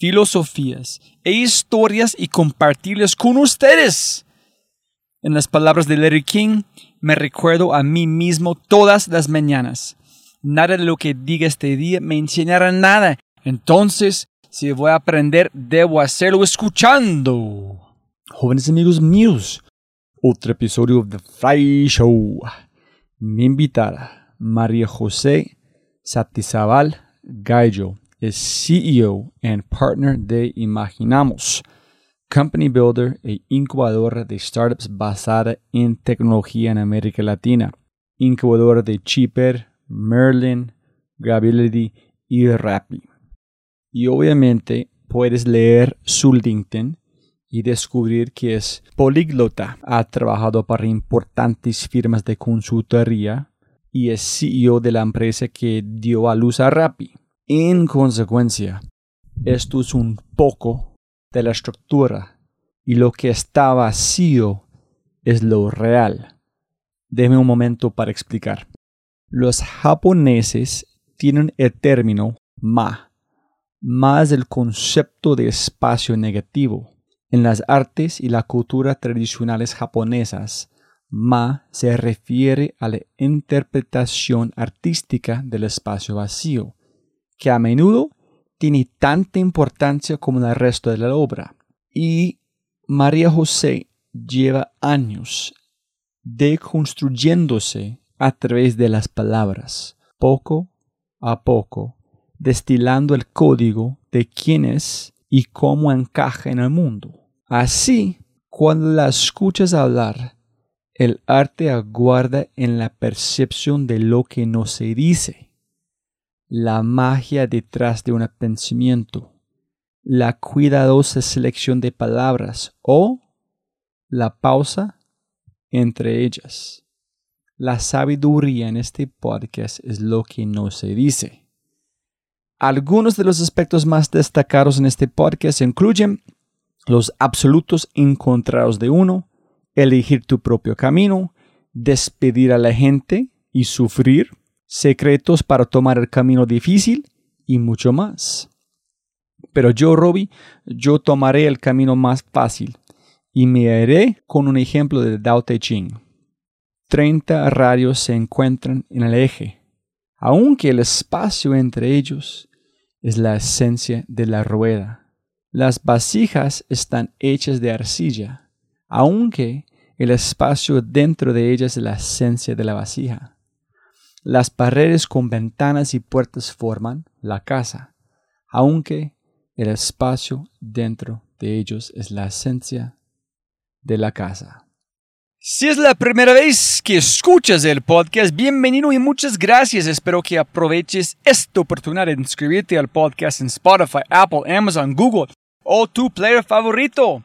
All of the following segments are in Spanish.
filosofías e historias y compartirlas con ustedes. En las palabras de Larry King, me recuerdo a mí mismo todas las mañanas. Nada de lo que diga este día me enseñará nada. Entonces, si voy a aprender, debo hacerlo escuchando. Jóvenes amigos míos, otro episodio de The Fry Show. Mi invitada, María José Satizabal Gallo es CEO and partner de Imaginamos, company builder e incubadora de startups basada en tecnología en América Latina, incubadora de Cheaper, Merlin, Gravity y Rappi. Y obviamente puedes leer su LinkedIn y descubrir que es políglota. Ha trabajado para importantes firmas de consultoría y es CEO de la empresa que dio a luz a Rappi. En consecuencia, esto es un poco de la estructura y lo que está vacío es lo real. Deme un momento para explicar. Los japoneses tienen el término ma, más del concepto de espacio negativo. En las artes y la cultura tradicionales japonesas, ma se refiere a la interpretación artística del espacio vacío que a menudo tiene tanta importancia como el resto de la obra. Y María José lleva años deconstruyéndose a través de las palabras, poco a poco, destilando el código de quién es y cómo encaja en el mundo. Así, cuando la escuchas hablar, el arte aguarda en la percepción de lo que no se dice la magia detrás de un pensamiento, la cuidadosa selección de palabras o la pausa entre ellas. La sabiduría en este podcast es lo que no se dice. Algunos de los aspectos más destacados en este podcast incluyen los absolutos encontrados de uno, elegir tu propio camino, despedir a la gente y sufrir, secretos para tomar el camino difícil y mucho más. Pero yo, Robbie, yo tomaré el camino más fácil y me haré con un ejemplo de Dao Te Ching. Treinta radios se encuentran en el eje, aunque el espacio entre ellos es la esencia de la rueda. Las vasijas están hechas de arcilla, aunque el espacio dentro de ellas es la esencia de la vasija. Las paredes con ventanas y puertas forman la casa, aunque el espacio dentro de ellos es la esencia de la casa. Si es la primera vez que escuchas el podcast, bienvenido y muchas gracias. Espero que aproveches esta oportunidad de inscribirte al podcast en Spotify, Apple, Amazon, Google o tu player favorito.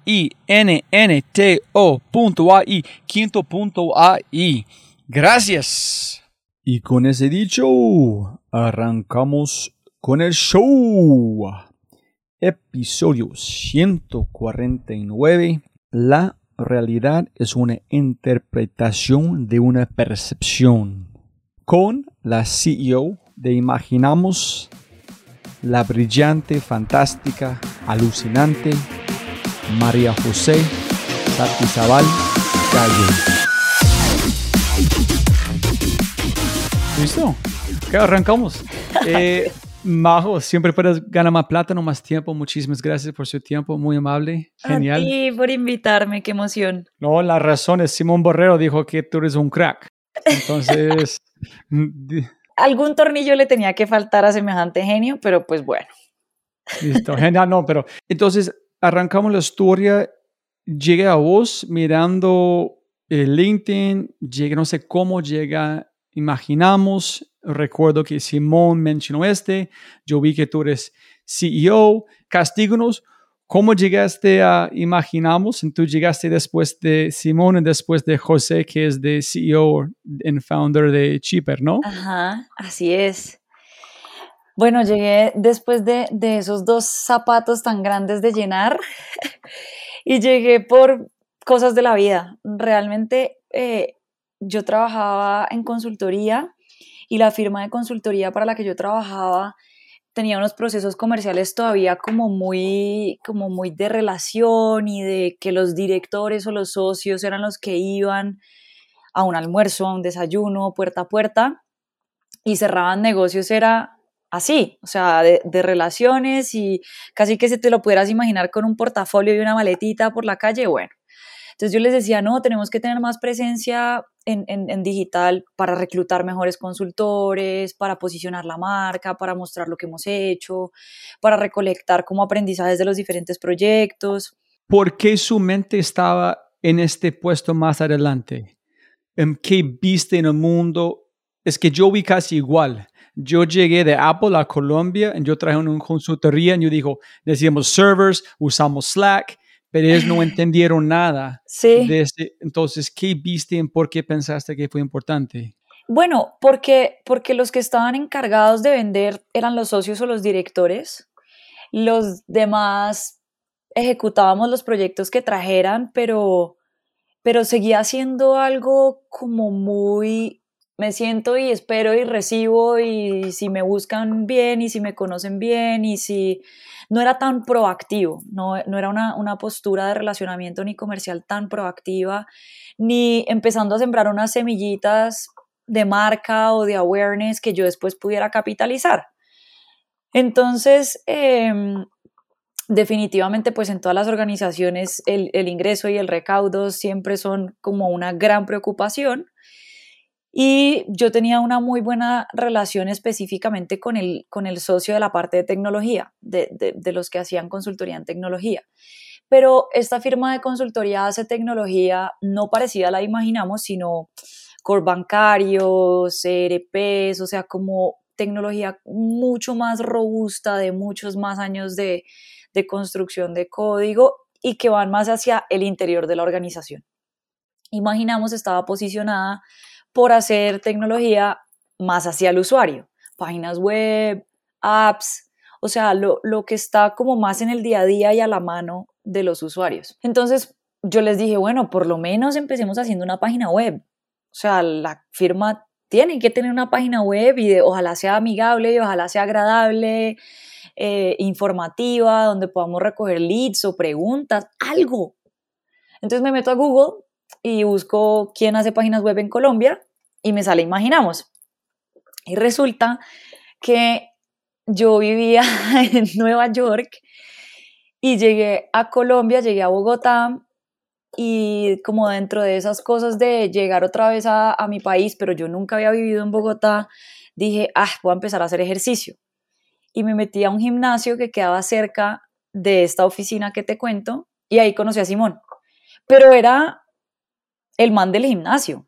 punto AI, quinto punto AI. Gracias. Y con ese dicho, arrancamos con el show. Episodio 149. La realidad es una interpretación de una percepción. Con la CEO de Imaginamos, la brillante, fantástica, alucinante María José Satizabal Calle. ¿Listo? ¿Qué arrancamos? Eh, Majo, siempre puedes ganar más plata, no más tiempo. Muchísimas gracias por su tiempo, muy amable, genial. Ti por invitarme, qué emoción. No, la razón es Simón Borrero dijo que tú eres un crack. Entonces, algún tornillo le tenía que faltar a semejante genio, pero pues bueno. Listo, genial, no, pero entonces arrancamos la historia. Llegué a vos mirando el LinkedIn, llegué, no sé cómo llega, imaginamos, recuerdo que Simón mencionó este, yo vi que tú eres CEO, castíganos, ¿cómo llegaste a Imaginamos? Tú llegaste después de Simón y después de José, que es de CEO y founder de Cheaper, ¿no? Ajá, así es. Bueno, llegué después de, de esos dos zapatos tan grandes de llenar y llegué por cosas de la vida. Realmente eh, yo trabajaba en consultoría y la firma de consultoría para la que yo trabajaba tenía unos procesos comerciales todavía como muy, como muy de relación y de que los directores o los socios eran los que iban a un almuerzo, a un desayuno, puerta a puerta y cerraban negocios, era así, o sea, de, relaciones y casi que se te lo pudieras imaginar con un portafolio y una maletita por la calle, bueno. Entonces yo les decía, no, tenemos que tener más presencia en, en, digital para reclutar mejores consultores, para posicionar la marca, para mostrar lo que hemos hecho, para recolectar como aprendizajes de los diferentes proyectos. ¿Por qué su mente estaba en este puesto más adelante? ¿En qué viste en el mundo? Es que yo vi casi igual. Yo llegué de Apple a Colombia y yo traje una consultoría y yo dijo, decíamos servers, usamos Slack, pero ellos no entendieron nada. Sí. De ese, entonces, ¿qué viste y por qué pensaste que fue importante? Bueno, porque, porque los que estaban encargados de vender eran los socios o los directores. Los demás ejecutábamos los proyectos que trajeran, pero, pero seguía siendo algo como muy me siento y espero y recibo y si me buscan bien y si me conocen bien y si no era tan proactivo, no, no era una, una, postura de relacionamiento ni comercial tan proactiva, ni empezando a sembrar unas semillitas de marca o de awareness que yo después pudiera capitalizar. Entonces, eh, definitivamente, pues en todas las organizaciones el, el ingreso y el recaudo siempre son como una gran preocupación y yo tenía una muy buena relación específicamente con el, con el socio de la parte de tecnología, de, de, los que hacían consultoría en tecnología. Pero esta firma de consultoría hace tecnología no parecida a la imaginamos, sino core bancarios, ERPs, o sea, como tecnología mucho más robusta, de muchos más años de, de construcción de código y que van más hacia el interior de la organización. Imaginamos estaba posicionada por hacer tecnología más hacia el usuario, páginas web, apps, o sea, lo, lo, que está como más en el día a día y a la mano de los usuarios. Entonces yo les dije, bueno, por lo menos empecemos haciendo una página web. O sea, la firma tiene que tener una página web y ojalá sea amigable y ojalá sea agradable, eh, informativa, donde podamos recoger leads o preguntas, algo. Entonces me meto a Google y busco quién hace páginas web en Colombia y me sale Imaginamos. Y resulta que yo vivía en Nueva York y llegué a Colombia, llegué a Bogotá y como dentro de esas cosas de llegar otra vez a, a mi país, pero yo nunca había vivido en Bogotá, dije, ah, voy a empezar a hacer ejercicio. Y me metí a un gimnasio que quedaba cerca de esta oficina que te cuento y ahí conocí a Simón. Pero era el man del gimnasio.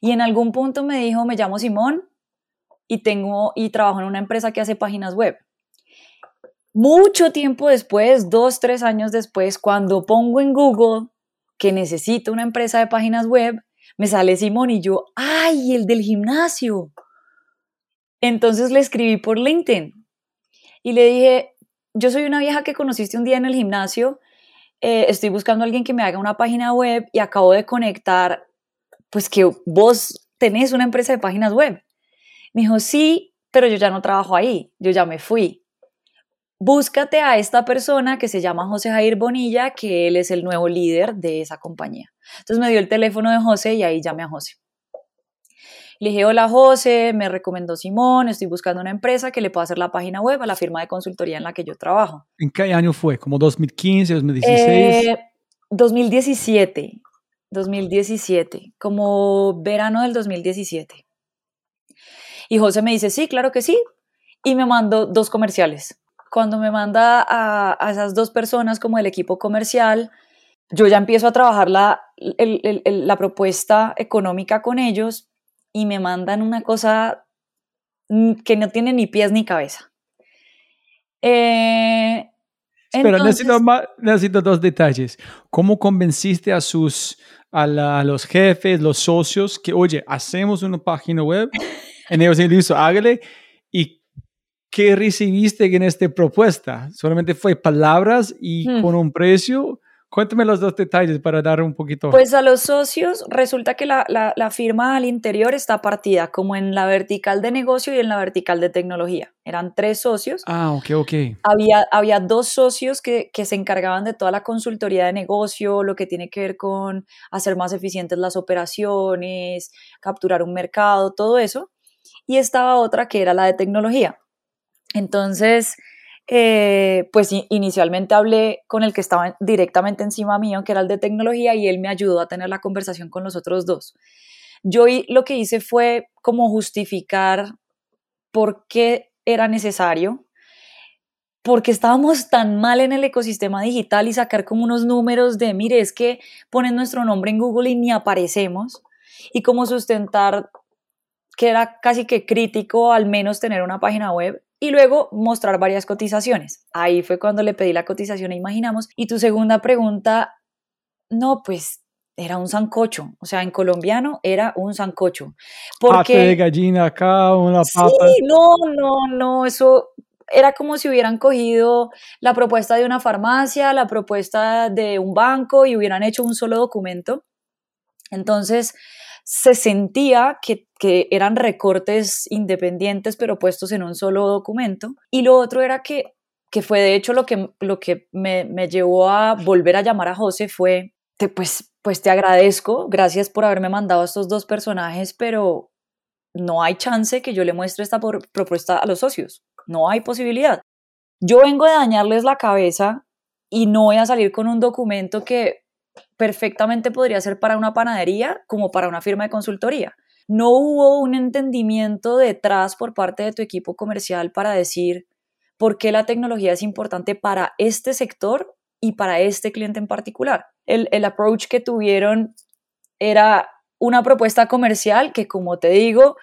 Y en algún punto me dijo, me llamo Simón y tengo y trabajo en una empresa que hace páginas web. Mucho tiempo después, dos, tres años después, cuando pongo en Google que necesito una empresa de páginas web, me sale Simón y yo, ¡ay, el del gimnasio! Entonces le escribí por LinkedIn y le dije, yo soy una vieja que conociste un día en el gimnasio, eh, estoy buscando a alguien que me haga una página web y acabo de conectar, pues que vos tenés una empresa de páginas web. Me dijo, sí, pero yo ya no trabajo ahí, yo ya me fui. Búscate a esta persona que se llama José Jair Bonilla, que él es el nuevo líder de esa compañía. Entonces me dio el teléfono de José y ahí llamé a José. Le dije, hola José, me recomendó Simón, estoy buscando una empresa que le pueda hacer la página web a la firma de consultoría en la que yo trabajo. ¿En qué año fue? ¿Como 2015, 2016? 2017, 2017, como verano del 2017. Y José me dice, sí, claro que sí. Y me mandó dos comerciales. Cuando me manda a, a esas dos personas como el equipo comercial, yo ya empiezo a trabajar la, el, el, la propuesta económica con ellos, y me mandan una cosa que no tiene ni pies ni cabeza. Eh, Espera, necesito, necesito, dos detalles. ¿Cómo convenciste a, sus, a, los jefes, los socios, que, oye, hacemos una página web? en ellos dicho, hágale. ¿Y qué recibiste en esta propuesta? ¿Solamente fue palabras y hmm. con un precio? Cuéntame los dos detalles para dar un poquito. Pues a los socios resulta que la, la, firma al interior está partida como en la vertical de negocio y en la vertical de tecnología. Eran tres socios. Ah, ok, ok. Había, había dos socios que, que se encargaban de toda la consultoría de negocio, lo que tiene que ver con hacer más eficientes las operaciones, capturar un mercado, todo eso. Y estaba otra que era la de tecnología. Entonces, eh, pues inicialmente hablé con el que estaba directamente encima mío, que era el de tecnología, y él me ayudó a tener la conversación con los otros dos. Yo lo que hice fue como justificar por qué era necesario, porque estábamos tan mal en el ecosistema digital y sacar como unos números de, mire, es que ponen nuestro nombre en Google y ni aparecemos, y como sustentar que era casi que crítico al menos tener una página web y luego mostrar varias cotizaciones. Ahí fue cuando le pedí la cotización e Imaginamos. Y tu segunda pregunta, no, pues era un sancocho, o sea, en colombiano era un sancocho. Porque de gallina acá, una papa. Sí, no, no, no, eso era como si hubieran cogido la propuesta de una farmacia, la propuesta de un banco y hubieran hecho un solo documento. Entonces, se sentía que, eran recortes independientes pero puestos en un solo documento. Y lo otro era que, que fue de hecho lo que, lo que me, llevó a volver a llamar a José fue, te, pues, pues te agradezco, gracias por haberme mandado a estos dos personajes, pero no hay chance que yo le muestre esta propuesta a los socios, no hay posibilidad. Yo vengo de dañarles la cabeza y no voy a salir con un documento que perfectamente podría ser para una panadería como para una firma de consultoría. No hubo un entendimiento detrás por parte de tu equipo comercial para decir por qué la tecnología es importante para este sector y para este cliente en particular. El, el approach que tuvieron era una propuesta comercial que, como te digo,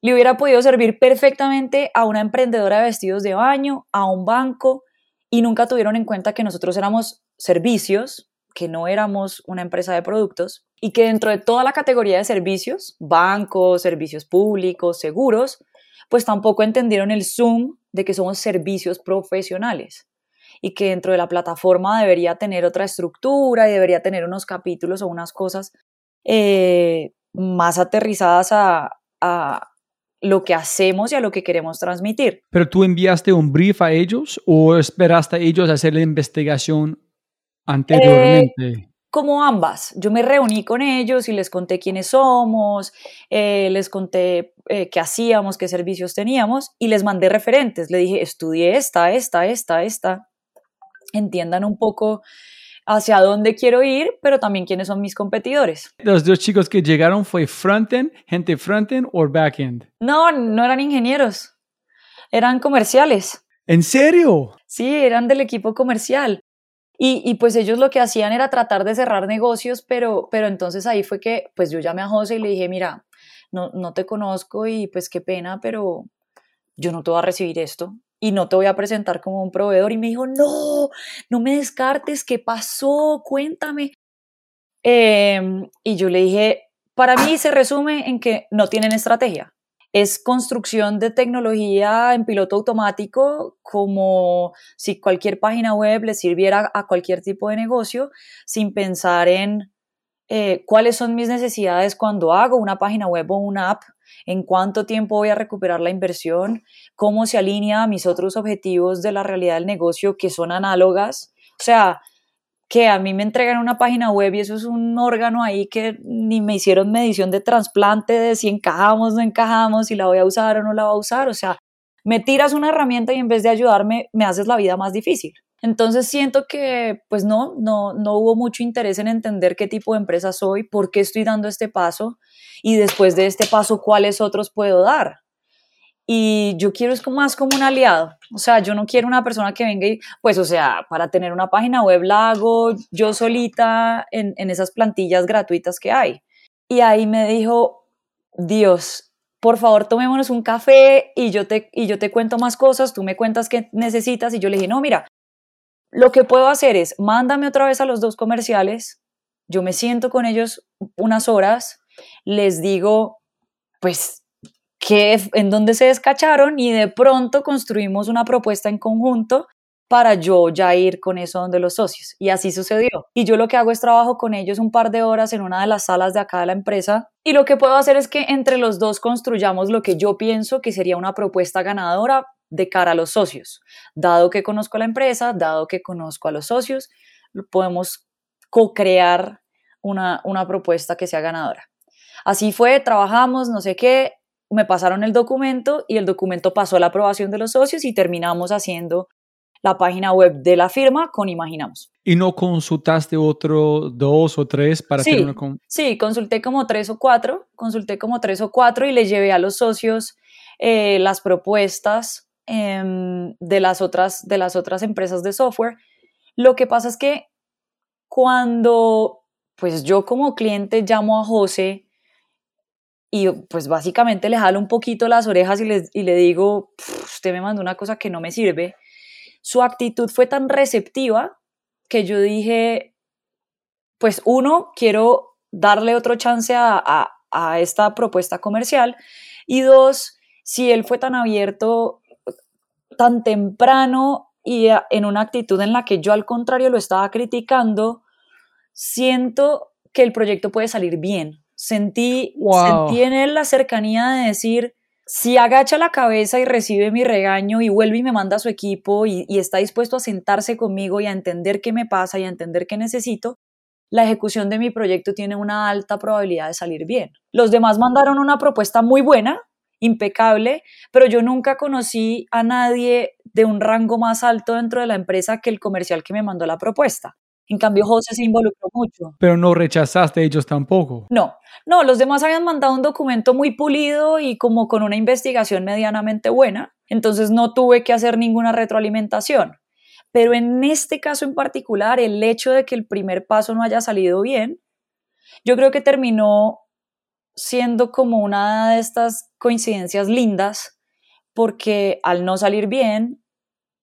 le hubiera podido servir perfectamente a una emprendedora de vestidos de baño, a un banco, y nunca tuvieron en cuenta que nosotros éramos servicios que no éramos una empresa de productos y que dentro de toda la categoría de servicios, bancos, servicios públicos, seguros, pues tampoco entendieron el Zoom de que somos servicios profesionales y que dentro de la plataforma debería tener otra estructura y debería tener unos capítulos o unas cosas eh, más aterrizadas a, a lo que hacemos y a lo que queremos transmitir. ¿Pero tú enviaste un brief a ellos o esperaste a ellos hacer la investigación anteriormente? Eh, como ambas. Yo me reuní con ellos y les conté quiénes somos, eh, les conté eh, qué hacíamos, qué servicios teníamos y les mandé referentes. Le dije, estudié esta, esta, esta, esta. Entiendan un poco hacia dónde quiero ir, pero también quiénes son mis competidores. Los dos chicos que llegaron fue frontend, gente frontend o backend. No, no eran ingenieros, eran comerciales. ¿En serio? Sí, eran del equipo comercial Y, pues ellos lo que hacían era tratar de cerrar negocios, pero, pero entonces ahí fue que pues yo llamé a José y le dije, mira, no, no te conozco y pues qué pena, pero yo no te voy a recibir esto y no te voy a presentar como un proveedor. Y me dijo, no, no me descartes, ¿qué pasó? Cuéntame. Em, y yo le dije, para mí se resume en que no tienen estrategia es construcción de tecnología en piloto automático, como si cualquier página web le sirviera a cualquier tipo de negocio, sin pensar en eh, cuáles son mis necesidades cuando hago una página web o una app, en cuánto tiempo voy a recuperar la inversión, cómo se alinea a mis otros objetivos de la realidad del negocio que son análogas. O sea, que a mí me entregan una página web y eso es un órgano ahí que ni me hicieron medición de trasplante de si encajamos, no encajamos, si la voy a usar o no la voy a usar. O sea, me tiras una herramienta y en vez de ayudarme, me haces la vida más difícil. Entonces siento que, pues no, no, no hubo mucho interés en entender qué tipo de empresa soy, por qué estoy dando este paso y después de este paso, cuáles otros puedo dar y yo quiero es más como un aliado. O sea, yo no quiero una persona que venga y, pues, o sea, para tener una página web la hago yo solita en, en esas plantillas gratuitas que hay. Y ahí me dijo, Dios, por favor, tomémonos un café y yo te, y yo te cuento más cosas, tú me cuentas qué necesitas. Y yo le dije, no, mira, lo que puedo hacer es, mándame otra vez a los dos comerciales, yo me siento con ellos unas horas, les digo, pues que en donde se descacharon y de pronto construimos una propuesta en conjunto para yo ya ir con eso donde los socios. Y así sucedió. Y yo lo que hago es trabajo con ellos un par de horas en una de las salas de acá de la empresa. Y lo que puedo hacer es que entre los dos construyamos lo que yo pienso que sería una propuesta ganadora de cara a los socios. Dado que conozco a la empresa, dado que conozco a los socios, podemos co-crear una, una propuesta que sea ganadora. Así fue, trabajamos, no sé qué, me pasaron el documento y el documento pasó a la aprobación de los socios y terminamos haciendo la página web de la firma con Imaginamos. ¿Y no consultaste otro dos o tres para sí, tener una... Sí, consulté como tres o cuatro, consulté como tres o cuatro y les llevé a los socios eh, las propuestas em, de, las otras, de las otras empresas de software. Lo que pasa es que cuando pues yo como cliente llamo a José y pues básicamente le jalo un poquito las orejas y le, y le digo, usted me mandó una cosa que no me sirve. Su actitud fue tan receptiva que yo dije, pues uno, quiero darle otro chance a, a, a esta propuesta comercial y dos, si él fue tan abierto tan temprano y en una actitud en la que yo al contrario lo estaba criticando, siento que el proyecto puede salir bien. Sentí, sentí en él la cercanía de decir, si agacha la cabeza y recibe mi regaño y vuelve y me manda a su equipo y, y, está dispuesto a sentarse conmigo y a entender qué me pasa y a entender qué necesito, la ejecución de mi proyecto tiene una alta probabilidad de salir bien. Los demás mandaron una propuesta muy buena, impecable, pero yo nunca conocí a nadie de un rango más alto dentro de la empresa que el comercial que me mandó la propuesta. En cambio, José se involucró mucho. Pero no rechazaste ellos tampoco. No, no, los demás habían mandado un documento muy pulido y como con una investigación medianamente buena, entonces no tuve que hacer ninguna retroalimentación. Pero en este caso en particular, el hecho de que el primer paso no haya salido bien, yo creo que terminó siendo como una de estas coincidencias lindas, porque al no salir bien,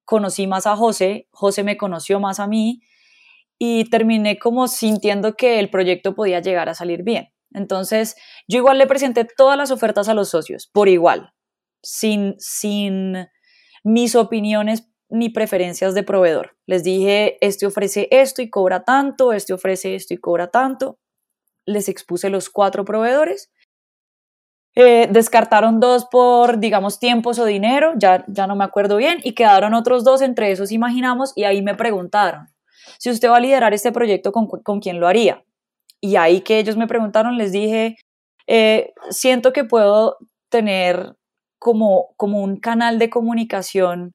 conocí más a José, José me conoció más a mí, y terminé como sintiendo que el proyecto podía llegar a salir bien. Entonces, yo igual le presenté todas las ofertas a los socios, por igual, sin, sin mis opiniones ni preferencias de proveedor. Les dije, este ofrece esto y cobra tanto, este ofrece esto y cobra tanto. Les expuse los cuatro proveedores. Eh, descartaron dos por, digamos, tiempos o dinero, ya, ya no me acuerdo bien, y quedaron otros dos, entre esos imaginamos, y ahí me preguntaron, si usted va a liderar este proyecto, ¿con, con quién lo haría? Y ahí que ellos me preguntaron, les dije, eh, siento que puedo tener como, como un canal de comunicación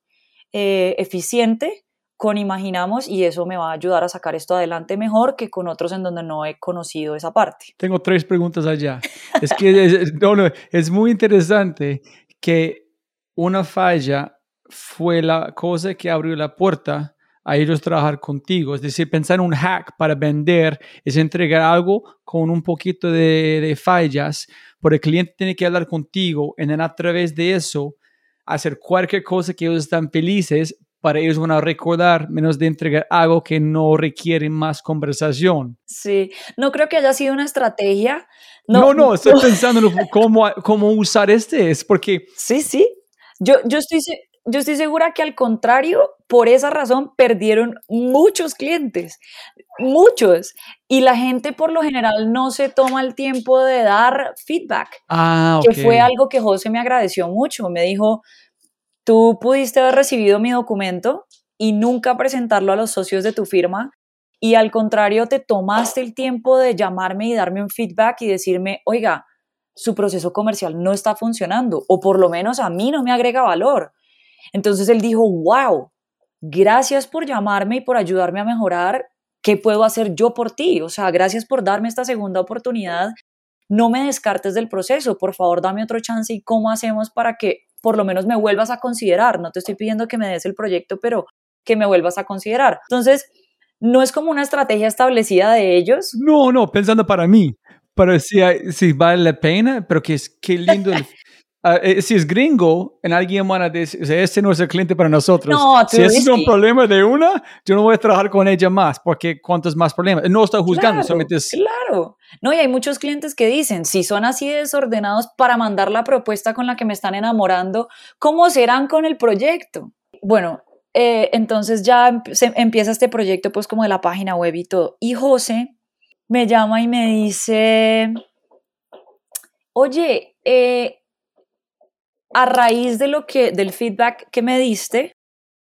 eh, eficiente con Imaginamos y eso me va a ayudar a sacar esto adelante mejor que con otros en donde no he conocido esa parte. Tengo tres preguntas allá. Es que no, es muy interesante que una falla fue la cosa que abrió la puerta a ellos trabajar contigo. Es decir, pensar en un hack para vender es entregar algo con un poquito de, de fallas, pero el cliente tiene que hablar contigo y a través de eso hacer cualquier cosa que ellos están felices para ellos van a recordar menos de entregar algo que no requiere más conversación. Sí, no creo que haya sido una estrategia. No, no, estoy pensando cómo, cómo usar este, es porque... Sí, sí, yo, yo, estoy, yo estoy segura que al contrario, por esa razón perdieron muchos clientes, muchos. Y la gente por lo general no se toma el tiempo de dar feedback, ah, que fue algo que José me agradeció mucho. Me dijo, tú pudiste haber recibido mi documento y nunca presentarlo a los socios de tu firma. Y al contrario, te tomaste el tiempo de llamarme y darme un feedback y decirme, oiga, su proceso comercial no está funcionando o por lo menos a mí no me agrega valor. Entonces él dijo, wow, gracias por llamarme y por ayudarme a mejorar. ¿Qué puedo hacer yo por ti? O sea, gracias por darme esta segunda oportunidad. No me descartes del proceso, por favor, dame otro chance y cómo hacemos para que por lo menos me vuelvas a considerar. No te estoy pidiendo que me des el proyecto, pero que me vuelvas a considerar. Entonces, no es como una estrategia establecida de ellos. No, no, pensando para mí pero si, vale la pena, pero que es qué lindo. Eh, si es gringo, en alguien van a decir, este no es el cliente para nosotros. No, si es un problema de una, yo no voy a trabajar con ella más, porque cuántos más problemas. No estoy juzgando, solamente es... Claro. No, y hay muchos clientes que dicen, si son así desordenados para mandar la propuesta con la que me están enamorando, ¿cómo serán con el proyecto? Bueno, eh, entonces ya empieza este proyecto pues como de la página web y todo. Y José me llama y me dice, oye, eh, a raíz de lo que, del feedback que me diste,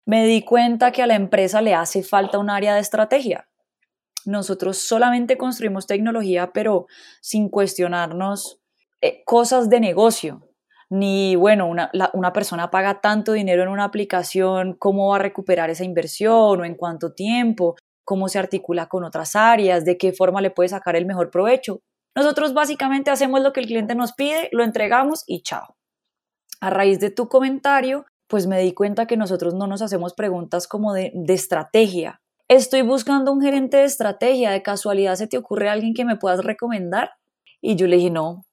me di cuenta que a la empresa le hace falta un área de estrategia. Nosotros solamente construimos tecnología, pero sin cuestionarnos eh, cosas de negocio. Ni, bueno, una, una persona paga tanto dinero en una aplicación, ¿cómo va a recuperar esa inversión o en cuánto tiempo? cómo se articula con otras áreas, de qué forma le puede sacar el mejor provecho. Nosotros básicamente hacemos lo que el cliente nos pide, lo entregamos y chao. A raíz de tu comentario, pues me di cuenta que nosotros no nos hacemos preguntas como de, de estrategia. Estoy buscando un gerente de estrategia, de casualidad se te ocurre alguien que me puedas recomendar. Y yo le dije, no,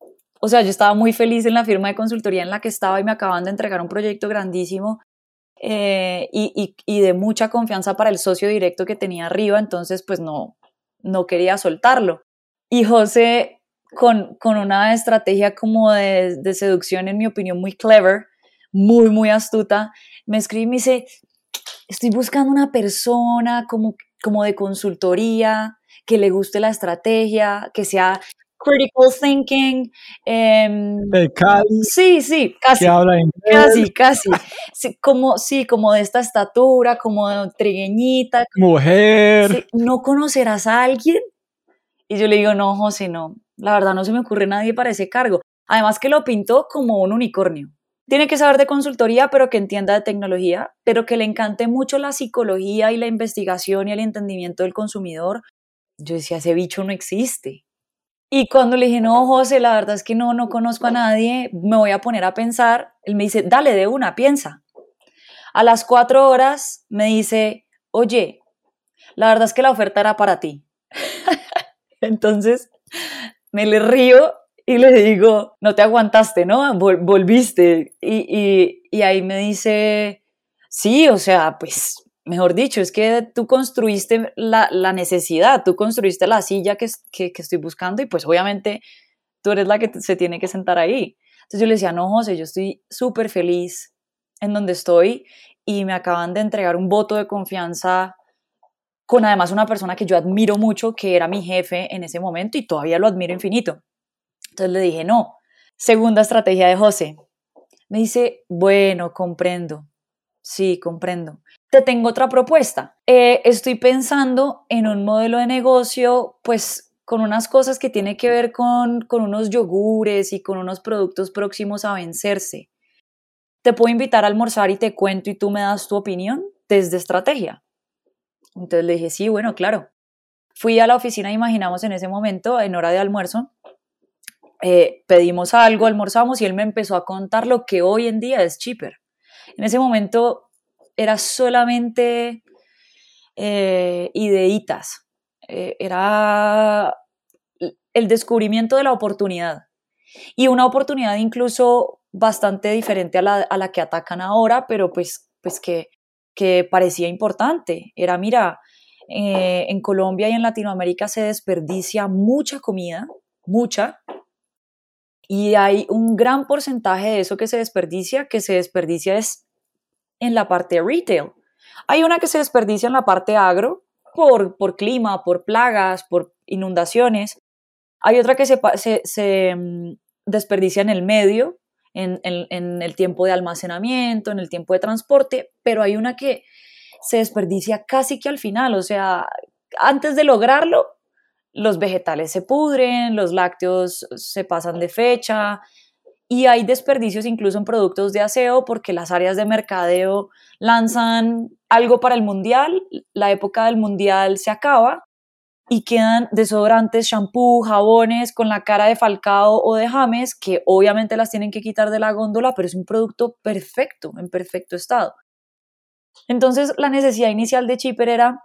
o sea, yo estaba muy feliz en la firma de consultoría en la que estaba y me acaban de entregar un proyecto grandísimo eh, y, de mucha confianza para el socio directo que tenía arriba, entonces pues no, no quería soltarlo. Y José, con, con una estrategia como de, de, seducción, en mi opinión, muy clever, muy, muy astuta, me escribe y me dice, estoy buscando una persona como, como de consultoría, que le guste la estrategia, que sea critical thinking. Eh, sí, sí, casi. casi, casi. Sí, como, sí, como de esta estatura, como trigueñita. Mujer. ¿No conocerás a alguien? Y yo le digo, no, José, no. La verdad no se me ocurre nadie para ese cargo. Además que lo pintó como un unicornio. Tiene que saber de consultoría, pero que entienda de tecnología, pero que le encante mucho la psicología y la investigación y el entendimiento del consumidor. Yo decía, ese bicho no existe. Y cuando le dije, no, José, la verdad es que no, no conozco a nadie, me voy a poner a pensar, él me dice, dale de una, piensa. A las cuatro horas me dice, oye, la verdad es que la oferta era para ti. Entonces me le río y le digo, no te aguantaste, ¿no? volviste. Y, y ahí me dice, sí, o sea, pues mejor dicho, es que tú construiste la, necesidad, tú construiste la silla que, que, estoy buscando y pues obviamente tú eres la que se tiene que sentar ahí. Entonces yo le decía, no, José, yo estoy súper feliz en donde estoy y me acaban de entregar un voto de confianza con además una persona que yo admiro mucho, que era mi jefe en ese momento y todavía lo admiro infinito. Entonces le dije, no. Segunda estrategia de José. Me dice, bueno, comprendo. Sí, comprendo te tengo otra propuesta. Eh, estoy pensando en un modelo de negocio, pues con unas cosas que tiene que ver con, con unos yogures y con unos productos próximos a vencerse. Te puedo invitar a almorzar y te cuento y tú me das tu opinión desde estrategia. Entonces le dije, sí, bueno, claro. Fui a la oficina, imaginamos en ese momento, en hora de almuerzo, eh, pedimos algo, almorzamos y él me empezó a contar lo que hoy en día es cheaper. En ese momento era solamente eh, ideitas. Eh, era el descubrimiento de la oportunidad y una oportunidad incluso bastante diferente a la, a la que atacan ahora, pero pues, pues que, que parecía importante. Era, mira, eh, en Colombia y en Latinoamérica se desperdicia mucha comida, mucha, y hay un gran porcentaje de eso que se desperdicia, que se desperdicia es en la parte retail. Hay una que se desperdicia en la parte agro por, por clima, por plagas, por inundaciones. Hay otra que se, se, mm, desperdicia en el medio, en, el tiempo de almacenamiento, en el tiempo de transporte, pero hay una que se desperdicia casi que al final, o sea, antes de lograrlo, los vegetales se pudren, los lácteos se pasan de fecha y hay desperdicios incluso en productos de aseo porque las áreas de mercadeo lanzan algo para el mundial, la época del mundial se acaba y quedan desodorantes, shampoo, jabones con la cara de Falcao o de James, que obviamente las tienen que quitar de la góndola, pero es un producto perfecto, en perfecto estado. Entonces, la necesidad inicial de Chipper era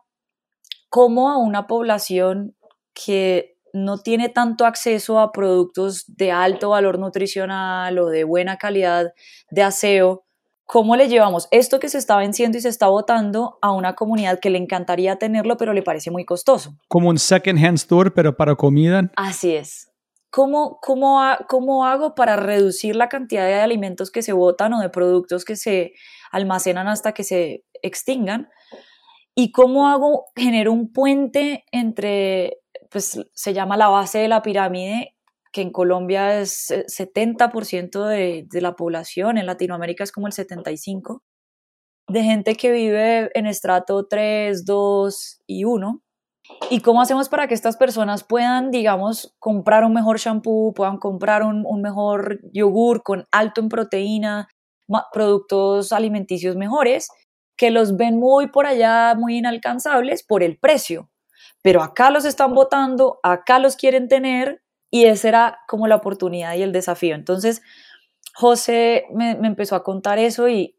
cómo a una población que no tiene tanto acceso a productos de alto valor nutricional o de buena calidad de aseo, ¿Cómo le llevamos esto que se está venciendo y se está votando a una comunidad que le encantaría tenerlo, pero le parece muy costoso? Como un second hand store, pero para comida. Así es. ¿Cómo, cómo, ¿Cómo hago para reducir la cantidad de alimentos que se botan o de productos que se almacenan hasta que se extingan? ¿Y cómo hago, genero un puente entre, pues se llama la base de la pirámide, que en Colombia es 70% de, de, la población, en Latinoamérica es como el 75%, de gente que vive en estrato 3, 2 y 1. ¿Y cómo hacemos para que estas personas puedan, digamos, comprar un mejor shampoo, puedan comprar un, un mejor yogur con alto en proteína, productos alimenticios mejores, que los ven muy por allá, muy inalcanzables por el precio? Pero acá los están votando, acá los quieren tener y esa era como la oportunidad y el desafío. Entonces, José me, empezó a contar eso y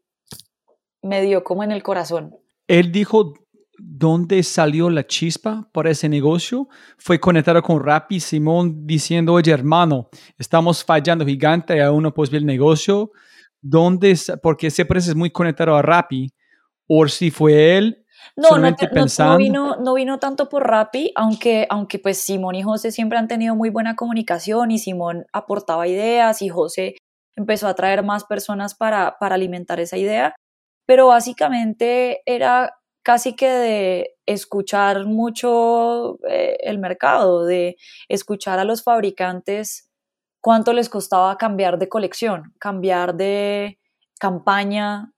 me dio como en el corazón. Él dijo dónde salió la chispa para ese negocio fue conectado con Rappi Simón diciendo, oye hermano, estamos fallando gigante, a uno pues el negocio, ¿dónde? Porque siempre es muy conectado a Rappi, o si fue él no, no, no, vino, no vino tanto por Rappi, aunque, aunque pues Simón y José siempre han tenido muy buena comunicación y Simón aportaba ideas y José empezó a traer más personas para, para alimentar esa idea, pero básicamente era casi que de escuchar mucho eh, el mercado, de escuchar a los fabricantes cuánto les costaba cambiar de colección, cambiar de campaña,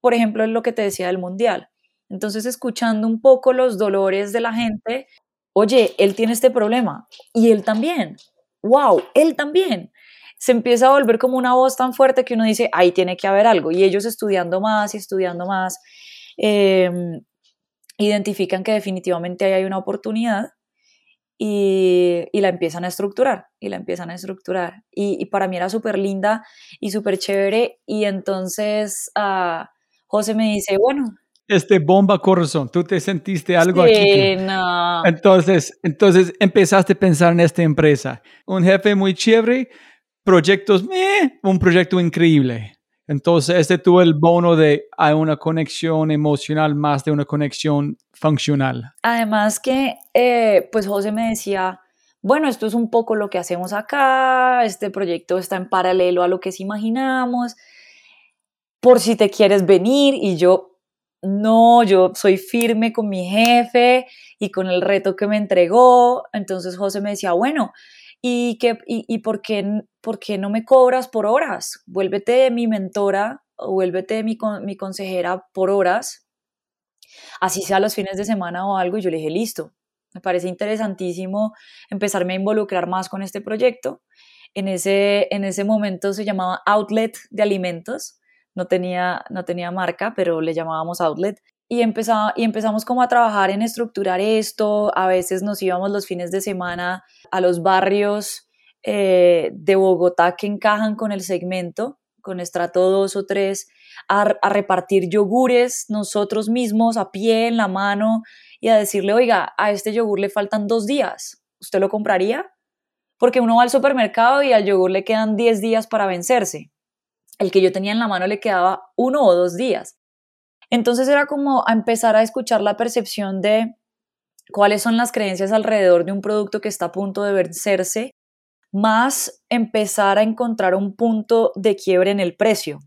por ejemplo, es lo que te decía del mundial entonces, escuchando un poco los dolores de la gente, oye, él tiene este problema y él también, wow, él también. Se empieza a volver como una voz tan fuerte que uno dice, ahí tiene que haber algo. Y ellos estudiando más y estudiando más, em, identifican que definitivamente ahí hay una oportunidad y, la empiezan a estructurar, y la empiezan a estructurar. Y, para mí era súper linda y súper chévere. Y entonces uh, José me dice, bueno, este bomba corazón, tú te sentiste algo sí, aquí. no. Entonces, entonces empezaste a pensar en esta empresa. Un jefe muy chévere, proyectos, eh, un proyecto increíble. Entonces, este tuvo el bono de hay una conexión emocional más de una conexión funcional. Además que, eh, pues José me decía, bueno, esto es un poco lo que hacemos acá, este proyecto está en paralelo a lo que imaginamos, por si te quieres venir y yo, no, yo soy firme con mi jefe y con el reto que me entregó. Entonces José me decía, bueno, ¿y, qué, y, por, qué, por, qué, no me cobras por horas? Vuélvete mi mentora o vuélvete mi, mi consejera por horas, así sea los fines de semana o algo. Y yo le dije, listo, me parece interesantísimo empezarme a involucrar más con este proyecto. En ese, en ese momento se llamaba Outlet de Alimentos no tenía, no tenía marca, pero le llamábamos outlet. Y, empezaba, y empezamos como a trabajar en estructurar esto. A veces nos íbamos los fines de semana a los barrios eh, de Bogotá que encajan con el segmento, con estrato 2 o 3, a, a repartir yogures nosotros mismos a pie, en la mano, y a decirle, oiga, a este yogur le faltan dos días, ¿usted lo compraría? Porque uno va al supermercado y al yogur le quedan 10 días para vencerse. El que yo tenía en la mano le quedaba uno o dos días. Entonces era como empezar a escuchar la percepción de cuáles son las creencias alrededor de un producto que está a punto de vencerse, más empezar a encontrar un punto de quiebre en el precio.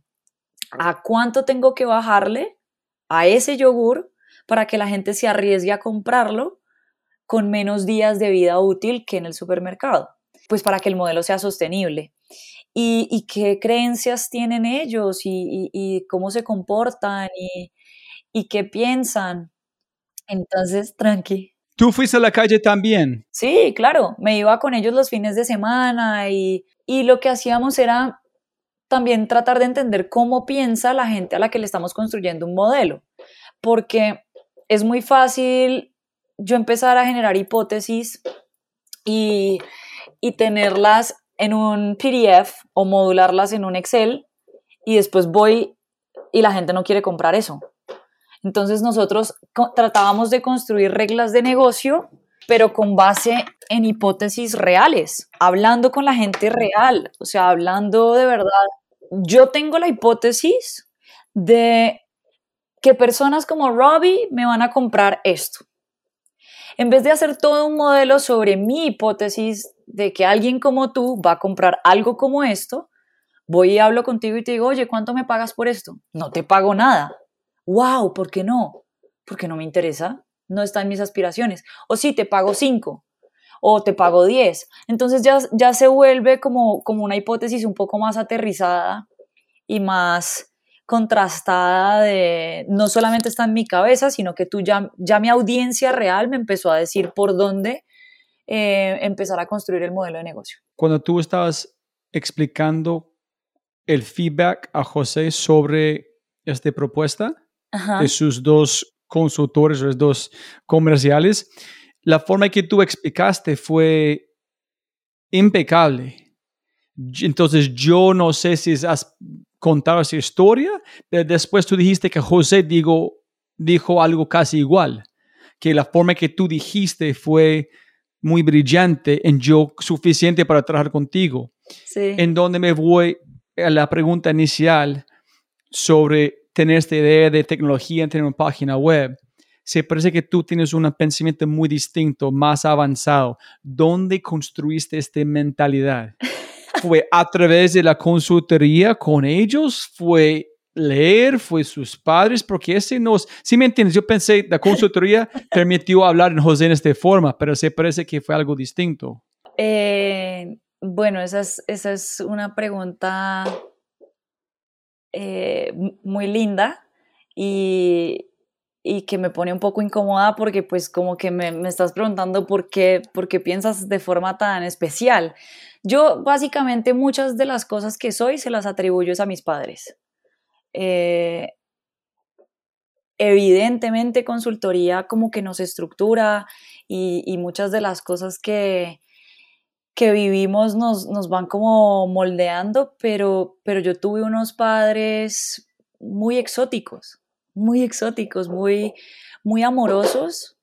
¿A cuánto tengo que bajarle a ese yogur para que la gente se arriesgue a comprarlo con menos días de vida útil que en el supermercado? Pues para que el modelo sea sostenible. ¿Y, qué creencias tienen ellos y, cómo se comportan y, y qué piensan? Entonces, tranqui. ¿Tú fuiste a la calle también? Sí, claro, me iba con ellos los fines de semana y, y lo que hacíamos era también tratar de entender cómo piensa la gente a la que le estamos construyendo un modelo, porque es muy fácil yo empezar a generar hipótesis y, y tenerlas en un PDF o modularlas en un Excel y después voy y la gente no quiere comprar eso. Entonces nosotros tratábamos de construir reglas de negocio, pero con base en hipótesis reales, hablando con la gente real, o sea, hablando de verdad. Yo tengo la hipótesis de que personas como Robbie me van a comprar esto. En vez de hacer todo un modelo sobre mi hipótesis de que alguien como tú va a comprar algo como esto, voy y hablo contigo y te digo, oye, ¿cuánto me pagas por esto? No te pago nada wow, ¿por qué no? Porque no me interesa, no está en mis aspiraciones. O sí, te pago 5 o te pago 10. Entonces ya, ya se vuelve como, como una hipótesis un poco más aterrizada y más contrastada de no solamente está en mi cabeza, sino que tú ya, ya mi audiencia real me empezó a decir por dónde eh, empezar a construir el modelo de negocio. Cuando tú estabas explicando el feedback a José sobre esta propuesta, de sus dos consultores, los dos comerciales, la forma en que tú explicaste fue impecable. Entonces yo no sé si has contado esa historia, pero después tú dijiste que José digo, dijo algo casi igual, que la forma que tú dijiste fue muy brillante en yo suficiente para trabajar contigo. Sí. En donde me voy a la pregunta inicial sobre tener esta idea de tecnología en tener una página web. Se parece que tú tienes un pensamiento muy distinto, más avanzado. ¿Dónde construiste esta mentalidad? ¿Fue a través de la consultoría con ellos? ¿Fue leer? ¿Fue sus padres? Porque ese nos, si me entiendes, yo pensé la consultoría permitió hablar en José en esta forma, pero se parece que fue algo distinto. Eh, bueno, esa es, esa es una pregunta eh, muy linda y, y, que me pone un poco incómoda porque pues como que me, me estás preguntando por qué, por qué piensas de forma tan especial. Yo básicamente muchas de las cosas que soy se las atribuyo a mis padres. Eh, evidentemente consultoría como que nos estructura y, muchas de las cosas que, que vivimos nos, nos van como moldeando, pero, pero yo tuve unos padres muy exóticos, muy exóticos, muy, muy amorosos,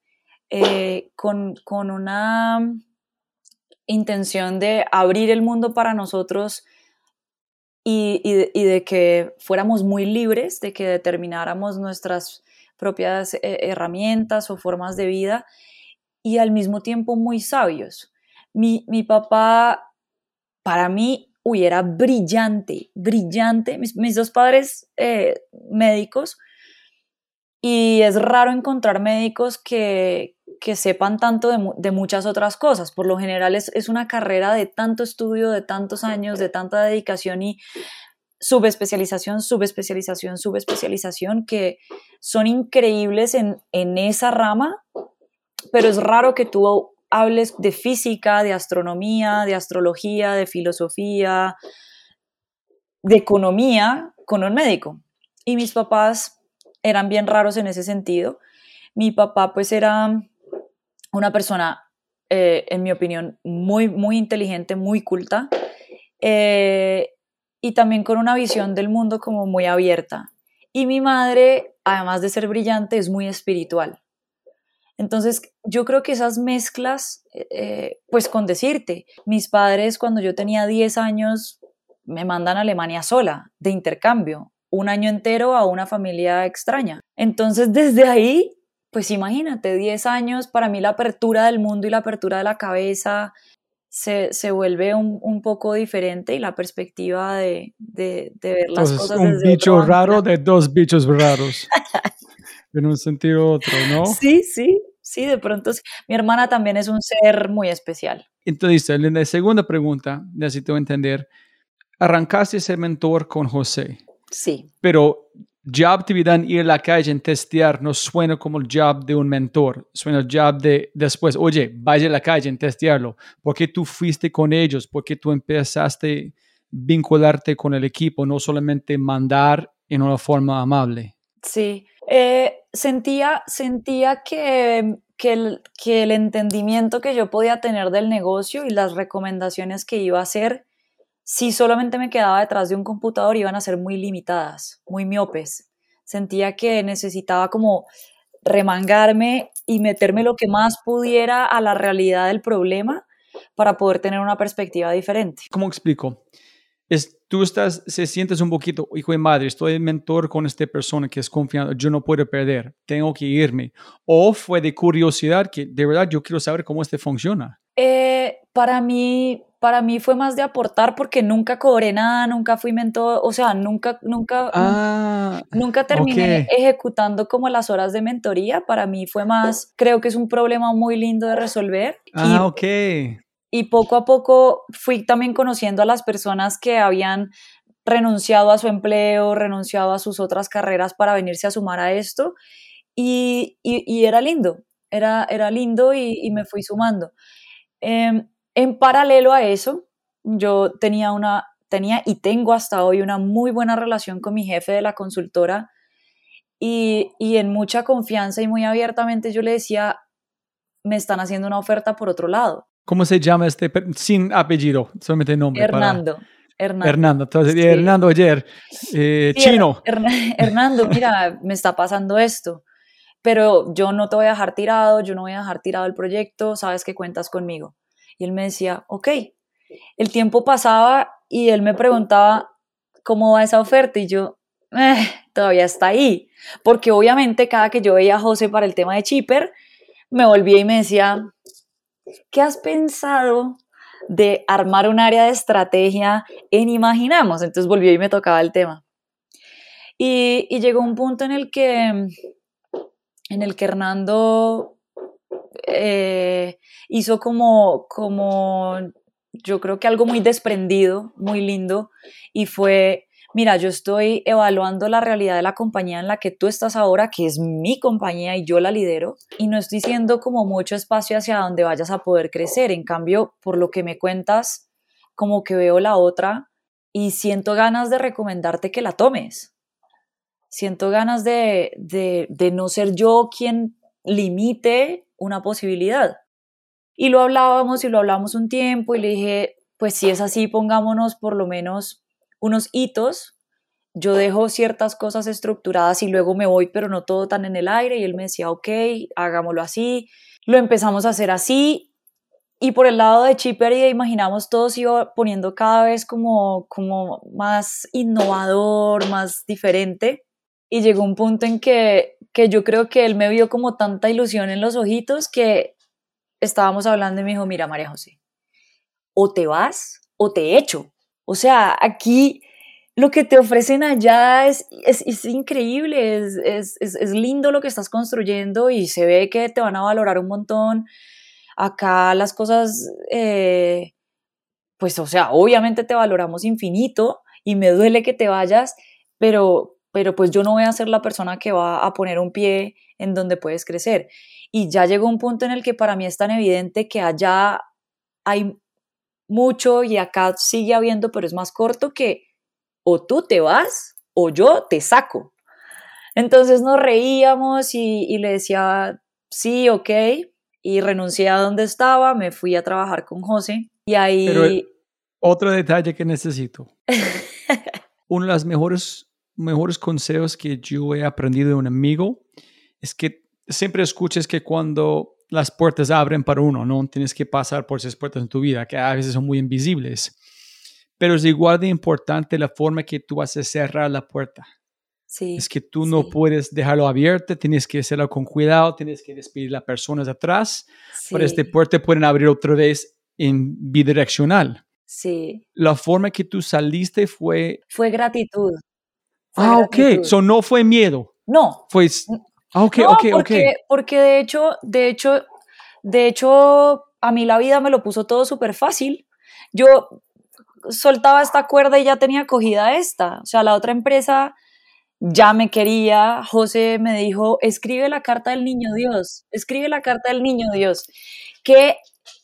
eh, con, con una intención de abrir el mundo para nosotros y, y, de, que fuéramos muy libres, de que determináramos nuestras propias eh, herramientas o formas de vida y al mismo tiempo muy sabios. Mi, mi papá, para mí, uy, era brillante, brillante. Mis, mis dos padres eh, médicos, y es raro encontrar médicos que, que sepan tanto de, de, muchas otras cosas. Por lo general es, es, una carrera de tanto estudio, de tantos años, de tanta dedicación y subespecialización, subespecialización, subespecialización, que son increíbles en, en esa rama, pero es raro que tú hables de física, de astronomía, de astrología, de filosofía, de economía con un médico. Y mis papás eran bien raros en ese sentido. Mi papá pues era una persona, eh, en mi opinión, muy, muy inteligente, muy culta. Eh, y también con una visión del mundo como muy abierta. Y mi madre, además de ser brillante, es muy espiritual. Entonces, yo creo que esas mezclas, eh, pues con decirte, mis padres cuando yo tenía 10 años me mandan a Alemania sola, de intercambio, un año entero a una familia extraña. Entonces, desde ahí, pues imagínate, 10 años, para mí la apertura del mundo y la apertura de la cabeza se, se vuelve un, un, poco diferente y la perspectiva de, de, de ver las Entonces, cosas un desde bicho otro raro de dos bichos raros. en un sentido u otro, ¿no? Sí, sí, sí, de pronto sí. Mi hermana también es un ser muy especial. Entonces, en la segunda pregunta, necesito entender, arrancaste ese mentor con José, Sí. pero job te ir a la calle en testear no suena como el job de un mentor, suena el job de después, oye, vaya a la calle en testearlo, porque tú fuiste con ellos, porque tú empezaste a vincularte con el equipo, no solamente mandar en una forma amable. Sí, eh, sentía, sentía que, que, el, que el entendimiento que yo podía tener del negocio y las recomendaciones que iba a hacer, si solamente me quedaba detrás de un computador, iban a ser muy limitadas, muy miopes. Sentía que necesitaba como remangarme y meterme lo que más pudiera a la realidad del problema para poder tener una perspectiva diferente. ¿Cómo explico? Es, tú estás, se sientes un poquito, hijo de madre, estoy mentor con esta persona que es confiante, yo no puedo perder, tengo que irme. O fue de curiosidad que de verdad yo quiero saber cómo este funciona. Eh, para mí, para mí fue más de aportar porque nunca cobré nada, nunca fui mentor, o sea, nunca, nunca, Ah, nunca terminé ejecutando como las horas de mentoría. Para mí fue más, creo que es un problema muy lindo de resolver. ah, y, ok. y poco a poco fui también conociendo a las personas que habían renunciado a su empleo, renunciado a sus otras carreras para venirse a sumar a esto. Y, y- y era lindo, era, era lindo y, y me fui sumando. Em, en paralelo a eso, yo tenía una, tenía y tengo hasta hoy una muy buena relación con mi jefe de la consultora y, y en mucha confianza y muy abiertamente yo le decía, me están haciendo una oferta por otro lado. ¿Cómo se llama este? Sin apellido, solamente nombre. para- Hernando. Hernando. Hernando. Entonces, Sí. Hernando ayer, eh, Sí, chino. Hern- Hernando, mira, me está pasando esto, pero yo no te voy a dejar tirado, yo no voy a dejar tirado el proyecto, sabes que cuentas conmigo. Y él me decía, ok. El tiempo pasaba y él me preguntaba, ¿cómo va esa oferta? Y yo, "Eh, todavía está ahí. Porque obviamente cada que yo veía a José para el tema de Chipper, me volvía y me decía, ¿qué has pensado de armar un área de estrategia en Imaginamos? Entonces volvió y me tocaba el tema. Y, y llegó un punto en el que, en el que Hernando eh, hizo como, como, yo creo que algo muy desprendido, muy lindo, y fue, mira, yo estoy evaluando la realidad de la compañía en la que tú estás ahora, que es mi compañía y yo la lidero, y no estoy siendo como mucho espacio hacia donde vayas a poder crecer. En cambio, por lo que me cuentas, como que veo la otra y siento ganas de recomendarte que la tomes. Siento ganas de, de, de no ser yo quien limite una posibilidad. Y lo hablábamos y lo hablamos un tiempo y le dije, pues si es así, pongámonos por lo menos unos hitos. Yo dejo ciertas cosas estructuradas y luego me voy, pero no todo tan en el aire. Y él me decía, ok, hagámoslo así. Lo empezamos a hacer así. Y por el lado de Chipper y de Imaginamos, todo se iba poniendo cada vez como, como más innovador, más diferente. Y llegó un punto en que, que yo creo que él me vio como tanta ilusión en los ojitos que estábamos hablando y me dijo, mira María José, o te vas o te echo. O sea, aquí lo que te ofrecen allá es, es, increíble, es, es lindo lo que estás construyendo y se ve que te van a valorar un montón. Acá las cosas, eh, pues o sea, obviamente te valoramos infinito y me duele que te vayas, pero, pero pues yo no voy a ser la persona que va a poner un pie en donde puedes crecer. Y ya llegó un punto en el que para mí es tan evidente que allá hay mucho y acá sigue habiendo, pero es más corto que o tú te vas o yo te saco. Entonces nos reíamos y, y le decía, sí, ok, y renuncié a donde estaba, me fui a trabajar con José y ahí... Pero otro detalle que necesito. Uno de los mejores, mejores consejos que yo he aprendido de un amigo es que siempre escuches que cuando las puertas abren para uno, no tienes que pasar por esas puertas en tu vida, que a veces son muy invisibles. Pero es igual de importante la forma que tú a cerrar la puerta. Sí. Es que tú no puedes dejarlo abierto, tienes que hacerlo con cuidado, tienes que despedir a las personas atrás, sí, pero este puerta pueden abrir otra vez en bidireccional. Sí. La forma que tú saliste fue... Fue gratitud. Ah, ok. gratitud. So no fue miedo. No, Fue... Ah, ok, no, ok, porque, ok. porque de hecho, de hecho, de hecho, a mí la vida me lo puso todo súper fácil. Yo soltaba esta cuerda y ya tenía cogida esta. O sea, la otra empresa ya me quería. José me dijo, escribe la carta del niño Dios, escribe la carta del niño Dios. ¿Qué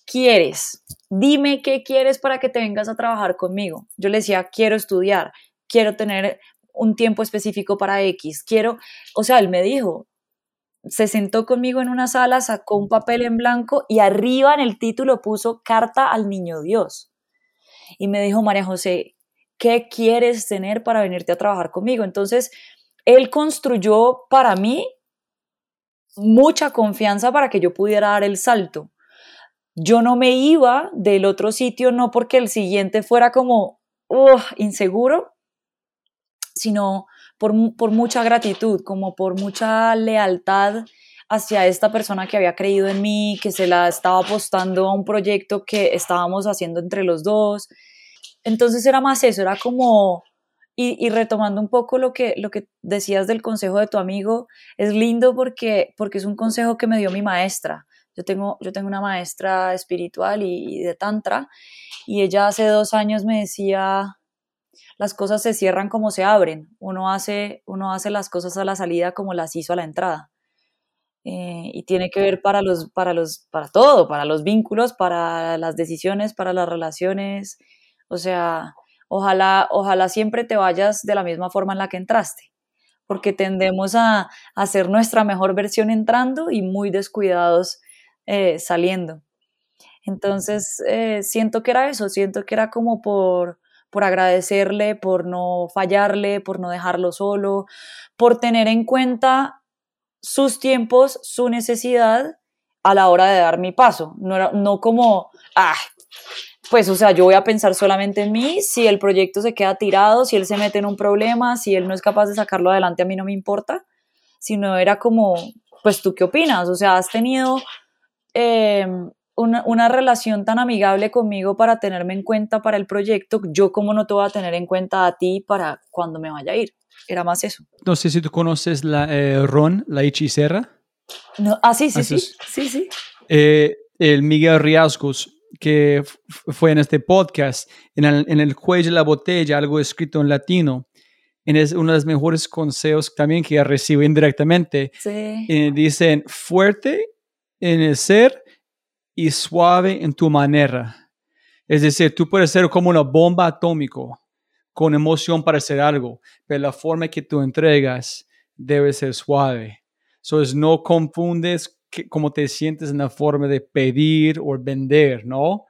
quieres? Dime qué quieres para que te vengas a trabajar conmigo. Yo le decía, quiero estudiar, quiero tener un tiempo específico para X, quiero, o sea, él me dijo, se sentó conmigo en una sala, sacó un papel en blanco y arriba en el título puso carta al niño Dios. Y me dijo, María José, ¿qué quieres tener para venirte a trabajar conmigo? Entonces, él construyó para mí mucha confianza para que yo pudiera dar el salto. Yo no me iba del otro sitio no porque el siguiente fuera como uh, inseguro, sino por, por mucha gratitud, como por mucha lealtad hacia esta persona que había creído en mí, que se la estaba apostando a un proyecto que estábamos haciendo entre los dos. Entonces era más eso, era como, y, y, retomando un poco lo que, lo que decías del consejo de tu amigo, es lindo porque, porque es un consejo que me dio mi maestra. Yo tengo, yo tengo una maestra espiritual y, y de tantra, y ella hace dos años me decía, las cosas se cierran como se abren, uno hace, uno hace las cosas a la salida como las hizo a la entrada. Eh, y tiene que ver para los, para los, para todo, para los vínculos, para las decisiones, para las relaciones. O sea, ojalá, ojalá siempre te vayas de la misma forma en la que entraste, porque tendemos a, a hacer nuestra mejor versión entrando y muy descuidados eh, saliendo. Entonces, eh, siento que era eso, siento que era como por, por agradecerle, por no fallarle, por no dejarlo solo, por tener en cuenta sus tiempos, su necesidad a la hora de dar mi paso. No, no como, ah, pues, o sea, yo voy a pensar solamente en mí, si el proyecto se queda tirado, si él se mete en un problema, si él no es capaz de sacarlo adelante, a mí no me importa, sino era como, pues, ¿tú qué opinas? O sea, has tenido eh, una, una, relación tan amigable conmigo para tenerme en cuenta para el proyecto, yo como no te voy a tener en cuenta a ti para cuando me vaya a ir. Era más eso. No sé si tú conoces la eh, Ron, la hechicera. No, ah, sí, sí, sí, sí, sí. Eh, el Miguel Riascos, que fue en este podcast, en el, en el cuello de la botella, algo escrito en latino. Y es uno de los mejores consejos también que recibo indirectamente. Sí. Y dicen, fuerte en el ser y suave en tu manera. Es decir, tú puedes ser como una bomba atómica con emoción para hacer algo, pero la forma que tú entregas debe ser suave. Entonces, no confundes que, cómo te sientes en la forma de pedir o vender, ¿no?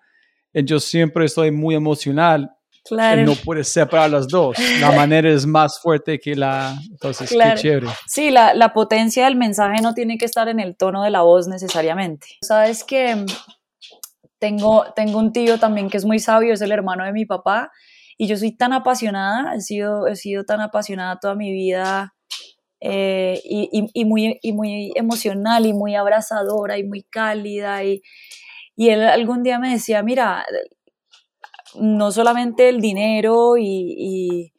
Yo siempre estoy muy emocional. Claro. No puedes separar las dos. La manera es más fuerte que la... Entonces, claro. qué chévere. Sí, la, la potencia del mensaje no tiene que estar en el tono de la voz necesariamente. Sabes que tengo, tengo un tío también que es muy sabio, es el hermano de mi papá, y yo soy tan apasionada, he sido, he sido tan apasionada toda mi vida eh, y, y, y, muy, y muy emocional y muy abrazadora y muy cálida. Y, y él algún día me decía, mira, no solamente el dinero y,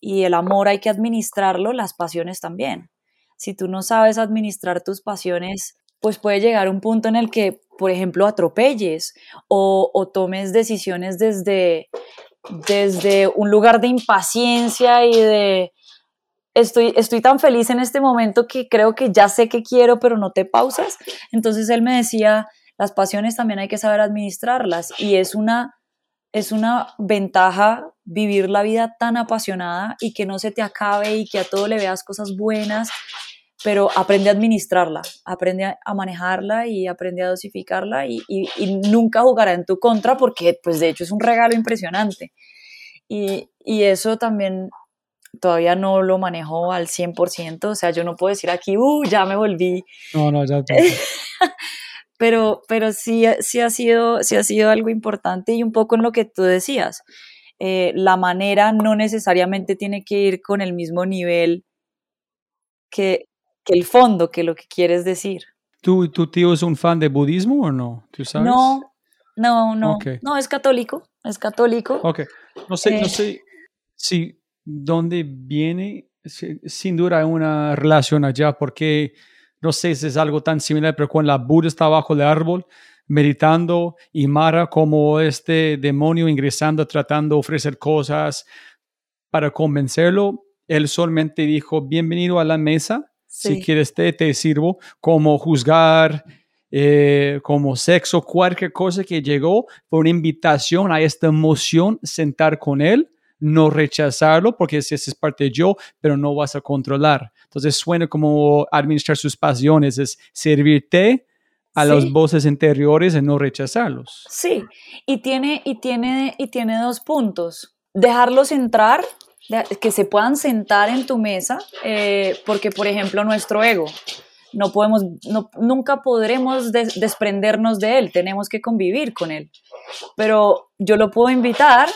y el amor hay que administrarlo, las pasiones también. Si tú no sabes administrar tus pasiones, pues puede llegar un punto en el que, por ejemplo, atropelles o, o tomes decisiones desde, desde un lugar de impaciencia y de estoy, estoy tan feliz en este momento que creo que ya sé que quiero, pero no te pausas. Entonces él me decía, las pasiones también hay que saber administrarlas y es una, es una ventaja vivir la vida tan apasionada y que no se te acabe y que a todo le veas cosas buenas, pero aprende a administrarla, aprende a manejarla y aprende a dosificarla y, y, y nunca jugará en tu contra porque pues de hecho es un regalo impresionante. Y, y eso también todavía no lo manejo al 100%, o sea, yo no puedo decir aquí, uh, ya me volví. No, no, ya. pero, pero sí, sí, ha sido, sí ha sido algo importante y un poco en lo que tú decías. Eh, la manera no necesariamente tiene que ir con el mismo nivel que, que el fondo, que lo que quieres decir. ¿Tu, ¿Tu tío es un fan de budismo o no? ¿Tú sabes? No, no, no. No, es católico, es católico. Ok. No sé, no Eh. sé si dónde viene, si- sin duda hay una relación allá, porque no sé si es algo tan similar, pero cuando la Buda está bajo el árbol meditando y Mara como este demonio ingresando, tratando de ofrecer cosas para convencerlo, él solamente dijo, bienvenido a la mesa, si quieres té, te sirvo, como juzgar, eh, como sexo, cualquier cosa que llegó, fue una invitación a esta emoción, sentar con él, no rechazarlo, porque si ese es parte de yo, pero no vas a controlar. Entonces suena como administrar sus pasiones, es servirte a Sí. las voces interiores y no rechazarlos. Sí, y tiene, y tiene, y tiene dos puntos. Dejarlos entrar, que se puedan sentar en tu mesa, eh, porque, por ejemplo, nuestro ego, no podemos, no- nunca podremos des- desprendernos de él, tenemos que convivir con él. Pero yo lo puedo invitar,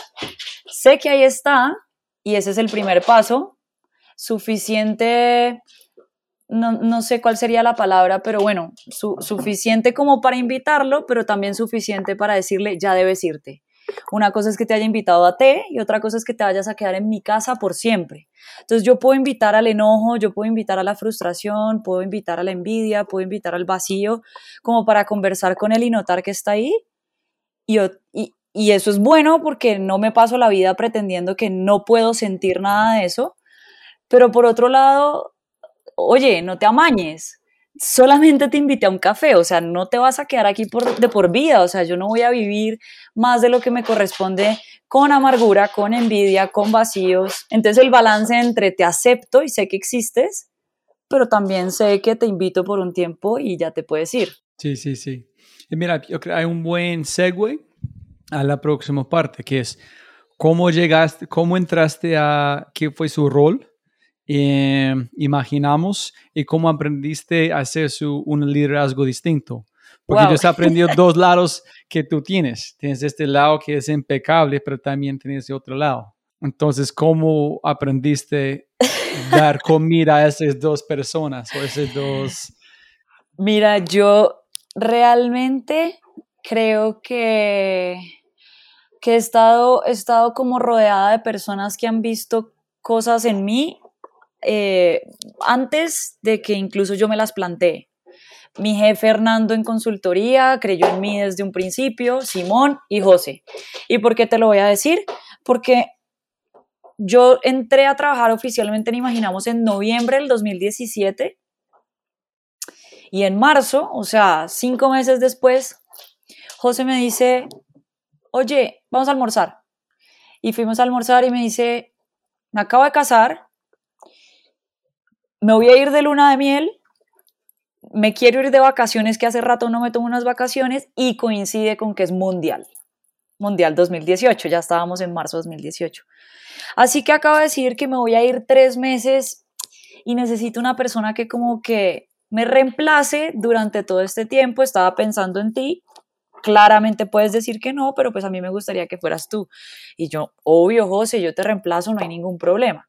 sé que ahí está, y ese es el primer paso, suficiente, no, no sé cuál sería la palabra, pero bueno, su- suficiente como para invitarlo, pero también suficiente para decirle, ya debes irte. Una cosa es que te haya invitado a té y otra cosa es que te vayas a quedar en mi casa por siempre. Entonces yo puedo invitar al enojo, yo puedo invitar a la frustración, puedo invitar a la envidia, puedo invitar al vacío, como para conversar con él y notar que está ahí. Y, y, y eso es bueno porque no me paso la vida pretendiendo que no puedo sentir nada de eso. Pero por otro lado, oye, no te amañes. Solamente te invité a un café, o sea, no te vas a quedar aquí por, de por vida, o sea, yo no voy a vivir más de lo que me corresponde con amargura, con envidia, con vacíos. Entonces el balance entre te acepto y sé que existes, pero también sé que te invito por un tiempo y ya te puedes ir. Sí, sí, sí. Mira, yo creo que hay un buen segue a la próxima parte, que es cómo llegaste, cómo entraste a, qué fue su rol, eh, imaginamos, y cómo aprendiste a hacer su, un liderazgo distinto. Porque Wow. yo he aprendido dos lados que tú tienes. Tienes este lado que es impecable, pero también tienes otro lado. Entonces, ¿cómo aprendiste dar comida a esas dos personas o esas dos... Mira, yo realmente creo que, que he, estado, he estado como rodeada de personas que han visto cosas en mí eh, antes de que incluso yo me las planteé. Mi jefe Hernando en consultoría creyó en mí desde un principio, Simón y José. ¿Y por qué te lo voy a decir? Porque yo entré a trabajar oficialmente en Imaginamos en noviembre del 2017 y en marzo, o sea, cinco meses después, José me dice, oye, vamos a almorzar. Y fuimos a almorzar y me dice, me acabo de casar, me voy a ir de luna de miel, me quiero ir de vacaciones, que hace rato no me tomo unas vacaciones, y coincide con que es mundial. Mundial 2018, ya estábamos en marzo 2018. Así que acabo de decir que me voy a ir tres meses y necesito una persona que como que me reemplace durante todo este tiempo. Estaba pensando en ti. Claramente puedes decir que no, pero pues a mí me gustaría que fueras tú. Y yo, obvio, José, yo te reemplazo, no hay ningún problema.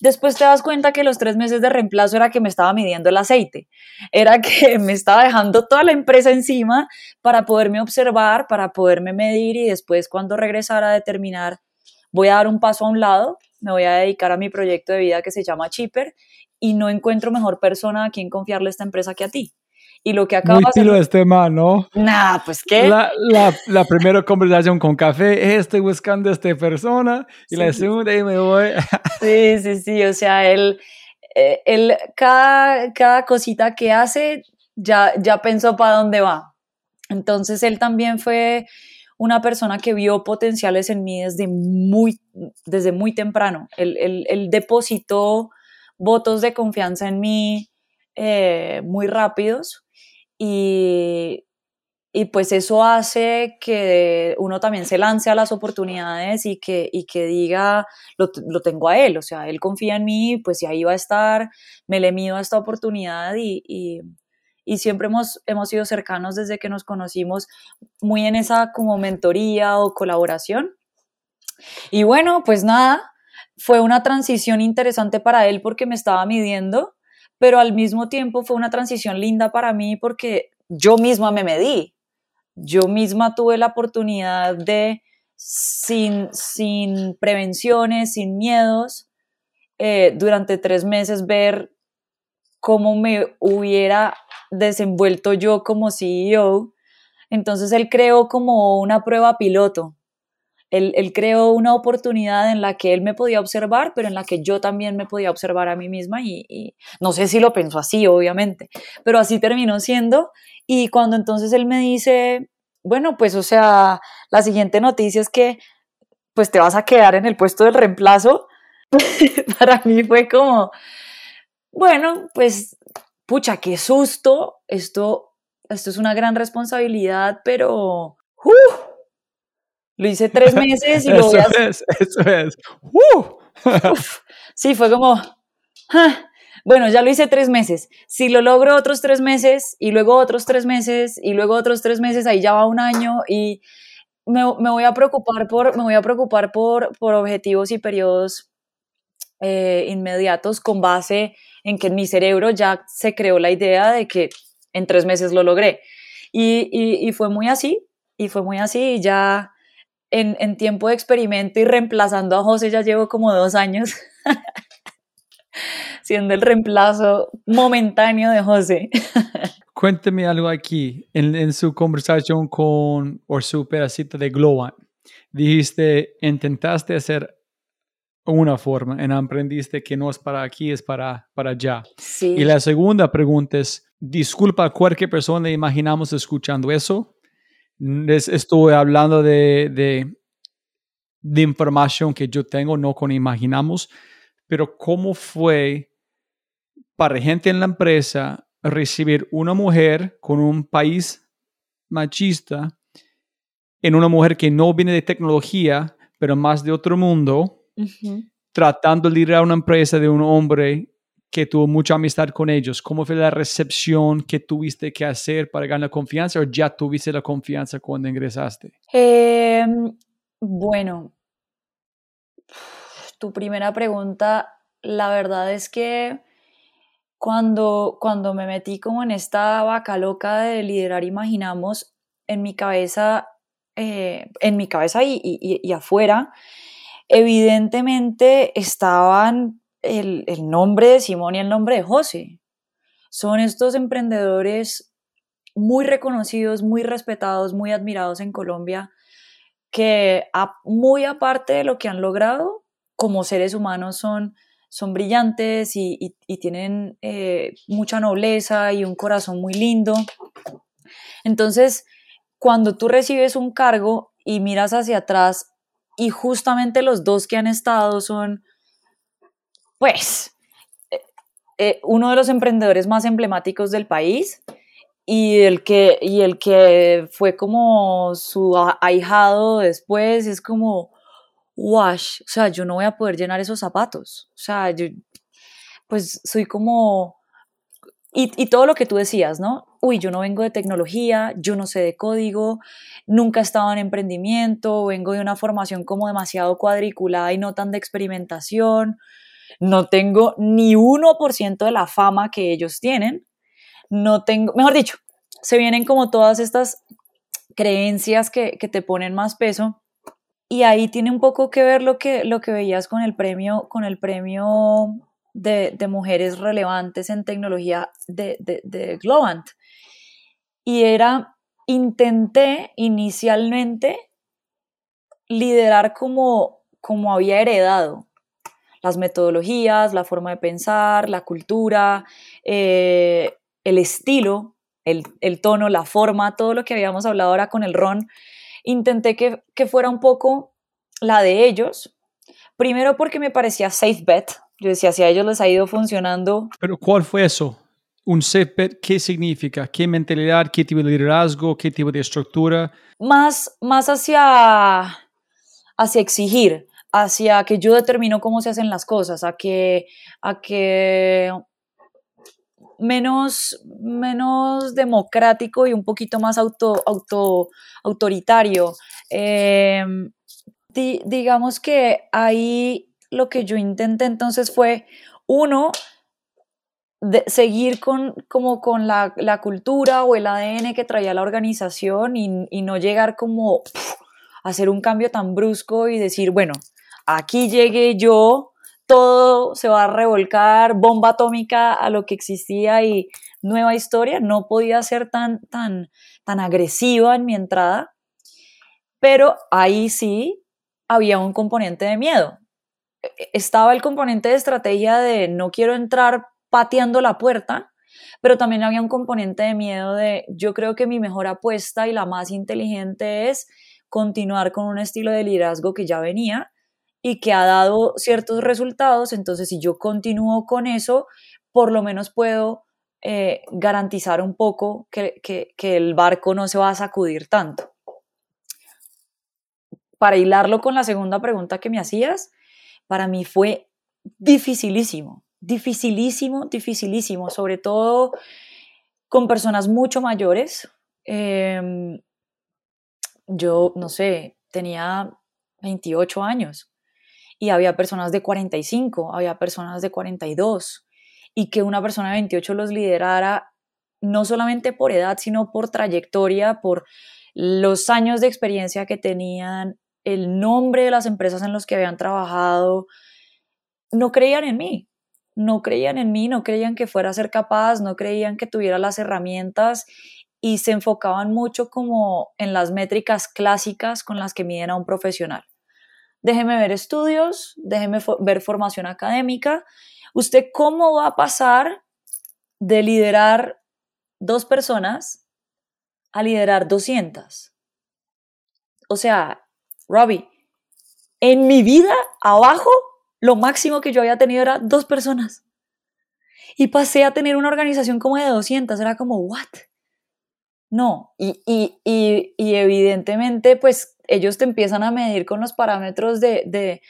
Después te das cuenta que los tres meses de reemplazo era que me estaba midiendo el aceite, era que me estaba dejando toda la empresa encima para poderme observar, para poderme medir y después cuando regresara a determinar, voy a dar un paso a un lado, me voy a dedicar a mi proyecto de vida que se llama Chipper y no encuentro mejor persona a quien confiarle esta empresa que a ti. Y lo que acabo Muy de pilo este man, ¿no? Nah, pues qué. La, la, la primera conversación con café, eh, estoy buscando a esta persona, y la Sí. segunda, y me voy. Sí, sí, sí, o sea, él, eh, él cada, cada cosita que hace ya, ya pensó para dónde va. Entonces él también fue una persona que vio potenciales en mí desde muy, desde muy temprano. Él, él- él depositó votos de confianza en mí eh, muy rápidos y, y pues eso hace que uno también se lance a las oportunidades y que, y que diga, lo, lo tengo a él, o sea, él confía en mí, pues si ahí va a estar, me le mido a esta oportunidad y, y, y, siempre hemos, hemos sido cercanos desde que nos conocimos, muy en esa como mentoría o colaboración. Y bueno, pues nada, fue una transición interesante para él porque me estaba midiendo, pero al mismo tiempo fue una transición linda para mí porque yo misma me medí. Yo misma tuve la oportunidad de, sin, sin prevenciones, sin miedos, eh, durante tres meses ver cómo me hubiera desenvuelto yo como CEO. Entonces él creó como una prueba piloto él, creó una oportunidad en la que él me podía observar, pero en la que yo también me podía observar a mí misma y, no sé si lo pensó así, obviamente, pero así terminó siendo. Y cuando entonces él me dice, bueno, pues o sea, la siguiente noticia es que pues te vas a quedar en el puesto del reemplazo, para mí fue como, bueno, pues pucha, qué susto, esto, esto es una gran responsabilidad, pero... ¡uh! Lo hice tres meses y lo voy a hacer. Es, eso es. sí, fue como. Bueno, ya lo hice tres meses. Si lo logro otros tres meses y luego otros tres meses y luego otros tres meses, ahí ya va un año y me, me voy a preocupar por, me voy a preocupar por, por objetivos y periodos eh, inmediatos con base en que en mi cerebro ya se creó la idea de que en tres meses lo logré. Y, y, y fue muy así, y fue muy así, y ya en, tiempo de experimento y reemplazando a José ya llevo como dos años, siendo el reemplazo momentáneo de José. Cuénteme algo aquí, en, su conversación con, o su pedacito de Globant, dijiste, intentaste hacer una forma, en aprendiste que no es para aquí, es para, para allá. Sí. Y la segunda pregunta es, disculpa a cualquier persona, imaginamos escuchando eso, estuve hablando de, de, información que yo tengo, no con imaginamos, pero cómo fue para gente en la empresa recibir una mujer con un país machista en una mujer que no viene de tecnología, pero más de otro mundo, tratando de liderar una empresa de un hombre que tuvo mucha amistad con ellos? ¿Cómo fue la recepción que tuviste que hacer para ganar confianza o ya tuviste la confianza cuando ingresaste? Em, bueno, tu primera pregunta, la verdad es que cuando, cuando me metí como en esta vaca loca de liderar Imaginamos, en mi cabeza, eh, en mi cabeza y afuera, evidentemente estaban el, nombre de Simón y el nombre de José. Son estos emprendedores muy reconocidos, muy respetados, muy admirados en Colombia, que muy aparte de lo que han logrado, como seres humanos son, son brillantes y, tienen eh, mucha nobleza y un corazón muy lindo. Entonces, cuando tú recibes un cargo y miras hacia atrás y justamente los dos que han estado son pues, eh, eh, uno de los emprendedores más emblemáticos del país y el que, y el que fue como su ahijado después, es como, wash, o sea, yo no voy a poder llenar esos zapatos, o sea, yo, pues soy como, y, y, todo lo que tú decías, ¿no? Uy, yo no vengo de tecnología, yo no sé de código, nunca he estado en emprendimiento, vengo de una formación como demasiado cuadriculada y no tan de experimentación, no tengo ni 1% de la fama que ellos tienen, no tengo, mejor dicho, se vienen como todas estas creencias que, te ponen más peso. Y ahí tiene un poco que ver lo que, lo que veías con el premio, con el premio de, mujeres relevantes en tecnología de, de, Globant. Y era, intenté inicialmente liderar como, como había heredado, las metodologías, la forma de pensar, la cultura, eh, el estilo, el, tono, la forma, todo lo que habíamos hablado ahora con el ron, intenté que, fuera un poco la de ellos. Primero porque me parecía safe bet. Yo decía, si a ellos les ha ido funcionando. Pero ¿cuál fue eso? un CPET, ¿qué significa? ¿Qué mentalidad? ¿Qué tipo de liderazgo? ¿Qué tipo de estructura? Más, más hacia, hacia exigir, hacia que yo determino cómo se hacen las cosas, a que, a que menos, menos democrático y un poquito más auto, auto, autoritario. Em, digamos que ahí lo que yo intenté entonces fue, uno, de seguir con, como con la, cultura o el ADN que traía la organización y, no llegar como a hacer un cambio tan brusco y decir, bueno, aquí llegué yo, todo se va a revolcar, bomba atómica a lo que existía y nueva historia, no podía ser tan, tan, tan agresiva en mi entrada, pero ahí sí había un componente de miedo. Estaba el componente de estrategia de no quiero entrar pateando la puerta, pero también había un componente de miedo de yo creo que mi mejor apuesta y la más inteligente es continuar con un estilo de liderazgo que ya venía y que ha dado ciertos resultados, entonces si yo continúo con eso, por lo menos puedo eh, garantizar un poco que, que el barco no se va a sacudir tanto. Para hilarlo con la segunda pregunta que me hacías, para mí fue dificilísimo, dificilísimo, dificilísimo, sobre todo con personas mucho mayores. Em, yo, no sé, tenía 28 años y había personas de 45, había personas de 42 y que una persona de 28 los liderara no solamente por edad, sino por trayectoria, por los años de experiencia que tenían, el nombre de las empresas en las que habían trabajado, no creían en mí no creían en mí, no creían que fuera a ser capaz, no creían que tuviera las herramientas y se enfocaban mucho como en las métricas clásicas con las que miden a un profesional. Déjeme ver estudios, déjeme ver formación académica. ¿Usted cómo va a pasar de liderar dos personas a liderar 200? O sea, Robbie, en mi vida abajo lo máximo que yo había tenido era dos personas. Y pasé a tener una organización como de 200, era como, ¿what? No, y, y, y, y evidentemente, pues ellos te empiezan a medir con los parámetros de, de,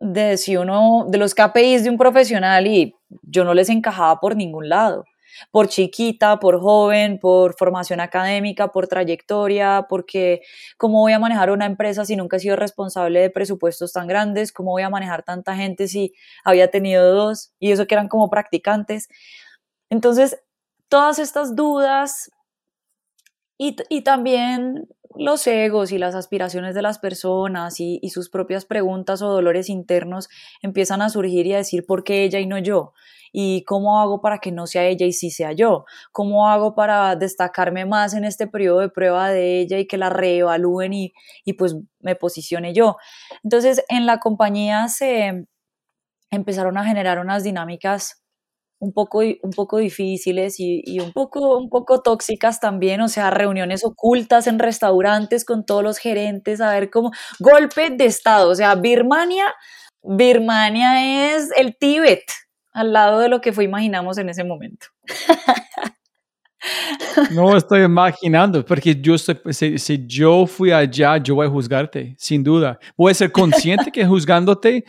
de si uno, de los KPIs de un profesional y yo no les encajaba por ningún lado. Por chiquita, por joven, por formación académica, por trayectoria, porque cómo voy a manejar una empresa si nunca he sido responsable de presupuestos tan grandes, cómo voy a manejar tanta gente si había tenido dos y eso que eran como practicantes. Entonces, todas estas dudas y, y también los egos y las aspiraciones de las personas y, sus propias preguntas o dolores internos empiezan a surgir y a decir por qué ella y no yo y cómo hago para que no sea ella y sí sea yo, cómo hago para destacarme más en este periodo de prueba de ella y que la reevalúen y, y pues me posicione yo. Entonces en la compañía se empezaron a generar unas dinámicas un poco, un poco difíciles y, y, un, poco, un poco tóxicas también, o sea, reuniones ocultas en restaurantes con todos los gerentes, a ver cómo, golpe de Estado, o sea, Birmania, Birmania es el Tíbet, al lado de lo que fue imaginamos en ese momento. No estoy imaginando, porque yo si, si, yo fui allá, yo voy a juzgarte, sin duda. Voy a ser consciente que juzgándote,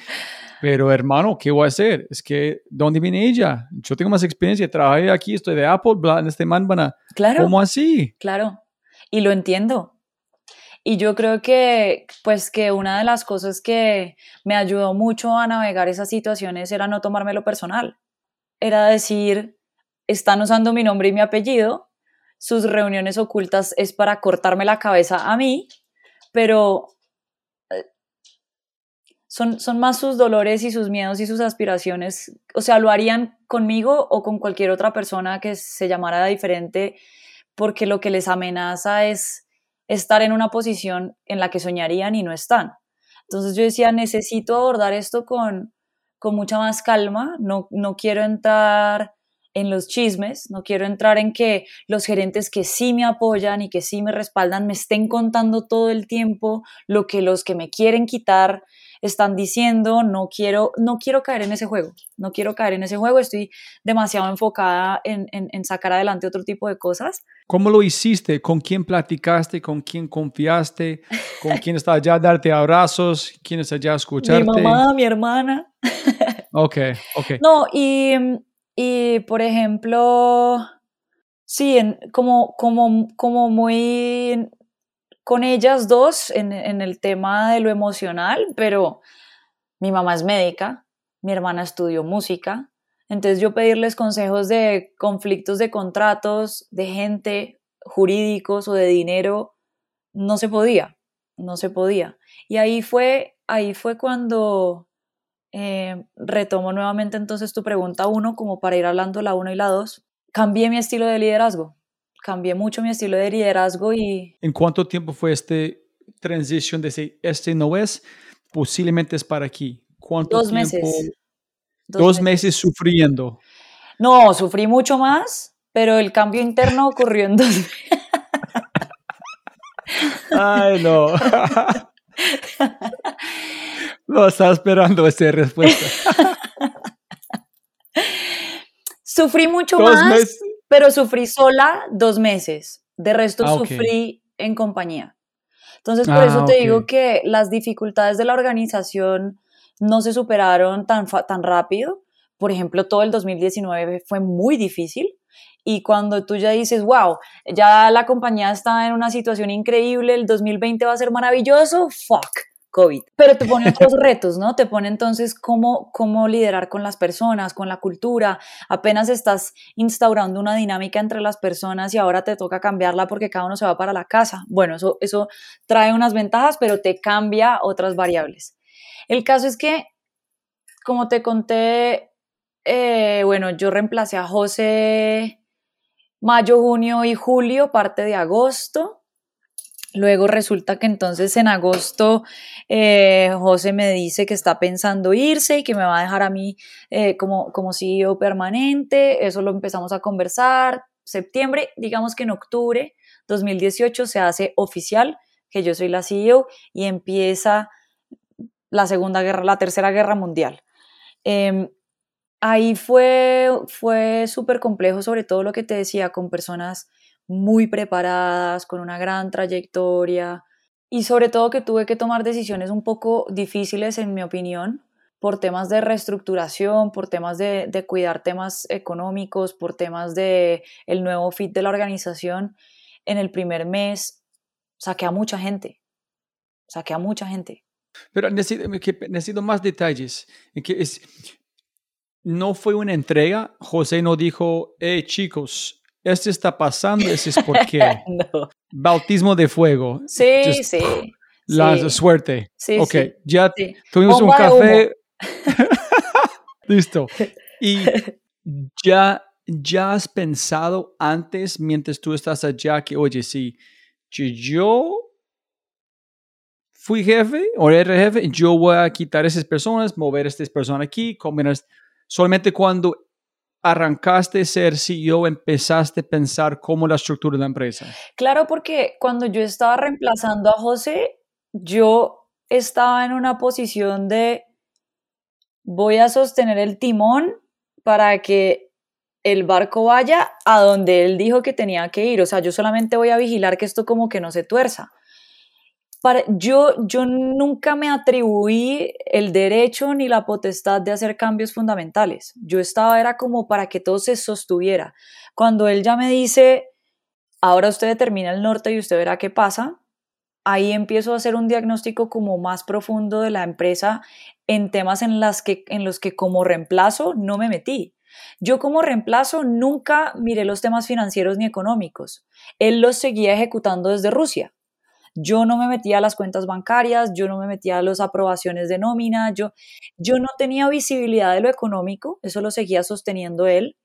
pero hermano, ¿qué voy a hacer? Es que, ¿dónde viene ella? Yo tengo más experiencia, trabajé aquí, estoy de Apple, bla, en este man, van a, claro, ¿cómo así? Claro, y lo entiendo. Y yo creo que, pues, que una de las cosas que me ayudó mucho a navegar esas situaciones era no tomármelo personal. Era decir, están usando mi nombre y mi apellido, sus reuniones ocultas es para cortarme la cabeza a mí, pero son, son más sus dolores y sus miedos y sus aspiraciones. O sea, lo harían conmigo o con cualquier otra persona que se llamara diferente, porque lo que les amenaza es estar en una posición en la que soñarían y no están. Entonces yo decía, necesito abordar esto con, con mucha más calma, no, no quiero entrar en los chismes, no quiero entrar en que los gerentes que sí me apoyan y que sí me respaldan me estén contando todo el tiempo lo que los que me quieren quitar están diciendo, no quiero, no quiero caer en ese juego, no quiero caer en ese juego, estoy demasiado enfocada en, en, en sacar adelante otro tipo de cosas. ¿Cómo lo hiciste? ¿Con quién platicaste? ¿Con quién confiaste? ¿Con quién está allá a darte abrazos? ¿Quién está allá a escucharte? Mi mamá, mi hermana. Ok, ok. No, y, y por ejemplo, sí, en, como, como, como muy con ellas dos en, el tema de lo emocional, pero mi mamá es médica, mi hermana estudió música, entonces yo pedirles consejos de conflictos de contratos, de gente, jurídicos o de dinero, no se podía, no se podía. Y ahí fue, ahí fue cuando eh, retomo nuevamente entonces tu pregunta uno, como para ir hablando la uno y la dos, cambié mi estilo de liderazgo cambié mucho mi estilo de liderazgo y... ¿En cuánto tiempo fue este transición de este no es, posiblemente es para aquí? ¿Cuánto dos tiempo? meses. Dos, dos meses. meses sufriendo. No, sufrí mucho más, pero el cambio interno ocurrió en dos meses. Ay, no. no estaba esperando esa respuesta. Sufrí mucho dos más. Meses pero sufrí sola dos meses. De resto Ah, sufrí en compañía. Entonces, por Ah, eso te digo que las dificultades de la organización no se superaron tan, tan rápido. Por ejemplo, todo el 2019 fue muy difícil. Y cuando tú ya dices, wow, ya la compañía está en una situación increíble, el 2020 va a ser maravilloso, fuck, COVID. Pero te pone otros retos, ¿no? Te pone entonces cómo, cómo liderar con las personas, con la cultura. Apenas estás instaurando una dinámica entre las personas y ahora te toca cambiarla porque cada uno se va para la casa. Bueno, eso, eso trae unas ventajas, pero te cambia otras variables. El caso es que, como te conté, eh, bueno, yo reemplacé a José mayo, junio y julio, parte de agosto. Luego resulta que entonces en agosto eh, José me dice que está pensando irse y que me va a dejar a mí eh, como, como CEO permanente. Eso lo empezamos a conversar. Septiembre, digamos que en octubre 2018 se hace oficial que yo soy la CEO y empieza la segunda guerra, la tercera guerra mundial. Eh, ahí fue, fue súper complejo, sobre todo lo que te decía, con personas muy preparadas, con una gran trayectoria y sobre todo que tuve que tomar decisiones un poco difíciles, en mi opinión, por temas de reestructuración, por temas de, de cuidar temas económicos, por temas de el nuevo fit de la organización. En el primer mes saqué a mucha gente, saqué a mucha gente. Pero necesito, que- necesito más detalles. En que es, no fue una entrega. José no dijo, hey chicos, esto está pasando, ese es por qué. No. Bautismo de fuego. Sí, Just sí. La sí, suerte. sí, ok, sí, ya tuvimos un Bomba de café. Listo. Y ya, ya has pensado antes, mientras tú estás allá, que, oye, sí, si yo fui jefe o era jefe, yo voy a quitar esas personas, mover a estas personas aquí, combinar. Solamente cuando arrancaste a ser CEO, empezaste a pensar cómo la estructura de la empresa. Claro, porque cuando yo estaba reemplazando a José, yo estaba en una posición de voy a sostener el timón para que el barco vaya a donde él dijo que tenía que ir. O sea, yo solamente voy a vigilar que esto como que no se tuerza. Para, yo, yo nunca me atribuí el derecho ni la potestad de hacer cambios fundamentales. Yo estaba, era como para que todo se sostuviera. Cuando él ya me dice, ahora usted determina el norte y usted verá qué pasa, ahí empiezo a hacer un diagnóstico como más profundo de la empresa en temas en, las que, en los que como reemplazo no me metí. Yo como reemplazo nunca miré los temas financieros ni económicos. Él los seguía ejecutando desde Rusia. Yo no me metía a las cuentas bancarias, yo no me metía a las aprobaciones de nómina, yo, yo no tenía visibilidad de lo económico, eso lo seguía sosteniendo él.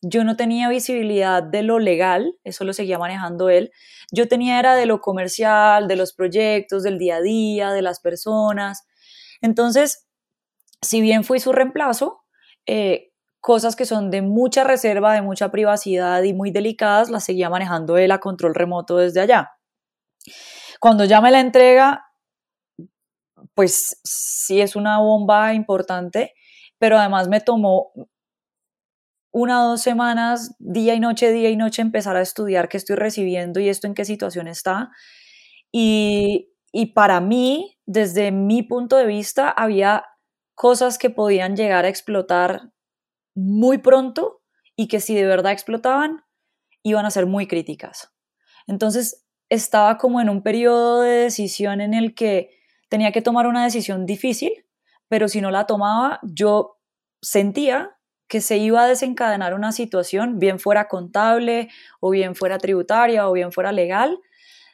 Yo no tenía visibilidad de lo legal, eso lo seguía manejando él. Yo tenía era de lo comercial, de los proyectos, del día a día, de las personas. Entonces, si bien fui su reemplazo, eh, cosas que son de mucha reserva, de mucha privacidad y muy delicadas, las seguía manejando él a control remoto desde allá. Cuando ya me la entrega, pues sí es una bomba importante, pero además me tomó una o dos semanas, día y noche, día y noche, empezar a estudiar qué estoy recibiendo y esto en qué situación está. Y, y para mí, desde mi punto de vista, había cosas que podían llegar a explotar muy pronto y que si de verdad explotaban, iban a ser muy críticas. Entonces, estaba como en un periodo de decisión en el que tenía que tomar una decisión difícil, pero si no la tomaba, yo sentía que se iba a desencadenar una situación, bien fuera contable o bien fuera tributaria o bien fuera legal,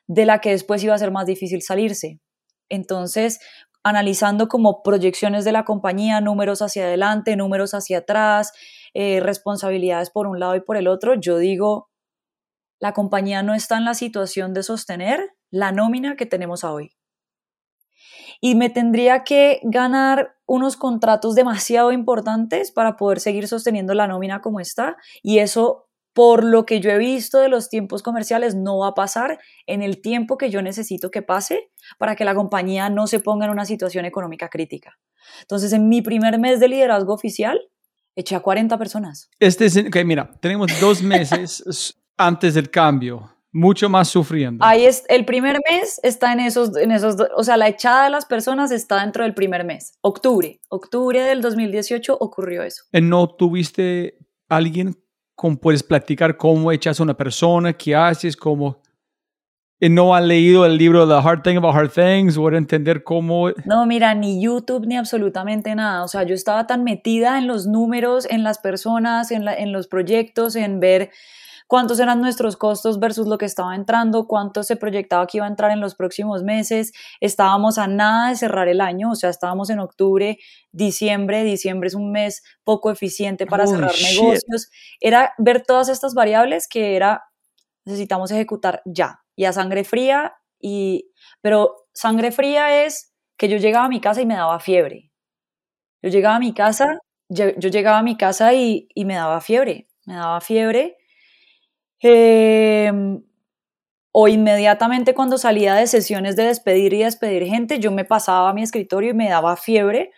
de la que después iba a ser más difícil salirse. Entonces, analizando como proyecciones de la compañía, números hacia adelante, números hacia atrás, eh, responsabilidades por un lado y por el otro, yo digo, la compañía no está en la situación de sostener la nómina que tenemos hoy y me tendría que ganar unos contratos demasiado importantes para poder seguir sosteniendo la nómina como está y eso por lo que yo he visto de los tiempos comerciales no va a pasar en el tiempo que yo necesito que pase para que la compañía no se ponga en una situación económica crítica. Entonces, en mi primer mes de liderazgo oficial, eché a 40 personas. Este es, ok, mira, tenemos dos meses antes del cambio mucho más sufriendo. Ahí es, el primer mes está en esos, en esos, o sea, la echada de las personas está dentro del primer mes, octubre, octubre del 2018 ocurrió eso. ¿No tuviste alguien con puedes platicar cómo echas a una persona, qué haces, cómo no ha leído el libro The Hard Thing About Hard Things o entender cómo... No, mira, ni YouTube ni absolutamente nada. O sea, yo estaba tan metida en los números, en las personas, en, en los proyectos, en ver cuántos eran nuestros costos versus lo que estaba entrando, cuánto se proyectaba que iba a entrar en los próximos meses. Estábamos a nada de cerrar el año, o sea, estábamos en octubre, diciembre, diciembre es un mes poco eficiente para cerrar negocios. Era ver todas estas variables que era necesitamos ejecutar ya y a sangre fría y pero sangre fría es que yo llegaba a mi casa y me daba fiebre. Yo llegaba a mi casa, yo, llegaba a mi casa y, y me daba fiebre, me daba fiebre Em, o inmediatamente cuando salía de sesiones de despedir y despedir gente, yo me pasaba a mi escritorio y me daba fiebre.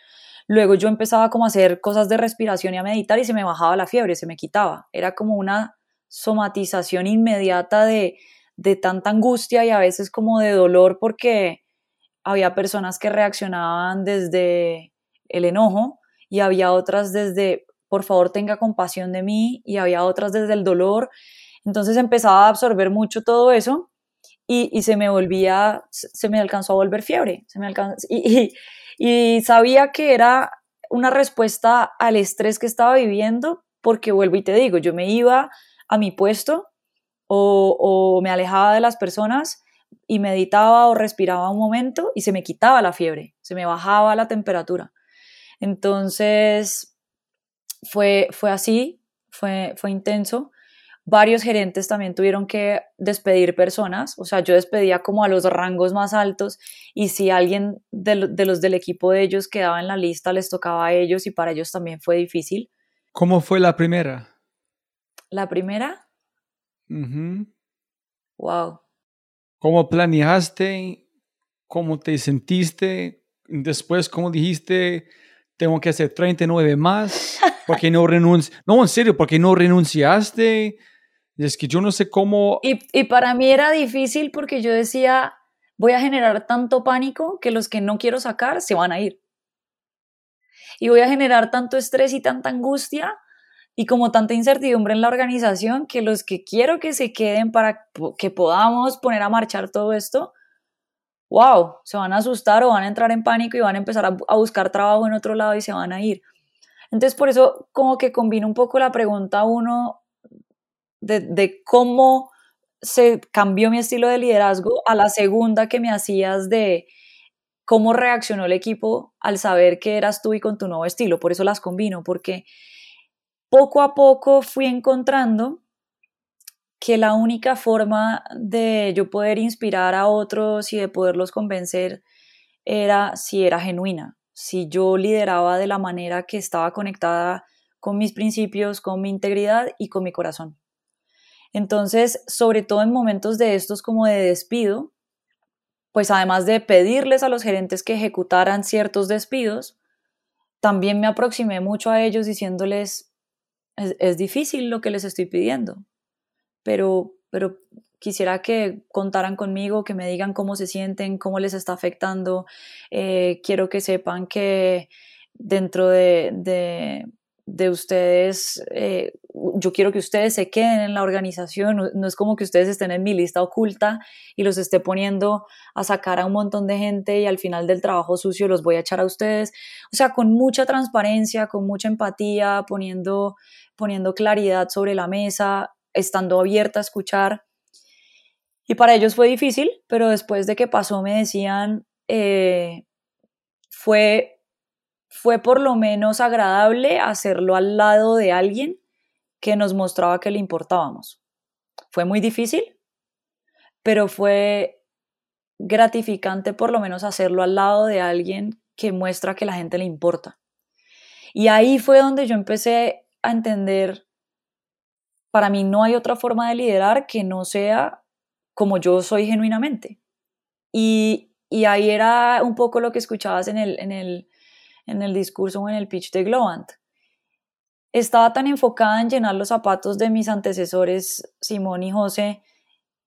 Luego yo empezaba como a hacer cosas de respiración y a meditar y se me bajaba la fiebre, se me quitaba. Era como una somatización inmediata de, de tanta angustia y a veces como de dolor porque había personas que reaccionaban desde el enojo y había otras desde, por favor, tenga compasión de mí y había otras desde el dolor entonces empezaba a absorber mucho todo eso y, se me volvía, se me alcanzó a volver fiebre. Se me y, y, sabía que era una respuesta al estrés que estaba viviendo porque vuelvo y te digo, yo me iba a mi puesto o, o me alejaba de las personas y meditaba o respiraba un momento y se me quitaba la fiebre, se me bajaba la temperatura. Entonces, fue, fue así, fue, fue intenso varios gerentes también tuvieron que despedir personas, o sea, yo despedía como a los rangos más altos y si alguien de, los del equipo de ellos quedaba en la lista, les tocaba a ellos y para ellos también fue difícil. ¿Cómo fue la primera? ¿La primera? Wow. ¿Cómo planeaste? ¿Cómo te sentiste? Después, ¿cómo dijiste? Tengo que hacer 39 más. porque no renunciaste? No, en serio, porque no renunciaste? Y es que yo no sé cómo... Y, y para mí era difícil porque yo decía, voy a generar tanto pánico que los que no quiero sacar se van a ir. Y voy a generar tanto estrés y tanta angustia y como tanta incertidumbre en la organización que los que quiero que se queden para que podamos poner a marchar todo esto, wow, se van a asustar o van a entrar en pánico y van a empezar a, a buscar trabajo en otro lado y se van a ir. Entonces por eso como que combino un poco la pregunta uno de, cómo se cambió mi estilo de liderazgo a la segunda que me hacías de cómo reaccionó el equipo al saber que eras tú y con tu nuevo estilo. Por eso las combino, porque poco a poco fui encontrando que la única forma de yo poder inspirar a otros y de poderlos convencer era si era genuina, si yo lideraba de la manera que estaba conectada con mis principios, con mi integridad y con mi corazón. Entonces, sobre todo en momentos de estos como de despido, pues además de pedirles a los gerentes que ejecutaran ciertos despidos, también me aproximé mucho a ellos diciéndoles, es, difícil lo que les estoy pidiendo, pero, pero quisiera que contaran conmigo, que me digan cómo se sienten, cómo les está afectando. Eh, quiero que sepan que dentro de, de ustedes, eh, yo quiero que ustedes se queden en la organización, no, es como que ustedes estén en mi lista oculta y los esté poniendo a sacar a un montón de gente y al final del trabajo sucio los voy a echar a ustedes. O sea, con mucha transparencia, con mucha empatía, poniendo, poniendo claridad sobre la mesa, estando abierta a escuchar. Y para ellos fue difícil, pero después de que pasó me decían, eh, fue fue por lo menos agradable hacerlo al lado de alguien que nos mostraba que le importábamos. Fue muy difícil, pero fue gratificante por lo menos hacerlo al lado de alguien que muestra que la gente le importa. Y ahí fue donde yo empecé a entender, para mí no hay otra forma de liderar que no sea como yo soy genuinamente. Y, ahí era un poco lo que escuchabas en el, en el, en el discurso o en el pitch de Globant. Estaba tan enfocada en llenar los zapatos de mis antecesores, Simón y José,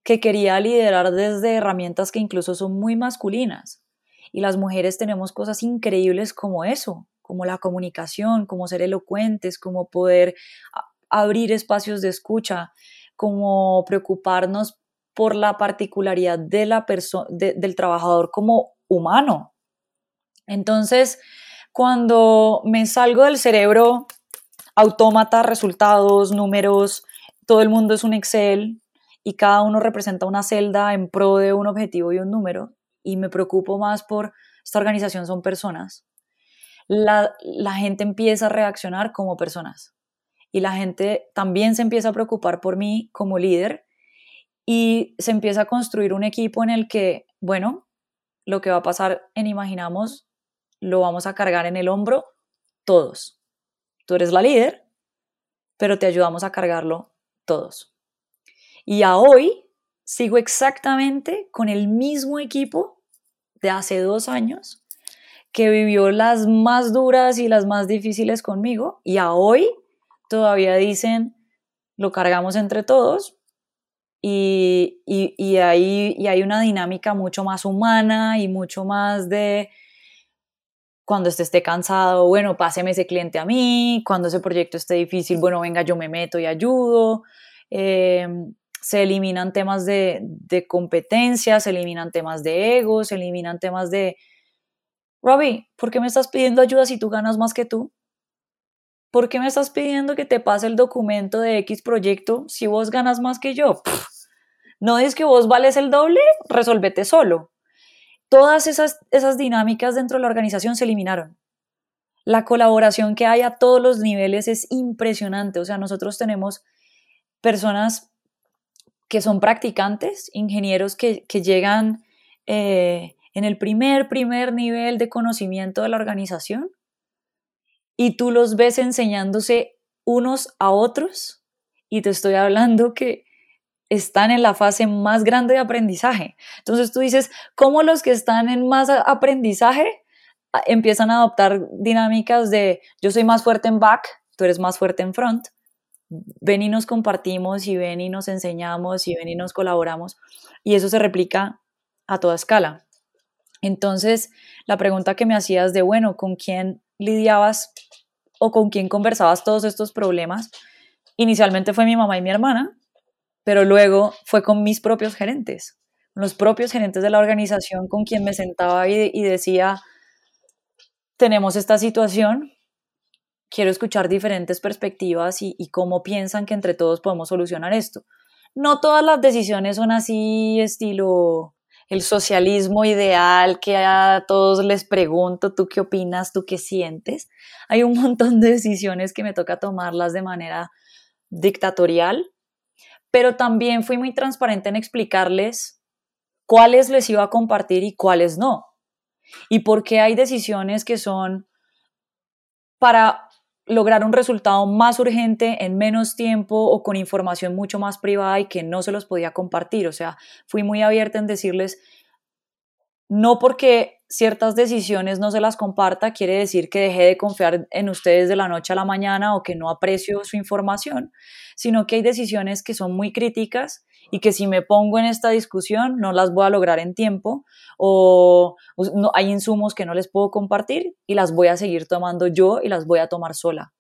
que quería liderar desde herramientas que incluso son muy masculinas. Y las mujeres tenemos cosas increíbles como eso, como la comunicación, como ser elocuentes, como poder abrir espacios de escucha, como preocuparnos por la particularidad de la del trabajador como humano. Entonces, cuando me salgo del cerebro autómata, resultados, números, todo el mundo es un Excel y cada uno representa una celda en pro de un objetivo y un número y me preocupo más por esta organización son personas. La, la gente empieza a reaccionar como personas y la gente también se empieza a preocupar por mí como líder y se empieza a construir un equipo en el que, bueno, lo que va a pasar en Imaginamos lo vamos a cargar en el hombro todos. Tú eres la líder, pero te ayudamos a cargarlo todos. Y a hoy sigo exactamente con el mismo equipo de hace dos años que vivió las más duras y las más difíciles conmigo y a hoy todavía dicen lo cargamos entre todos y, y, y, hay, y hay una dinámica mucho más humana y mucho más de cuando este esté cansado, bueno, páseme ese cliente a mí, cuando ese proyecto esté difícil, bueno, venga, yo me meto y ayudo. Em, se eliminan temas de, de, competencia, se eliminan temas de ego, se eliminan temas de, Robbie, ¿por qué me estás pidiendo ayuda si tú ganas más que tú? ¿Por qué me estás pidiendo que te pase el documento de X proyecto si vos ganas más que yo? ¿No es que vos vales el doble? Resolvete solo. Todas esas, esas dinámicas dentro de la organización se eliminaron. La colaboración que hay a todos los niveles es impresionante. O sea, nosotros tenemos personas que son practicantes, ingenieros que, llegan eh, en el primer, primer nivel de conocimiento de la organización y tú los ves enseñándose unos a otros y te estoy hablando que están en la fase más grande de aprendizaje. Entonces tú dices, ¿cómo los que están en más aprendizaje empiezan a adoptar dinámicas de yo soy más fuerte en back, tú eres más fuerte en front? Ven y nos compartimos y ven y nos enseñamos y ven y nos colaboramos y eso se replica a toda escala. Entonces, la pregunta que me hacías de, bueno, ¿con quién lidiabas o con quién conversabas todos estos problemas? Inicialmente fue mi mamá y mi hermana, pero luego fue con mis propios gerentes, los propios gerentes de la organización con quien me sentaba y, decía, tenemos esta situación, quiero escuchar diferentes perspectivas y, y, cómo piensan que entre todos podemos solucionar esto. No todas las decisiones son así, estilo el socialismo ideal, que a todos les pregunto, ¿tú qué opinas? ¿Tú qué sientes? Hay un montón de decisiones que me toca tomarlas de manera dictatorial pero también fui muy transparente en explicarles cuáles les iba a compartir y cuáles no. Y por qué hay decisiones que son para lograr un resultado más urgente en menos tiempo o con información mucho más privada y que no se los podía compartir. O sea, fui muy abierta en decirles, no porque ciertas decisiones no se las comparta quiere decir que dejé de confiar en ustedes de la noche a la mañana o que no aprecio su información, sino que hay decisiones que son muy críticas y que si me pongo en esta discusión no las voy a lograr en tiempo o no, hay insumos que no les puedo compartir y las voy a seguir tomando yo y las voy a tomar sola.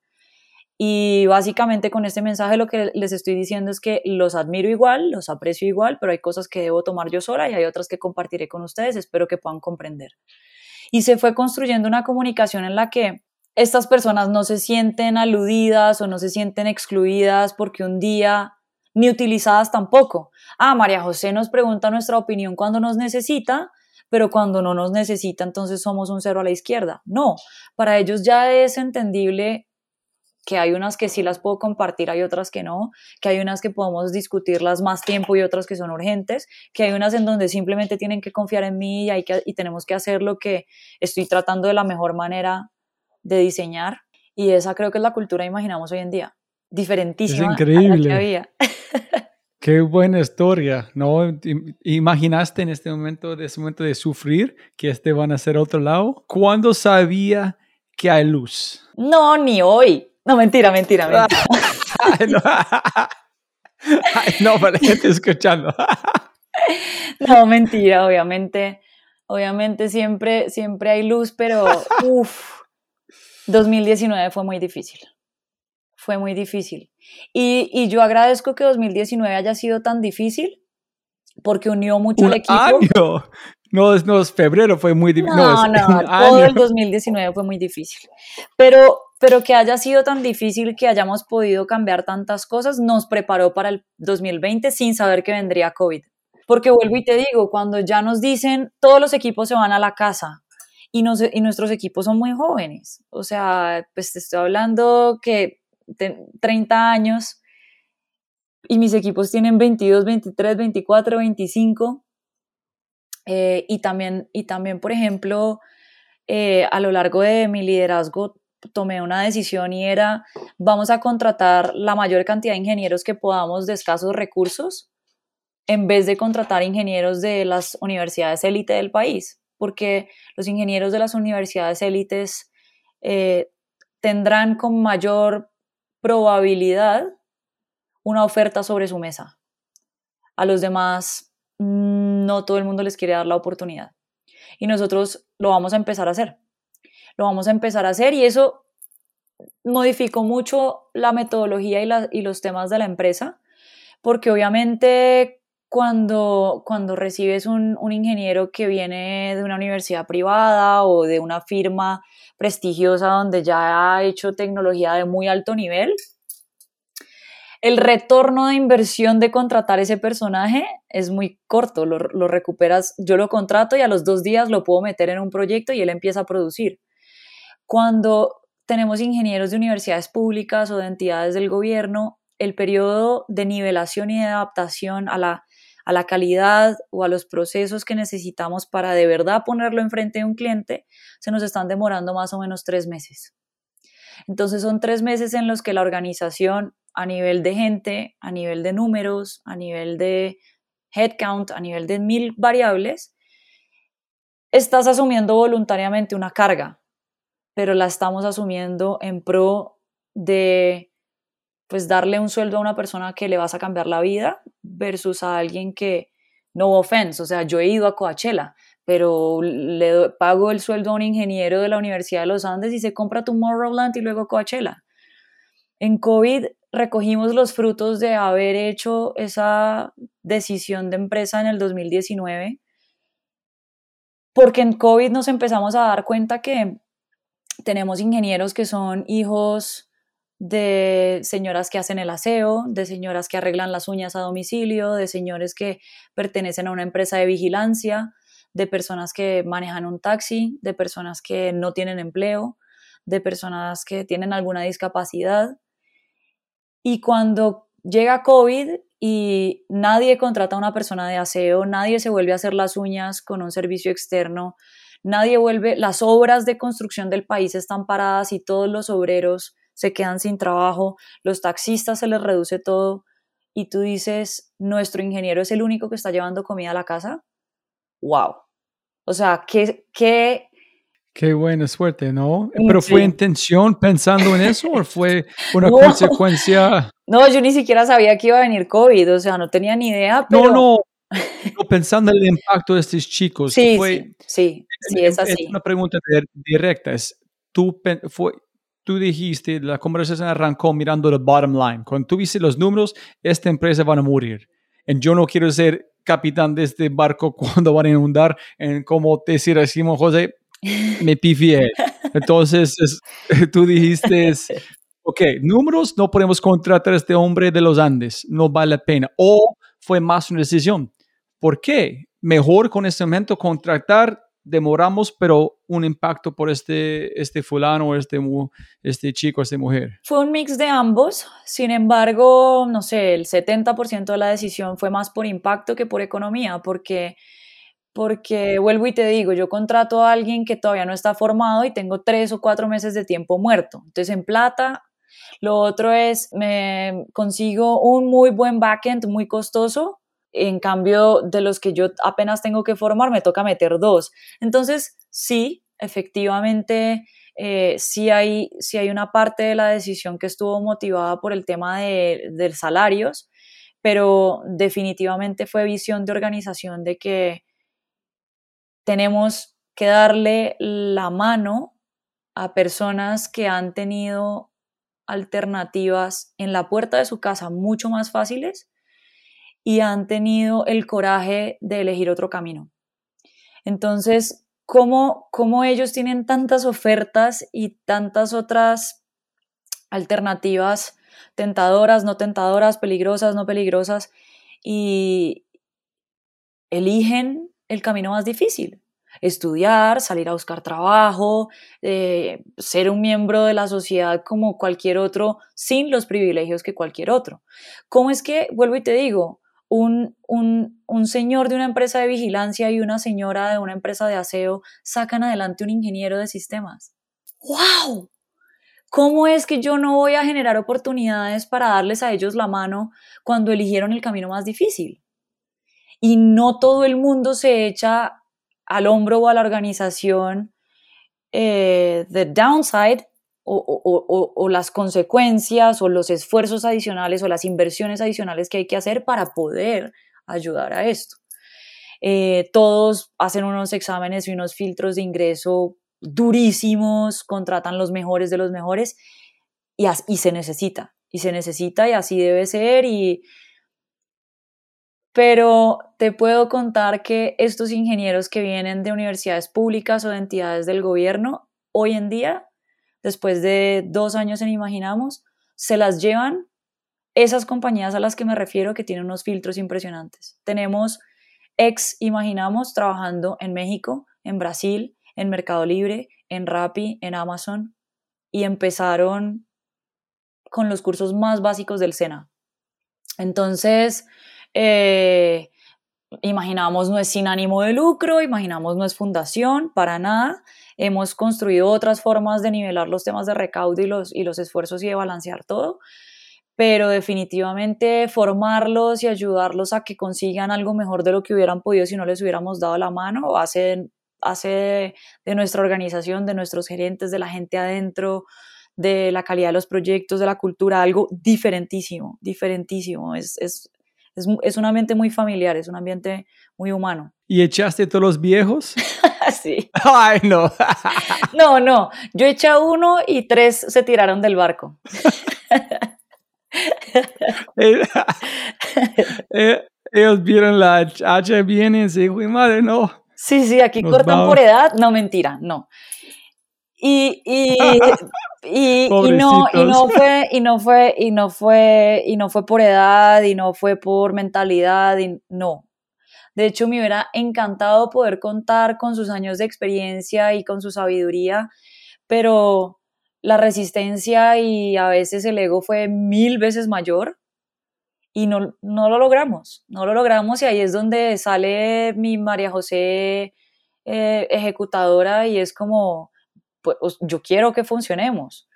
Y básicamente con este mensaje lo que les estoy diciendo es que los admiro igual, los aprecio igual, pero hay cosas que debo tomar yo sola y hay otras que compartiré con ustedes. Espero que puedan comprender. Y se fue construyendo una comunicación en la que estas personas no se sienten aludidas o no se sienten excluidas porque un día, ni utilizadas tampoco. Ah, María José nos pregunta nuestra opinión cuando nos necesita, pero cuando no nos necesita, entonces somos un cero a la izquierda. No, para ellos ya es entendible que hay unas que sí las puedo compartir, hay otras que no, que hay unas que podemos discutirlas más tiempo y otras que son urgentes, que hay unas en donde simplemente tienen que confiar en mí y, hay que, y tenemos que hacer lo que estoy tratando de la mejor manera de diseñar. Y esa creo que es la cultura que imaginamos hoy en día. Diferentísima. Es increíble. Qué buena historia, ¿no? ¿Imaginaste en este momento, de ese momento de sufrir, que este van a ser otro lado? ¿Cuándo sabía que hay luz? No, ni hoy. No, mentira, mentira, mentira. Ay, no. para que estoy escuchando. no, mentira, obviamente. Obviamente siempre, siempre hay luz, pero uff, 2019 fue muy difícil. Fue muy difícil. Y, y, yo agradezco que 2019 haya sido tan difícil porque unió mucho al equipo. Año. No, no, febrero fue muy difícil. No, no, no todo el 2019 fue muy difícil. Pero pero que haya sido tan difícil que hayamos podido cambiar tantas cosas nos preparó para el 2020 sin saber que vendría COVID. Porque vuelvo y te digo, cuando ya nos dicen todos los equipos se van a la casa y, y nuestros equipos son muy jóvenes, o sea, pues te estoy hablando que 30 años y mis equipos tienen 22, 23, 24, 25. y, también, y también, por ejemplo, eh, a lo largo de mi liderazgo tomé una decisión y era, vamos a contratar la mayor cantidad de ingenieros que podamos de escasos recursos en vez de contratar ingenieros de las universidades élite del país, porque los ingenieros de las universidades élites eh, tendrán con mayor probabilidad una oferta sobre su mesa. A los demás no todo el mundo les quiere dar la oportunidad. Y nosotros lo vamos a empezar a hacer lo vamos a empezar a hacer y eso modificó mucho la metodología y, los temas de la empresa, porque obviamente cuando, cuando recibes un, ingeniero que viene de una universidad privada o de una firma prestigiosa donde ya ha hecho tecnología de muy alto nivel, el retorno de inversión de contratar ese personaje es muy corto, lo, lo, recuperas, yo lo contrato y a los dos días lo puedo meter en un proyecto y él empieza a producir. Cuando tenemos ingenieros de universidades públicas o de entidades del gobierno, el periodo de nivelación y de adaptación a la, a la calidad o a los procesos que necesitamos para de verdad ponerlo enfrente de un cliente, se nos están demorando más o menos tres meses. Entonces son tres meses en los que la organización a nivel de gente, a nivel de números, a nivel de headcount, a nivel de mil variables, estás asumiendo voluntariamente una carga pero la estamos asumiendo en pro de pues darle un sueldo a una persona que le vas a cambiar la vida versus a alguien que no offense, o sea, yo he ido a Coachella, pero le pago el sueldo a un ingeniero de la Universidad de los Andes y se compra Tomorrowland y luego Coachella. En COVID recogimos los frutos de haber hecho esa decisión de empresa en el 2019, porque en COVID nos empezamos a dar cuenta que tenemos ingenieros que son hijos de señoras que hacen el aseo, de señoras que arreglan las uñas a domicilio, de señores que pertenecen a una empresa de vigilancia, de personas que manejan un taxi, de personas que no tienen empleo, de personas que tienen alguna discapacidad. Y cuando llega COVID y nadie contrata a una persona de aseo, nadie se vuelve a hacer las uñas con un servicio externo, nadie vuelve, las obras de construcción del país están paradas y todos los obreros se quedan sin trabajo, los taxistas se les reduce todo y tú dices, nuestro ingeniero es el único que está llevando comida a la casa. ¡Wow! O sea, ¿qué, qué, Qué buena suerte, ¿no? Mm, ¿Pero fue intención pensando en eso o fue una No. consecuencia? No, yo ni siquiera sabía que iba a venir COVID, o sea, no tenía ni idea, pero... No, no, no, pensando en el impacto de estos chicos. Sí, fue, sí, sí, sí, es así. una pregunta di- directa. Es, tú, fue, tú dijiste, la conversación arrancó mirando el bottom line. Cuando tú viste los números, esta empresa van a morir. Y yo no quiero ser capitán de este barco cuando van a inundar. En como te decía Simón José, me pifié. Entonces, es- tú dijiste, es, ok, números, no podemos contratar a este hombre de los Andes, no vale la pena. O fue más una decisión. ¿Por qué? Mejor con este momento contratar, demoramos, pero un impacto por este, este fulano, este, este chico, esta mujer. Fue un mix de ambos, sin embargo, no sé, el 70% de la decisión fue más por impacto que por economía, porque, porque vuelvo y te digo, yo contrato a alguien que todavía no está formado y tengo tres o cuatro meses de tiempo muerto. Entonces, en plata, lo otro es, me consigo un muy buen backend, muy costoso. En cambio, de los que yo apenas tengo que formar, me toca meter dos. Entonces, sí, efectivamente, eh, sí, hay, sí hay una parte de la decisión que estuvo motivada por el tema de, de salarios, pero definitivamente fue visión de organización de que tenemos que darle la mano a personas que han tenido alternativas en la puerta de su casa mucho más fáciles y han tenido el coraje de elegir otro camino. Entonces, ¿cómo, cómo ellos tienen tantas ofertas y tantas otras alternativas tentadoras, no tentadoras, peligrosas, no peligrosas, y eligen el camino más difícil? Estudiar, salir a buscar trabajo, eh, ser un miembro de la sociedad como cualquier otro, sin los privilegios que cualquier otro. ¿Cómo es que, vuelvo y te digo, un, un, un, señor de una empresa de vigilancia y una señora de una empresa de aseo sacan adelante un ingeniero de sistemas. ¡Wow! ¿Cómo es que yo no voy a generar oportunidades para darles a ellos la mano cuando eligieron el camino más difícil? Y no todo el mundo se echa al hombro o a la organización eh, the downside o, las consecuencias o los esfuerzos adicionales o las inversiones adicionales que hay que hacer para poder ayudar a esto. Eh, todos hacen unos exámenes y unos filtros de ingreso durísimos, contratan los mejores de los mejores y, y se necesita, y se necesita y así debe ser y, pero te puedo contar que estos ingenieros que vienen de universidades públicas o de entidades del gobierno, hoy en día, después de dos años en Imaginamos, se las llevan esas compañías a las que me refiero que tienen unos filtros impresionantes. Tenemos ex Imaginamos trabajando en México, en Brasil, en Mercado Libre, en Rappi, en Amazon, y empezaron con los cursos más básicos del SENA. Entonces, eh, imaginamos no es sin ánimo de lucro, imaginamos no es fundación, para nada. Hemos construido otras formas de nivelar los temas de recaudo y los, y los esfuerzos y de balancear todo, pero definitivamente formarlos y ayudarlos a que consigan algo mejor de lo que hubieran podido si no les hubiéramos dado la mano, hace, hace de, nuestra organización, de nuestros gerentes, de la gente adentro, de la calidad de los proyectos, de la cultura, algo diferentísimo, diferentísimo. Es, es, es, es, un ambiente muy familiar, es un ambiente muy humano. ¿Y echaste todos los viejos? sí. Ay, no. no, no. Yo eché a uno y tres se tiraron del barco. Ellos vieron la hacha viene y se madre, no. Sí, sí, aquí Nos cortan vamos. por edad. No, mentira, no. Y, y, y, y, no, y no fue, y no fue, y no fue, y no fue por edad, y no fue por mentalidad, y no. De hecho, me hubiera encantado poder contar con sus años de experiencia y con su sabiduría, pero la resistencia y a veces el ego fue mil veces mayor y no, no lo logramos, no lo logramos y ahí es donde sale mi María José eh, ejecutadora y es como, pues yo quiero que funcionemos,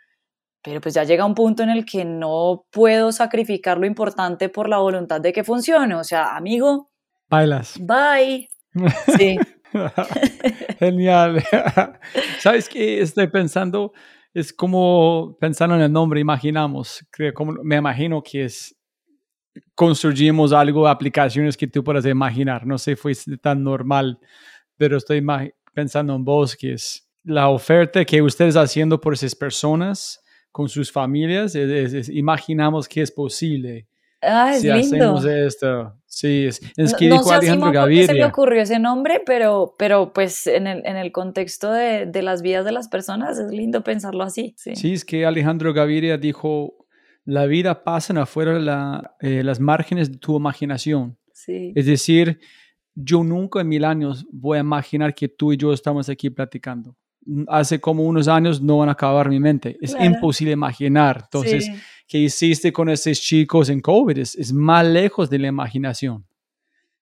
pero pues ya llega un punto en el que no puedo sacrificar lo importante por la voluntad de que funcione, o sea, amigo, bailas. Bye. Sí. Genial. ¿Sabes qué estoy pensando? Es como pensando en el nombre, imaginamos. que como, me imagino que es construimos algo, aplicaciones que tú puedas imaginar. No sé, fue tan normal, pero estoy pensando en vos, que es la oferta que ustedes haciendo por esas personas con sus familias, imaginamos que es posible. Ah, es si lindo. hacemos esto. Sí, es, es que no, dijo sé Alejandro qué se le Gaviria. ocurrió ese nombre, pero, pero pues en el, en el contexto de, de las vidas de las personas es lindo pensarlo así. Sí. Sí, es que Alejandro Gaviria dijo, la vida pasa afuera de la, eh, las márgenes de tu imaginación. sí. Es decir, yo nunca en mil años voy a imaginar que tú y yo estamos aquí platicando. Hace como unos años no van a acabar mi mente. Es Claro. imposible imaginar. Entonces, Sí. ¿qué hiciste con esos chicos en COVID? Es, es más lejos de la imaginación.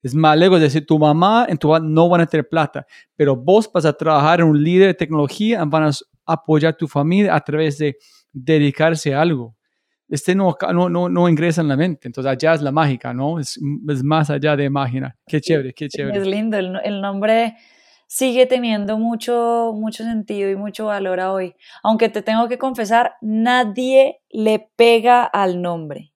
Es más lejos de decir, tu mamá en tu no van a tener plata, pero vos vas a trabajar en un líder de tecnología, van a apoyar a tu familia a través de dedicarse a algo. Este no, no, no, no ingresa en la mente, entonces allá es la mágica, ¿no? Es, es más allá de imaginar. Qué chévere, qué chévere. Es lindo, el, el nombre sigue teniendo mucho, mucho sentido y mucho valor a hoy. Aunque te tengo que confesar, nadie le pega al nombre.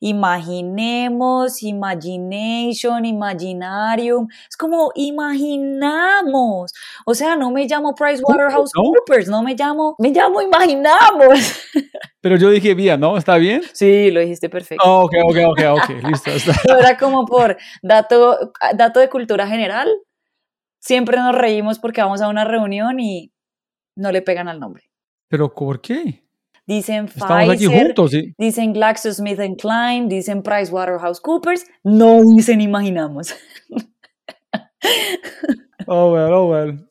Imaginemos, imagination, imaginarium. Es como imaginamos. O sea, no me llamo PricewaterhouseCoopers, no me llamo, me llamo imaginamos. Pero yo dije bien, ¿no? ¿Está bien? Sí, lo dijiste perfecto. Oh, ok, ok, ok, ok, listo. Está. No era como por dato, dato de cultura general. Siempre nos reímos porque vamos a una reunión y no le pegan al nombre. Pero ¿por qué? Dicen Estamos aquí Pfizer, juntos, ¿sí? dicen GlaxoSmithKline, dicen PricewaterhouseCoopers, no dicen imaginamos. Oh, well, oh, well.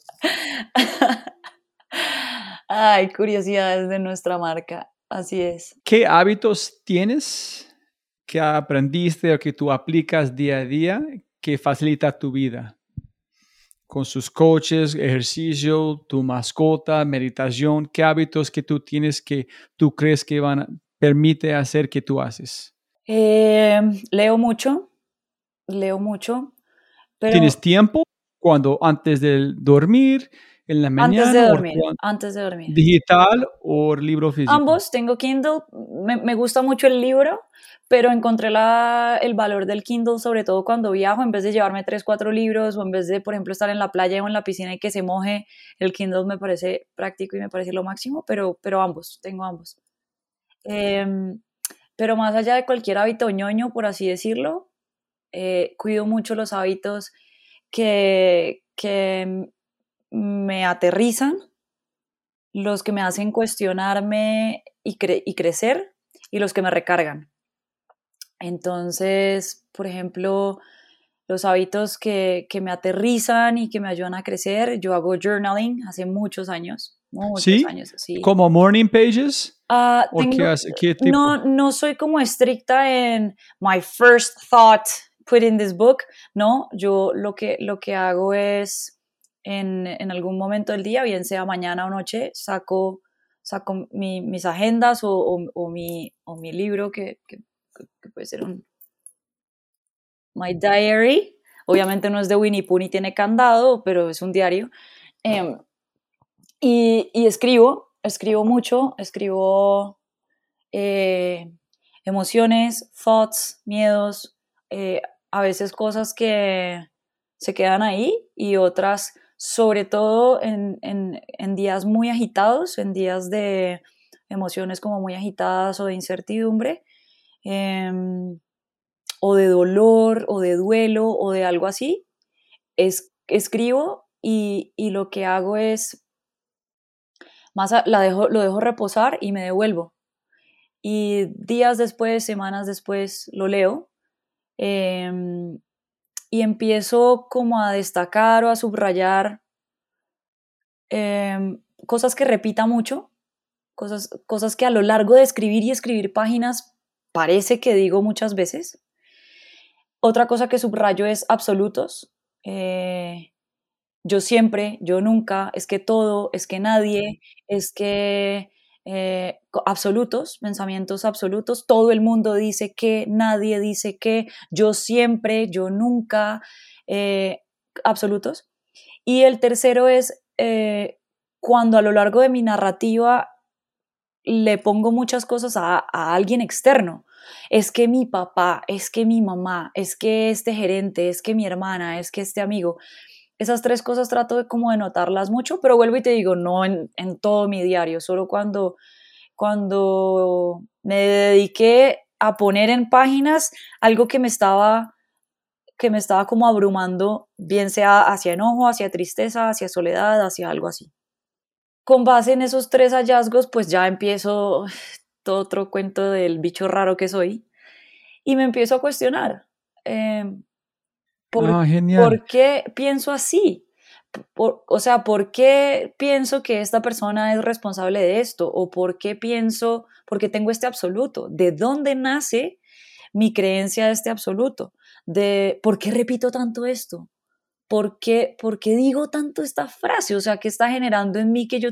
Ay, curiosidades de nuestra marca. Así es. ¿Qué hábitos tienes que aprendiste o que tú aplicas día a día que facilita tu vida? Con sus coaches, ejercicio, tu mascota, meditación, ¿qué hábitos que tú tienes que tú crees que van a permite hacer que tú haces? Eh, leo mucho, leo mucho. Pero ¿Tienes tiempo cuando antes de dormir, en la mañana, antes de dormir, antes de dormir. digital o libro físico? Ambos, tengo Kindle, me, me gusta mucho el libro, pero encontré la, el valor del Kindle, sobre todo cuando viajo, en vez de llevarme tres, cuatro libros, o en vez de, por ejemplo, estar en la playa o en la piscina y que se moje, el Kindle me parece práctico y me parece lo máximo, pero, pero ambos, tengo ambos. Em, pero más allá de cualquier hábito ñoño, por así decirlo, eh, cuido mucho los hábitos que, que me aterrizan, los que me hacen cuestionarme y, cre- y crecer y los que me recargan. Entonces, por ejemplo, los hábitos que, que me aterrizan y que me ayudan a crecer, yo hago journaling hace muchos años, muchos ¿Sí? años, sí. ¿Como morning pages? Ah, ¿O qué, tengo- hace- qué tipo? no, no soy como estricta en my first thought put in this book, no, yo lo que, lo que hago es en, en algún momento del día, bien sea mañana o noche, saco, saco mi- mis agendas o, o- o mi, o mi libro que, que- que puede ser un My Diary, obviamente no es de Winnie Pooh ni tiene candado, pero es un diario. Em, y, y escribo, escribo mucho, escribo eh, emociones, thoughts, miedos, eh, a veces cosas que se quedan ahí y otras, sobre todo en, en- en días muy agitados, en días de emociones como muy agitadas o de incertidumbre, em, o de dolor, o de duelo, o de algo así, es, escribo y, y lo que hago es más la dejo, lo dejo reposar y me devuelvo. Y días después, semanas después, lo leo em, y empiezo como a destacar o a subrayar em, cosas que repita mucho, cosas, cosas que a lo largo de escribir y escribir páginas parece que digo muchas veces. Otra cosa que subrayo es absolutos. eh, yo siempre, yo nunca, es que todo, es que nadie, es que eh, absolutos, pensamientos absolutos. Todo el mundo dice que, nadie dice que, yo siempre, yo nunca, eh, absolutos. Y el tercero es cuando a lo largo de mi narrativa le pongo muchas cosas a, alguien externo. Es que mi papá, es que mi mamá, es que este gerente, es que mi hermana, es que este amigo. Esas tres cosas trato de como de notarlas mucho, pero vuelvo y te digo, no en, en todo mi diario, solo cuando, cuando me dediqué a poner en páginas algo que me estaba que me estaba como abrumando, bien sea hacia enojo, hacia tristeza, hacia soledad, hacia algo así. Con base en esos tres hallazgos, pues ya empiezo todo otro cuento del bicho raro que soy y me empiezo a cuestionar. Em, ¿por, Ah. ¿Por qué pienso así? Por- o sea, ¿por qué pienso que esta persona es responsable de esto? ¿O por qué pienso, por qué tengo este absoluto? ¿De dónde nace mi creencia de este absoluto? De por qué repito tanto esto? ¿Por qué, por qué digo tanto esta frase? O sea, ¿qué está generando en mí que yo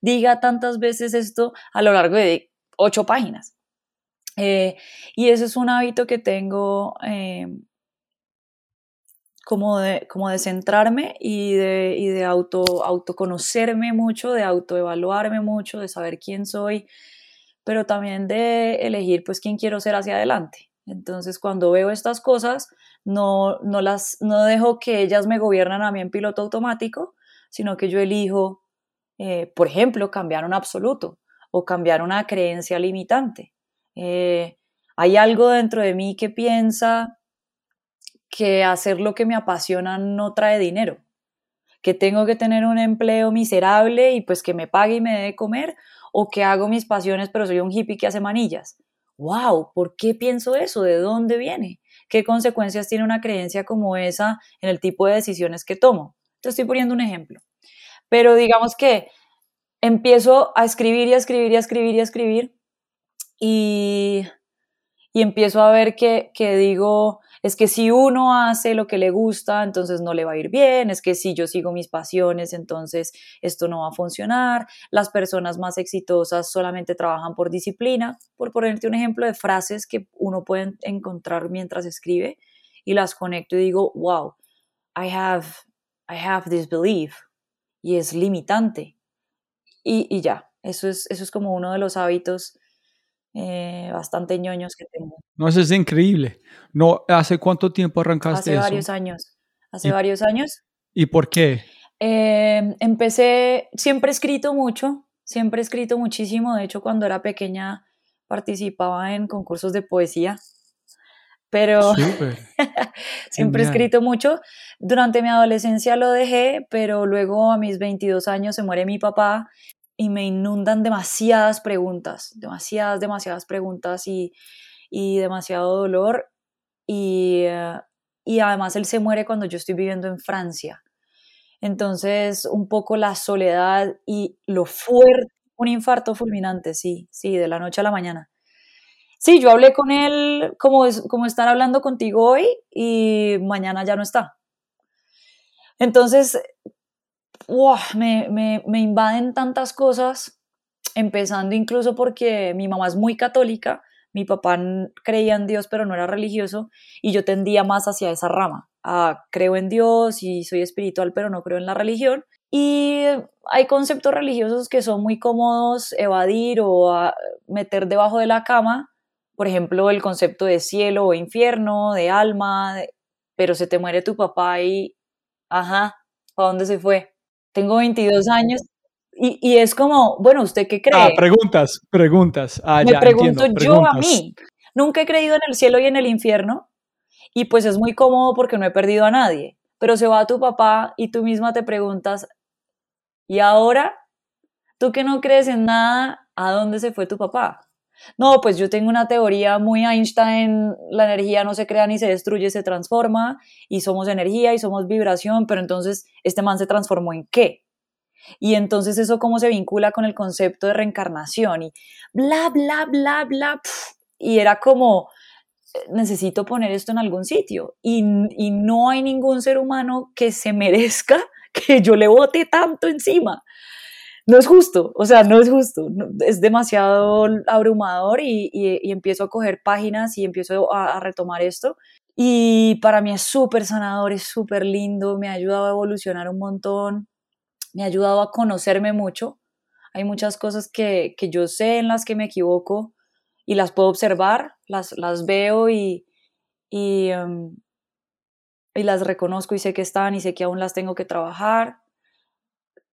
diga tantas veces esto a lo largo de ocho páginas? Eh, y ese es un hábito que tengo eh, como, de, como de centrarme y de, y de auto, autoconocerme mucho, de autoevaluarme mucho, de saber quién soy, pero también de elegir pues quién quiero ser hacia adelante. Entonces, cuando veo estas cosas, no, no, las, no dejo que ellas me gobiernan a mí en piloto automático, sino que yo elijo, eh, por ejemplo, cambiar un absoluto o cambiar una creencia limitante. Eh, hay algo dentro de mí que piensa que hacer lo que me apasiona no trae dinero, que tengo que tener un empleo miserable y pues que me pague y me dé de comer, o que hago mis pasiones pero soy un hippie que hace manillas. ¡Wow! ¿Por qué pienso eso? ¿De dónde viene? ¿Qué consecuencias tiene una creencia como esa en el tipo de decisiones que tomo? Te estoy poniendo un ejemplo. Pero digamos que empiezo a escribir y a escribir y a escribir y a escribir y, y empiezo a ver que, que digo, es que si uno hace lo que le gusta, entonces no le va a ir bien, es que si yo sigo mis pasiones, entonces esto no va a funcionar, las personas más exitosas solamente trabajan por disciplina, por ponerte un ejemplo de frases que uno puede encontrar mientras escribe y las conecto y digo, wow, I have, I have this belief y es limitante. Y, y ya, eso es, eso es como uno de los hábitos eh, bastante ñoños que tengo. No, eso es increíble. No, ¿Hace cuánto tiempo arrancaste Hace eso? varios años. Hace Y- varios años. ¿Y por qué? Eh, empecé, siempre he escrito mucho, siempre he escrito muchísimo. De hecho, cuando era pequeña participaba en concursos de poesía. Pero siempre he escrito mucho. Durante mi adolescencia lo dejé, pero luego a mis 22 años se muere mi papá y me inundan demasiadas preguntas, demasiadas, demasiadas preguntas y, y demasiado dolor. Y, y además él se muere cuando yo estoy viviendo en Francia. Entonces, un poco la soledad y lo fuerte, un infarto fulminante, sí, sí, de la noche a la mañana. Sí, yo hablé con él como, como estar hablando contigo hoy y mañana ya no está. Entonces, ¡guau! me, me, me invaden tantas cosas, empezando incluso porque mi mamá es muy católica, mi papá creía en Dios pero no era religioso y yo tendía más hacia esa rama. a creo en Dios y soy espiritual pero no creo en la religión. Y hay conceptos religiosos que son muy cómodos evadir o meter debajo de la cama, por ejemplo, el concepto de cielo o infierno, de alma, pero se te muere tu papá y, ajá, ¿a dónde se fue? Tengo 22 años y, y es como, bueno, ¿usted qué cree? Ah, preguntas, preguntas. Ah, Me ya, pregunto entiendo, yo a mí. Nunca he creído en el cielo y en el infierno y pues es muy cómodo porque no he perdido a nadie. Pero se va tu papá y tú misma te preguntas, ¿y ahora? ¿Tú que no crees en nada, a dónde se fue tu papá? No, pues yo tengo una teoría muy Einstein, la energía no se crea ni se destruye, se transforma y somos energía y somos vibración, pero entonces este man se transformó en qué? Y entonces eso cómo se vincula con el concepto de reencarnación y bla, bla, bla, bla. pf, y era como, eh, necesito poner esto en algún sitio. Y, y no hay ningún ser humano que se merezca que yo le bote tanto encima. No es justo, o sea, no es justo, es demasiado abrumador y, y- empiezo a coger páginas y empiezo a, a retomar esto. Y para mí es súper sanador, es súper lindo, me ha ayudado a evolucionar un montón, me ha ayudado a conocerme mucho. Hay muchas cosas que, que yo sé en las que me equivoco y las puedo observar, las, las veo y, y, em, y las reconozco y sé que están y sé que aún las tengo que trabajar.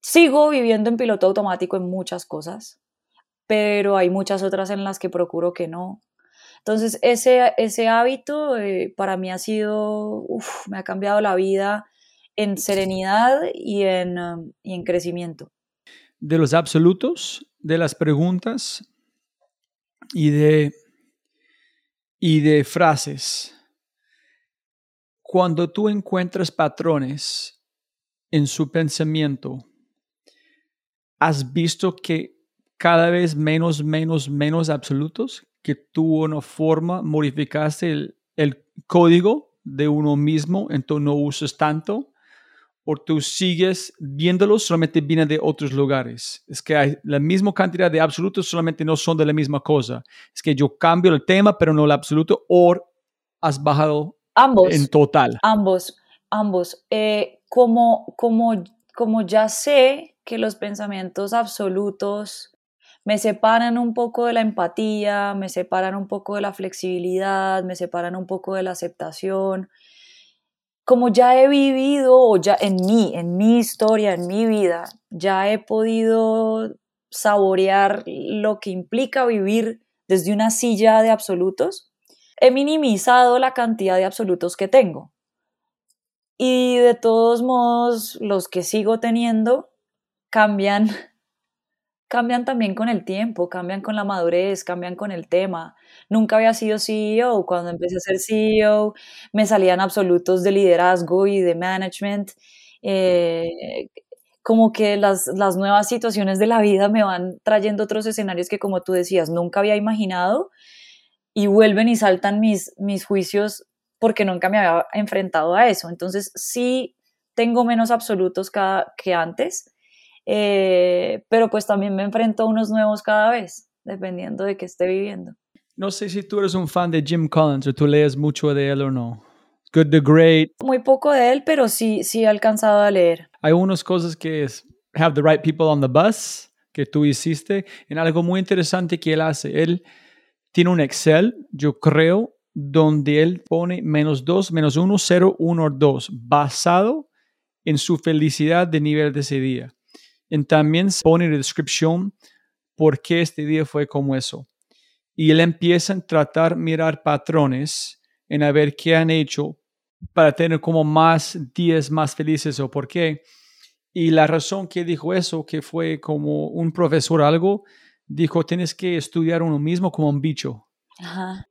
Sigo viviendo en piloto automático en muchas cosas, pero hay muchas otras en las que procuro que no. Entonces, ese, ese hábito eh, para mí ha sido, me ha cambiado la vida en serenidad y en, um, y en crecimiento. De los absolutos, de las preguntas y de, y de frases. Cuando tú encuentras patrones en su pensamiento, has visto que cada vez menos, menos, menos absolutos, que tú una forma modificaste el, el código de uno mismo, entonces no uses tanto, o tú sigues viéndolos, solamente vienen de otros lugares. Es que hay la misma cantidad de absolutos, solamente no son de la misma cosa. Es que yo cambio el tema, pero no el absoluto, o has bajado ambos, en total. Ambos, ambos. Eh, como, como, como ya sé que los pensamientos absolutos me separan un poco de la empatía, me separan un poco de la flexibilidad, me separan un poco de la aceptación. Como ya he vivido, o ya en mí, en mi historia, en mi vida, ya he podido saborear lo que implica vivir desde una silla de absolutos, he minimizado la cantidad de absolutos que tengo. Y de todos modos, los que sigo teniendo cambian cambian también con el tiempo, cambian con la madurez, cambian con el tema. Nunca había sido CEO. Cuando empecé a ser CEO, me salían absolutos de liderazgo y de management. Eh, como que las, las nuevas situaciones de la vida me van trayendo otros escenarios que, como tú decías, nunca había imaginado y vuelven y saltan mis, mis juicios porque nunca me había enfrentado a eso. Entonces, sí tengo menos absolutos que antes, eh, pero pues también me enfrento a unos nuevos cada vez, dependiendo de qué esté viviendo. No sé si tú eres un fan de Jim Collins o tú lees mucho de él o no. Good the Great. Muy poco de él, pero sí, sí he alcanzado a leer. Hay unas cosas que es Have the Right People on the Bus, que tú hiciste, en algo muy interesante que él hace. Él tiene un Excel, yo creo, donde él pone menos 2, menos 1, 0, 1, 2, basado en su felicidad de nivel de ese día. Y también pone la descripción por qué este día fue como eso. Y él empieza a tratar mirar patrones en a ver qué han hecho para tener como más días más felices o por qué. Y la razón que dijo eso, que fue como un profesor algo, dijo, tienes que estudiar uno mismo como un bicho.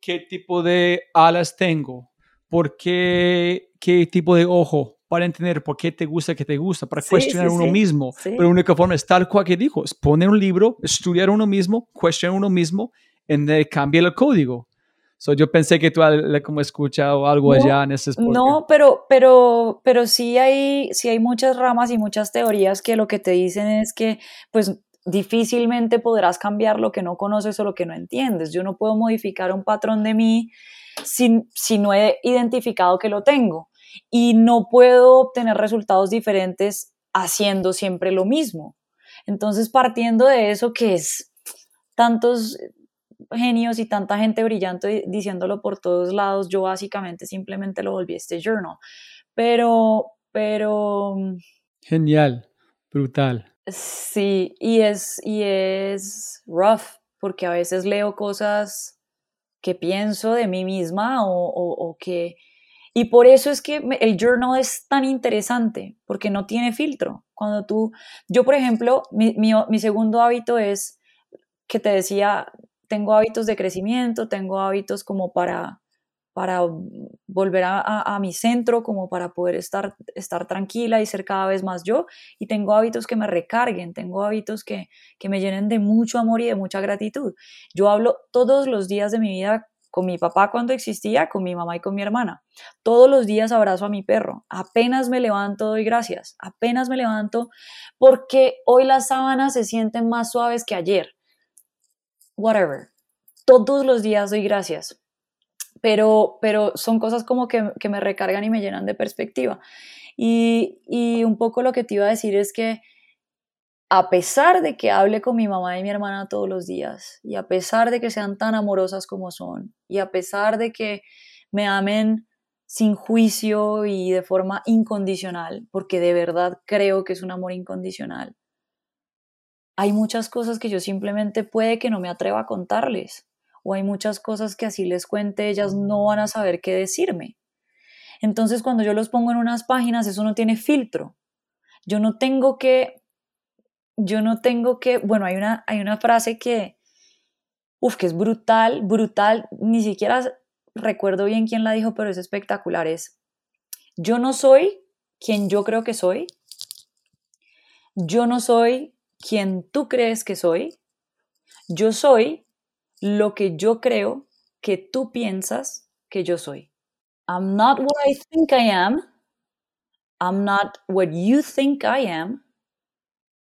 ¿Qué tipo de alas tengo? ¿Por qué? ¿Qué tipo de ojo? Para entender por qué te gusta que te gusta, para cuestionar uno mismo. Pero la única forma es tal cual que dijo, es poner un libro, estudiar uno mismo, cuestionar uno mismo, y cambiar el código. So, yo pensé que tú le como escuchado algo allá en ese podcast. No, pero, pero, pero sí hay, sí hay muchas ramas y muchas teorías que lo que te dicen es que, pues, difícilmente podrás cambiar lo que no conoces o lo que no entiendes. Yo no puedo modificar un patrón de mí si, si no he identificado que lo tengo y no puedo obtener resultados diferentes haciendo siempre lo mismo. Entonces, partiendo de eso que es tantos genios y tanta gente brillante diciéndolo por todos lados, yo básicamente simplemente lo volví este journal. Pero, pero... Genial, brutal. Sí, y es, y es rough, porque a veces leo cosas que pienso de mí misma o, o que y por eso es que el journal es tan interesante, porque no tiene filtro. Cuando tú, yo por ejemplo, mi, mi, segundo hábito es que te decía, tengo hábitos de crecimiento, tengo hábitos como para, para volver a, a, mi centro, como para poder estar, estar tranquila y ser cada vez más yo. Y tengo hábitos que me recarguen, tengo hábitos que, que me llenen de mucho amor y de mucha gratitud. Yo hablo todos los días de mi vida con mi papá cuando existía, con mi mamá y con mi hermana. Todos los días abrazo a mi perro. Apenas me levanto, doy gracias. Apenas me levanto porque hoy las sábanas se sienten más suaves que ayer. Whatever. Todos los días doy gracias. pero, pero son cosas como que, que me recargan y me llenan de perspectiva. Y, y un poco lo que te iba a decir es que a pesar de que hable con mi mamá y mi hermana todos los días, y a pesar de que sean tan amorosas como son, y a pesar de que me amen sin juicio y de forma incondicional, porque de verdad creo que es un amor incondicional, hay muchas cosas que yo simplemente puede que no me atreva a contarles, o hay muchas cosas que así les cuente, ellas no van a saber qué decirme. Entonces cuando yo los pongo en unas páginas, eso no tiene filtro. Yo no tengo que, yo no tengo que, bueno, hay una, hay una frase que, uff, que es brutal, brutal, ni siquiera recuerdo bien quién la dijo, pero es espectacular, es, yo no soy quien yo creo que soy, yo no soy quien tú crees que soy, yo soy lo que yo creo que tú piensas que yo soy. I'm not what I think I am. I'm not what you think I am.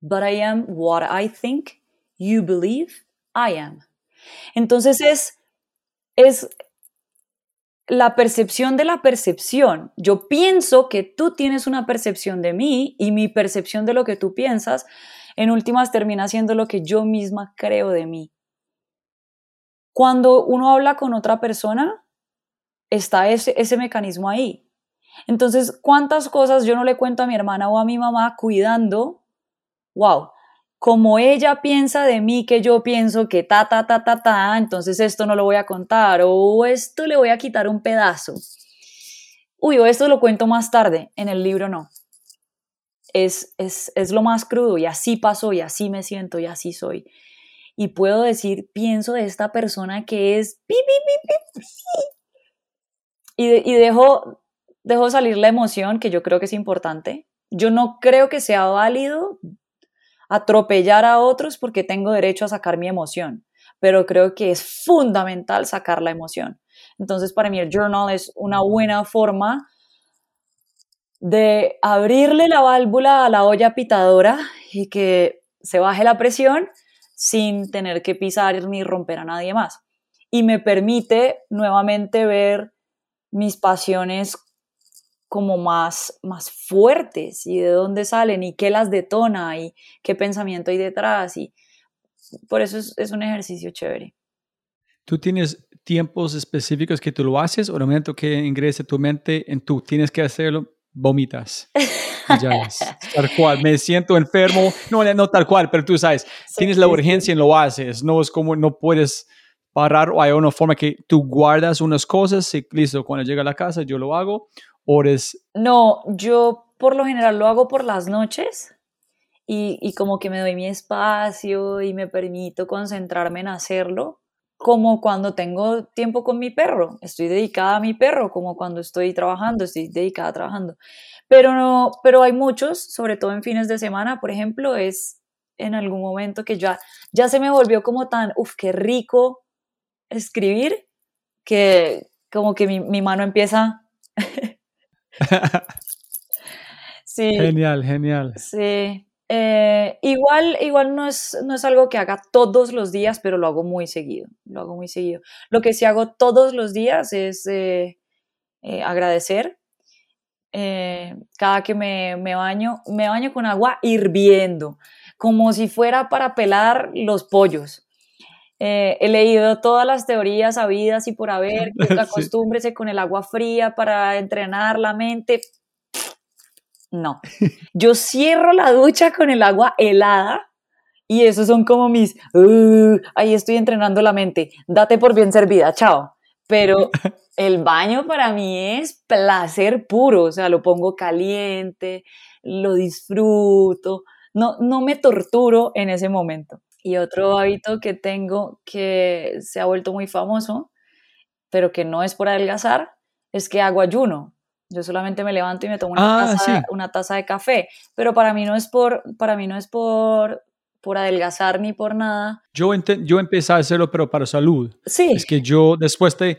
But I am what I think you believe I am. Entonces es, es la percepción de la percepción. Yo pienso que tú tienes una percepción de mí y mi percepción de lo que tú piensas, en últimas termina siendo lo que yo misma creo de mí. Cuando uno habla con otra persona, está ese, ese mecanismo ahí. Entonces, ¿cuántas cosas yo no le cuento a mi hermana o a mi mamá cuidando? Wow, como ella piensa de mí que yo pienso que ta, ta, ta, ta, ta, entonces esto no lo voy a contar o esto le voy a quitar un pedazo. Uy, o esto lo cuento más tarde, en el libro no. Es, es, es lo más crudo y así pasó y así me siento y así soy y puedo decir, pienso de esta persona que es... y, y dejo, dejo salir la emoción, que yo creo que es importante. Yo no creo que sea válido atropellar a otros porque tengo derecho a sacar mi emoción, pero creo que es fundamental sacar la emoción. Entonces, para mí el journal es una buena forma de abrirle la válvula a la olla pitadora y que se baje la presión sin tener que pisar ni romper a nadie más. Y me permite nuevamente ver mis pasiones como más, más fuertes y de dónde salen y qué las detona y qué pensamiento hay detrás. Y por eso es, es un ejercicio chévere. ¿Tú tienes tiempos específicos que tú lo haces o el momento que ingrese tu mente en tú tienes que hacerlo, vomitas? Ya es, tal cual, me siento enfermo, no, no tal cual, pero tú sabes, tienes la urgencia y lo haces, no es como no puedes parar o hay una forma que tú guardas unas cosas y listo, cuando llega a la casa yo lo hago, No, yo por lo general lo hago por las noches y, y como que me doy mi espacio y me permito concentrarme en hacerlo como cuando tengo tiempo con mi perro, estoy dedicada a mi perro, como cuando estoy trabajando, estoy dedicada a trabajando. Pero, no, pero hay muchos, sobre todo en fines de semana, por ejemplo, es en algún momento que ya, ya se me volvió como tan, uff, qué rico escribir, que como que mi, mi mano empieza... sí. Genial, genial. Sí. Eh, igual, igual no es, no es algo que haga todos los días, pero lo hago muy seguido. Lo hago muy seguido. Lo que sí hago todos los días es eh, eh, agradecer cada que me, me, baño, me baño con agua hirviendo, como si fuera para pelar los pollos. Eh, he leído todas las teorías habidas y por haber, que acostúmbrese con el agua fría para entrenar la mente. No, yo cierro la ducha con el agua helada y esos son como mis, uh, ahí estoy entrenando la mente, date por bien servida, chao. Pero el baño para mí es placer puro, o sea, lo pongo caliente, lo disfruto, no, no me torturo en ese momento. Y otro hábito que tengo que se ha vuelto muy famoso, pero que no es por adelgazar, es que hago ayuno. Yo solamente me levanto y me tomo una, ah, taza, una taza de café, pero para mí no es por, para mí no es por, por adelgazar ni por nada. Yo, yo empecé a hacerlo, pero para salud. Sí. Es que yo después de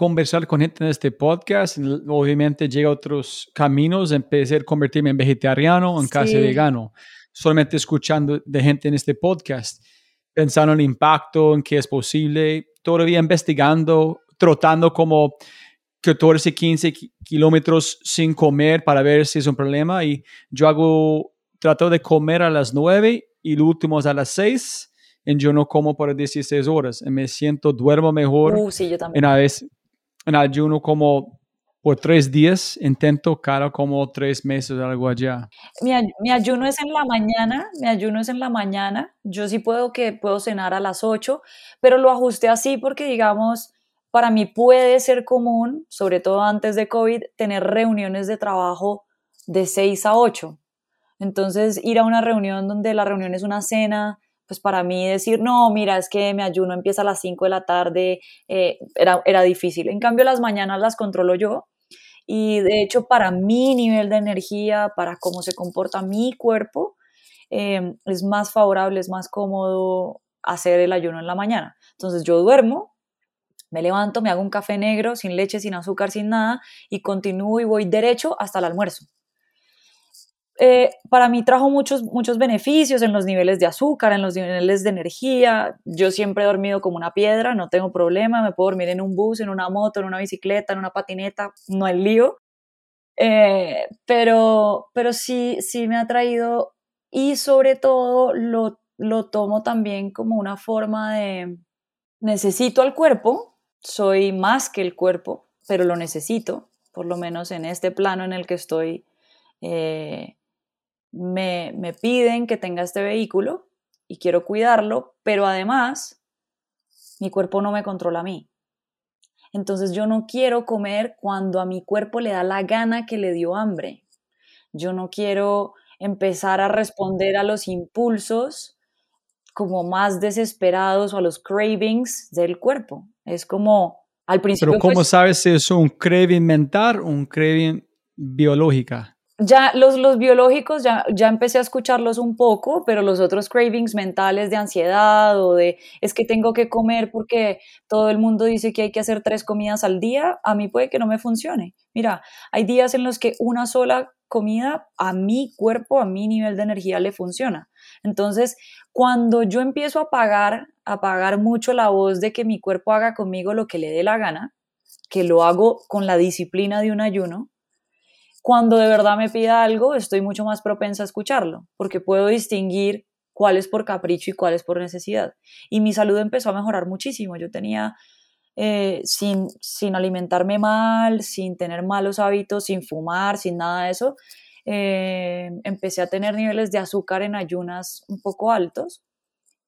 conversar con gente en este podcast. Obviamente llega a otros caminos. Empecé a convertirme en vegetariano, en casi vegano. Solamente escuchando de gente en este podcast, pensando en el impacto, en qué es posible, todavía investigando trotando como 14, 15 kilómetros sin comer para ver si es un problema y yo hago, trato de comer a las 9 y el último es a las 6 y yo no como por 16 horas y me siento, duermo mejor. Uh, sí, yo también. En, a veces, en ayuno como por tres días, intento cada como tres meses algo allá. Mi, mi, ayuno es en la mañana, mi ayuno es en la mañana, yo sí puedo que puedo cenar a las 8, pero lo ajusté así porque digamos, para mí puede ser común, sobre todo antes de COVID, tener reuniones de trabajo de 6 a 8. Entonces, ir a una reunión donde la reunión es una cena, pues para mí decir, no, mira, es que mi ayuno empieza a las 5 de la tarde, eh, era, era difícil. En cambio, las mañanas las controlo yo y de hecho para mi nivel de energía, para cómo se comporta mi cuerpo, eh, es más favorable, es más cómodo hacer el ayuno en la mañana. Entonces yo duermo, me levanto, me hago un café negro sin leche, sin azúcar, sin nada y continúo y voy derecho hasta el almuerzo. Eh, para mí trajo muchos, muchos beneficios en los niveles de azúcar, en los niveles de energía. Yo siempre he dormido como una piedra, no tengo problema, me puedo dormir en un bus, en una moto, en una bicicleta, en una patineta, no hay lío. Eh, pero, pero sí, sí me ha traído y sobre todo lo, lo tomo también como una forma de necesito al cuerpo, soy más que el cuerpo, pero lo necesito, por lo menos en este plano en el que estoy. Eh, me, me piden que tenga este vehículo y quiero cuidarlo, pero además mi cuerpo no me controla a mí. Entonces yo no quiero comer cuando a mi cuerpo le da la gana que le dio hambre. Yo no quiero empezar a responder a los impulsos como más desesperados o a los cravings del cuerpo. Es como al principio. Pero ¿cómo sabes si es un craving mental o un craving biológica? Ya los, los biológicos ya, ya empecé a escucharlos un poco, pero los otros cravings mentales de ansiedad o de es que tengo que comer porque todo el mundo dice que hay que hacer tres comidas al día, a mí puede que no me funcione. Mira, hay días en los que una sola comida a mi cuerpo, a mi nivel de energía le funciona. Entonces, cuando yo empiezo a pagar, a pagar mucho la voz de que mi cuerpo haga conmigo lo que le dé la gana, que lo hago con la disciplina de un ayuno, cuando de verdad me pida algo, estoy mucho más propensa a escucharlo, porque puedo distinguir cuál es por capricho y cuál es por necesidad. Y mi salud empezó a mejorar muchísimo. Yo tenía, eh, sin, sin alimentarme mal, sin tener malos hábitos, sin fumar, sin nada de eso, eh, empecé a tener niveles de azúcar en ayunas un poco altos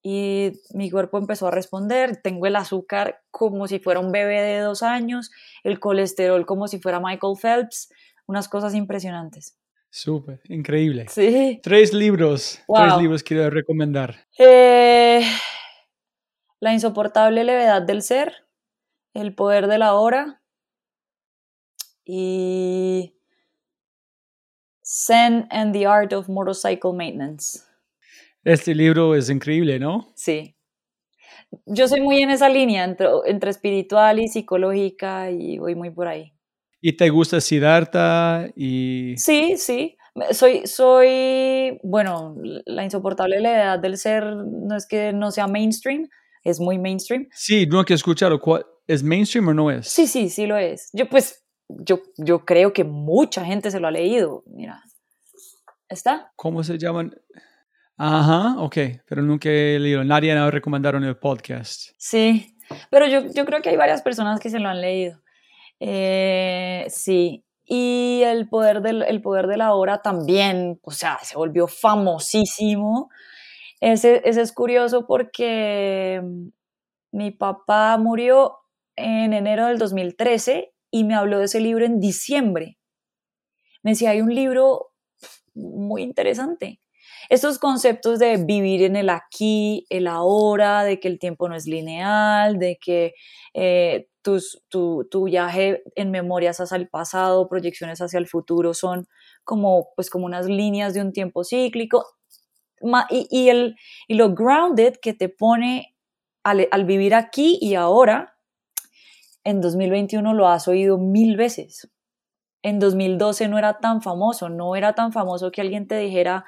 y mi cuerpo empezó a responder. Tengo el azúcar como si fuera un bebé de dos años, el colesterol como si fuera Michael Phelps unas cosas impresionantes. Súper, increíble. Sí. Tres libros, tres libros quiero recomendar. Eh, la insoportable levedad del ser, El poder de la hora y Zen and the Art of Motorcycle Maintenance. Este libro es increíble, ¿no? Sí. Yo soy muy en esa línea entre, entre espiritual y psicológica y voy muy por ahí. ¿Y te gusta Siddhartha? Y... Sí, sí. Soy, soy, bueno, la insoportable levedad del ser no es que no sea mainstream, es muy mainstream. Sí, no hay que escucharlo. ¿Es mainstream o no es? Sí, sí, sí lo es. Yo pues, yo, yo creo que mucha gente se lo ha leído. Mira, ¿está? ¿Cómo se llaman? Ajá, ok, pero nunca he leído. Nadie me recomendaron el podcast. Sí, pero yo, yo creo que hay varias personas que se lo han leído. Eh, sí, y el poder, del, el poder de la hora también, o sea, se volvió famosísimo. Ese, ese es curioso porque mm, mi papá murió en enero del 2013 y me habló de ese libro en diciembre. Me decía, hay un libro muy interesante. Estos conceptos de vivir en el aquí, el ahora, de que el tiempo no es lineal, de que eh, tu, viaje en memorias hacia el pasado, proyecciones hacia el futuro son como, pues, como unas líneas de un tiempo cíclico. Y, el, y lo grounded que te pone al, al vivir aquí y ahora, en 2021 lo has oído mil veces. En 2012 no era tan famoso, no era tan famoso que alguien te dijera,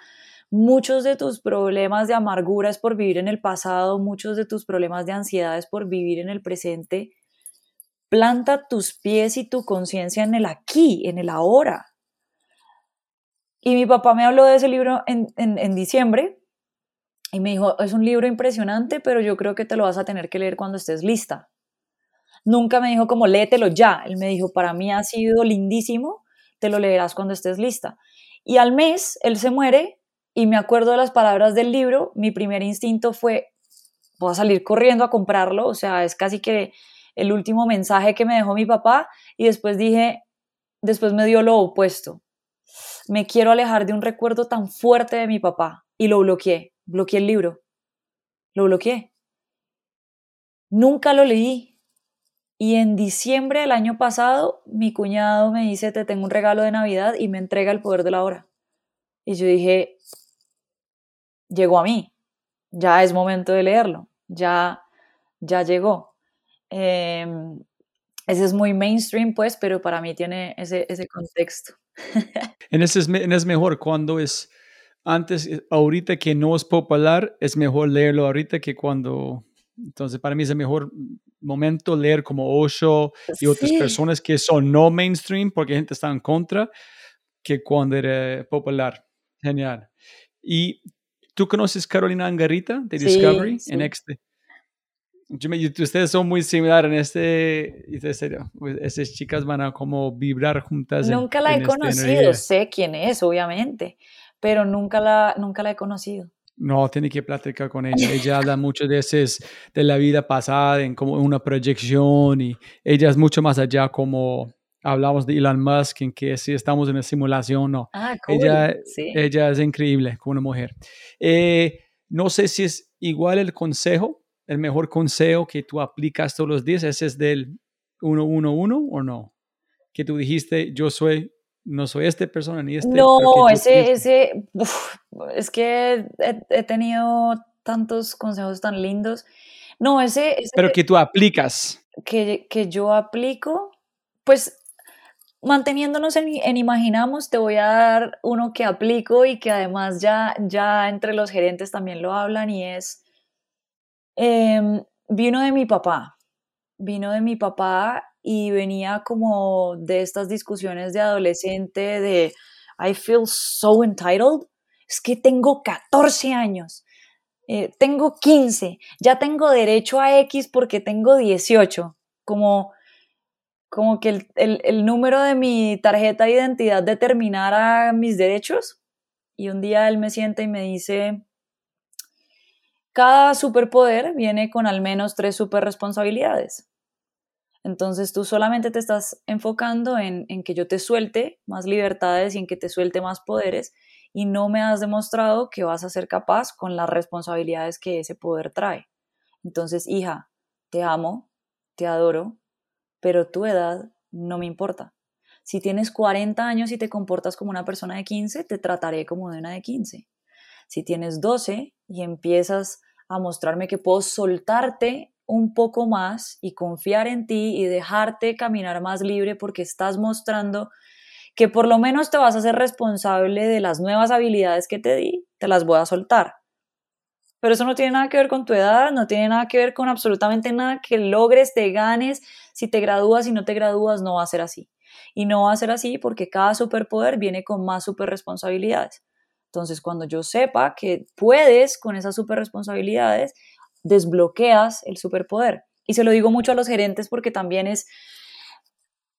muchos de tus problemas de amargura es por vivir en el pasado, muchos de tus problemas de ansiedad es por vivir en el presente Planta tus pies y tu conciencia en el aquí, en el ahora. Y mi papá me habló de ese libro en, en diciembre y me dijo, es un libro impresionante, pero yo creo que te lo vas a tener que leer cuando estés lista. Nunca me dijo como léetelo ya. Él me dijo, para mí ha sido lindísimo, te lo leerás cuando estés lista. Y al mes él se muere y me acuerdo de las palabras del libro. Mi primer instinto fue, voy a salir corriendo a comprarlo. O sea, es casi que el último mensaje que me dejó mi papá. Y después dije, después me dio lo opuesto. Me quiero alejar de un recuerdo tan fuerte de mi papá. Y lo bloqueé bloqueé el libro. Lo bloqueé. Nunca lo leí. Y en diciembre del año pasado, mi cuñado me dice, te tengo un regalo de Navidad y me entrega el poder de la hora. Y yo dije, llegó a mí. Ya es momento de leerlo. Ya, ya llegó. Em, ese es muy mainstream, pues, pero para mí tiene ese, ese contexto. en, ese es, en es mejor cuando es antes, eh, ahorita que no es popular, es mejor leerlo ahorita que cuando... Entonces, para mí es el mejor momento leer como Osho y otras personas que son no mainstream porque gente está en contra que cuando era popular. Genial. ¿Y tú conoces Carolina Angarita de Discovery en este? Ustedes son muy similares en este, pues, esas chicas van a como vibrar juntas. Nunca la he conocido, sé quién es, obviamente, pero nunca la, nunca la he conocido. No, tiene que platicar con ella. Ella habla mucho de, ese, de la vida pasada, en como una proyección, y ella es mucho más allá, como hablamos de Elon Musk, en que si estamos en una simulación, no. Ah, cool. ella, ella es increíble como una mujer. Eh, no sé si es igual el consejo, el mejor consejo que tú aplicas todos los días, ese es del 111 o no? Que tú dijiste, yo soy no soy esta persona ni este. No, ese, ese, es que he, tenido tantos consejos tan lindos. No, ese... Pero que tú aplicas. Que, que yo aplico, pues manteniéndonos en, Imaginamos, te voy a dar uno que aplico y que además ya, ya entre los gerentes también lo hablan y es, em, vino de mi papá, vino de mi papá y venía como de estas discusiones de adolescente de I feel so entitled. Es que tengo 14 años, eh, tengo 15, ya tengo derecho a X porque tengo 18. Como, como que el, el, el número de mi tarjeta de identidad determinara mis derechos. Y un día él me sienta y me dice, cada superpoder viene con al menos tres superresponsabilidades. Entonces tú solamente te estás enfocando en, que yo te suelte más libertades y en que te suelte más poderes y no me has demostrado que vas a ser capaz con las responsabilidades que ese poder trae. Entonces, hija, te amo, te adoro, pero tu edad no me importa. Si tienes 40 años y te comportas como una persona de 15, te trataré como de una de 15. Si tienes 12 y empiezas a mostrarme que puedo soltarte un poco más y confiar en ti y dejarte caminar más libre porque estás mostrando que por lo menos te vas a ser responsable de las nuevas habilidades que te di, te las voy a soltar. Pero eso no tiene nada que ver con tu edad, no tiene nada que ver con absolutamente nada que logres, te ganes, si te gradúas y no te gradúas, no va a ser así. Y no va a ser así porque cada superpoder viene con más superresponsabilidades. Entonces, cuando yo sepa que puedes con esas superresponsabilidades, desbloqueas el superpoder. Y se lo digo mucho a los gerentes porque también es,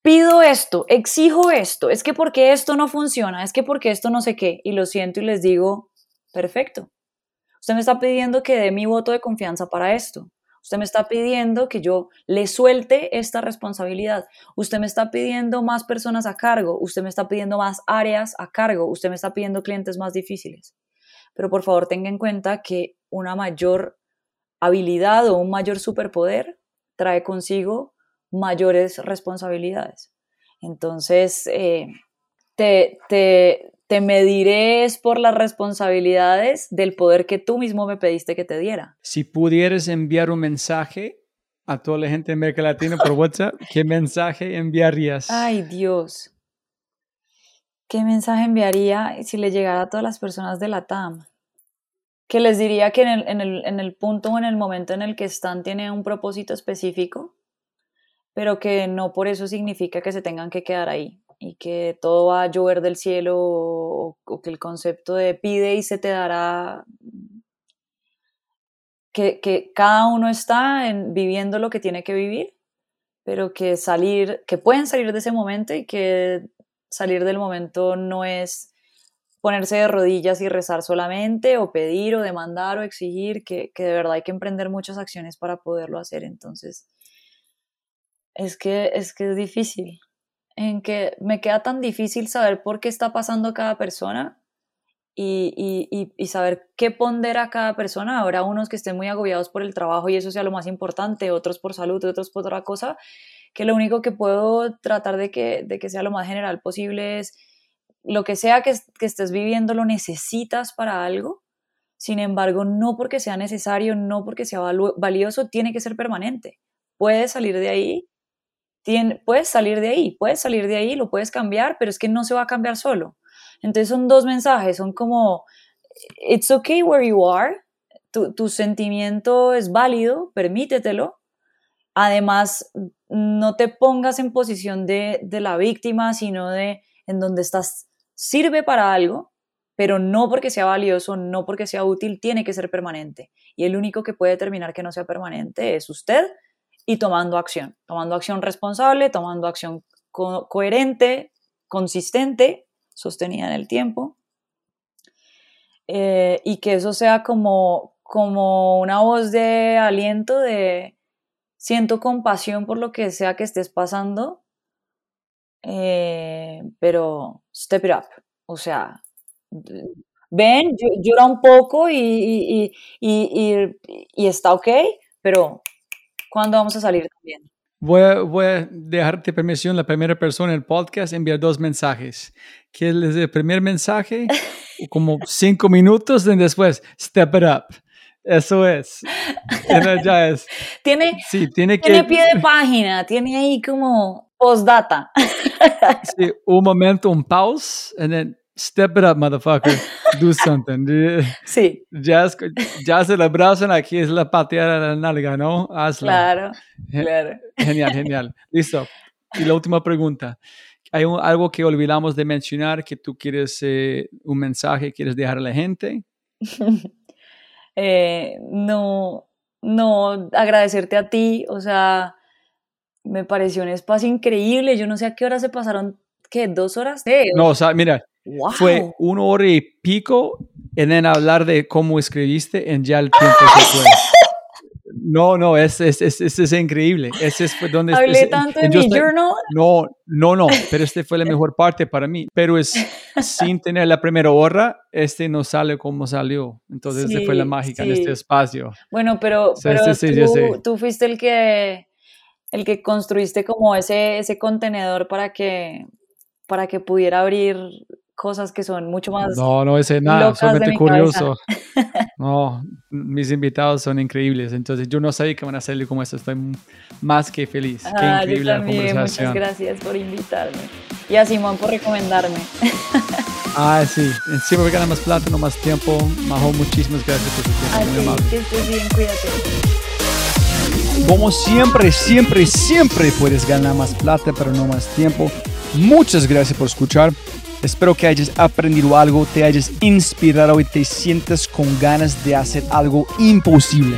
pido esto, exijo esto, es que porque esto no funciona, es que porque esto no sé qué, y lo siento y les digo, perfecto. Usted me está pidiendo que dé mi voto de confianza para esto. Usted me está pidiendo que yo le suelte esta responsabilidad. Usted me está pidiendo más personas a cargo. Usted me está pidiendo más áreas a cargo. Usted me está pidiendo clientes más difíciles. Pero por favor tenga en cuenta que una mayor habilidad o un mayor superpoder trae consigo mayores responsabilidades. Entonces, eh, te, te, te mediré por las responsabilidades del poder que tú mismo me pediste que te diera. Si pudieras enviar un mensaje a toda la gente de América Latina por WhatsApp, ¿qué mensaje enviarías? Ay, Dios. ¿Qué mensaje enviaría si le llegara a todas las personas de la TAM? que les diría que en el, en, el, en el, punto o en el momento en el que están tiene un propósito específico, pero que no por eso significa que se tengan que quedar ahí y que todo va a llover del cielo o, que el concepto de pide y se te dará que, que cada uno está en, viviendo lo que tiene que vivir, pero que salir, que pueden salir de ese momento y que salir del momento no es ponerse de rodillas y rezar solamente, o pedir, o demandar, o exigir, que, que de verdad hay que emprender muchas acciones para poderlo hacer. Entonces, es que es, que es difícil, en que me queda tan difícil saber por qué está pasando cada persona y, y, saber qué pondera cada persona. Habrá unos que estén muy agobiados por el trabajo y eso sea lo más importante, otros por salud, otros por otra cosa, que lo único que puedo tratar de que, de que sea lo más general posible es lo que sea que, que estés viviendo lo necesitas para algo. Sin embargo, no porque sea necesario, no porque sea valioso, tiene que ser permanente. Puedes salir de ahí, puedes salir de ahí, puedes salir de ahí, lo puedes cambiar, pero es que no se va a cambiar solo entonces son dos mensajes, son como, it's okay where you are, tu, sentimiento es válido, permítetelo. Además, no te pongas en posición de, de la víctima, sino de en donde estás, sirve para algo, pero no porque sea valioso, no porque sea útil, tiene que ser permanente. Y el único que puede determinar que no sea permanente es usted y tomando acción, tomando acción responsable, tomando acción coherente, consistente sostenida en el tiempo, eh, y que eso sea como, como una voz de aliento de siento compasión por lo que sea que estés pasando, eh, pero step it up, o sea, ven, llora un poco y, y, y, está ok, pero ¿cuándo vamos a salir también? Voy a, voy a, dejarte permisión, la primera persona en el podcast, enviar dos mensajes. Que es el primer mensaje, como cinco minutos, y después, step it up. Eso es. ya es. Tiene, sí, tiene, tiene pie de página, tiene ahí como postdata. sí, un momento, un pause, and then Step it up, motherfucker. Do something. Sí. Ya, ya se le abrazan aquí, es la pateada de la nalga, ¿no? Hazlo. Claro, claro. Genial, genial. Listo. Y la última pregunta. ¿Hay algo que olvidamos de mencionar que tú quieres, eh, un mensaje quieres dejar a la gente? Eh, no, no, agradecerte a ti, o sea, me pareció un espacio increíble, yo no sé a qué hora se pasaron, ¿qué? ¿Dos horas? no, o sea, mira, fue una hora y pico en el hablar de cómo escribiste en ya el tiempo se fue. No, no, es, es, es, es, increíble. Ese fue donde Hablé tanto en mi journal. No, no, no, pero este fue la mejor parte para mí. Pero es sin tener la primera hora, este no sale como salió. Entonces, esta fue la mágica en este espacio. Bueno, pero, pero tú, tú, fuiste el que, el que construiste como ese, ese contenedor para que, para que pudiera abrir cosas que son mucho más. No, no es nada, solamente curioso. no, mis invitados son increíbles, entonces yo no sabía que van a salir como esto, estoy más que feliz. Qué ah, increíble la conversación. Muchas gracias por invitarme y a Simón por recomendarme. ah, sí, siempre gana más plata, no más tiempo. Majo, muchísimas gracias por su tiempo. que estés bien, cuídate. Como siempre, siempre, siempre puedes ganar más plata, pero no más tiempo. Muchas gracias por escuchar. Espero que hayas aprendido algo, te hayas inspirado y te sientas con ganas de hacer algo imposible.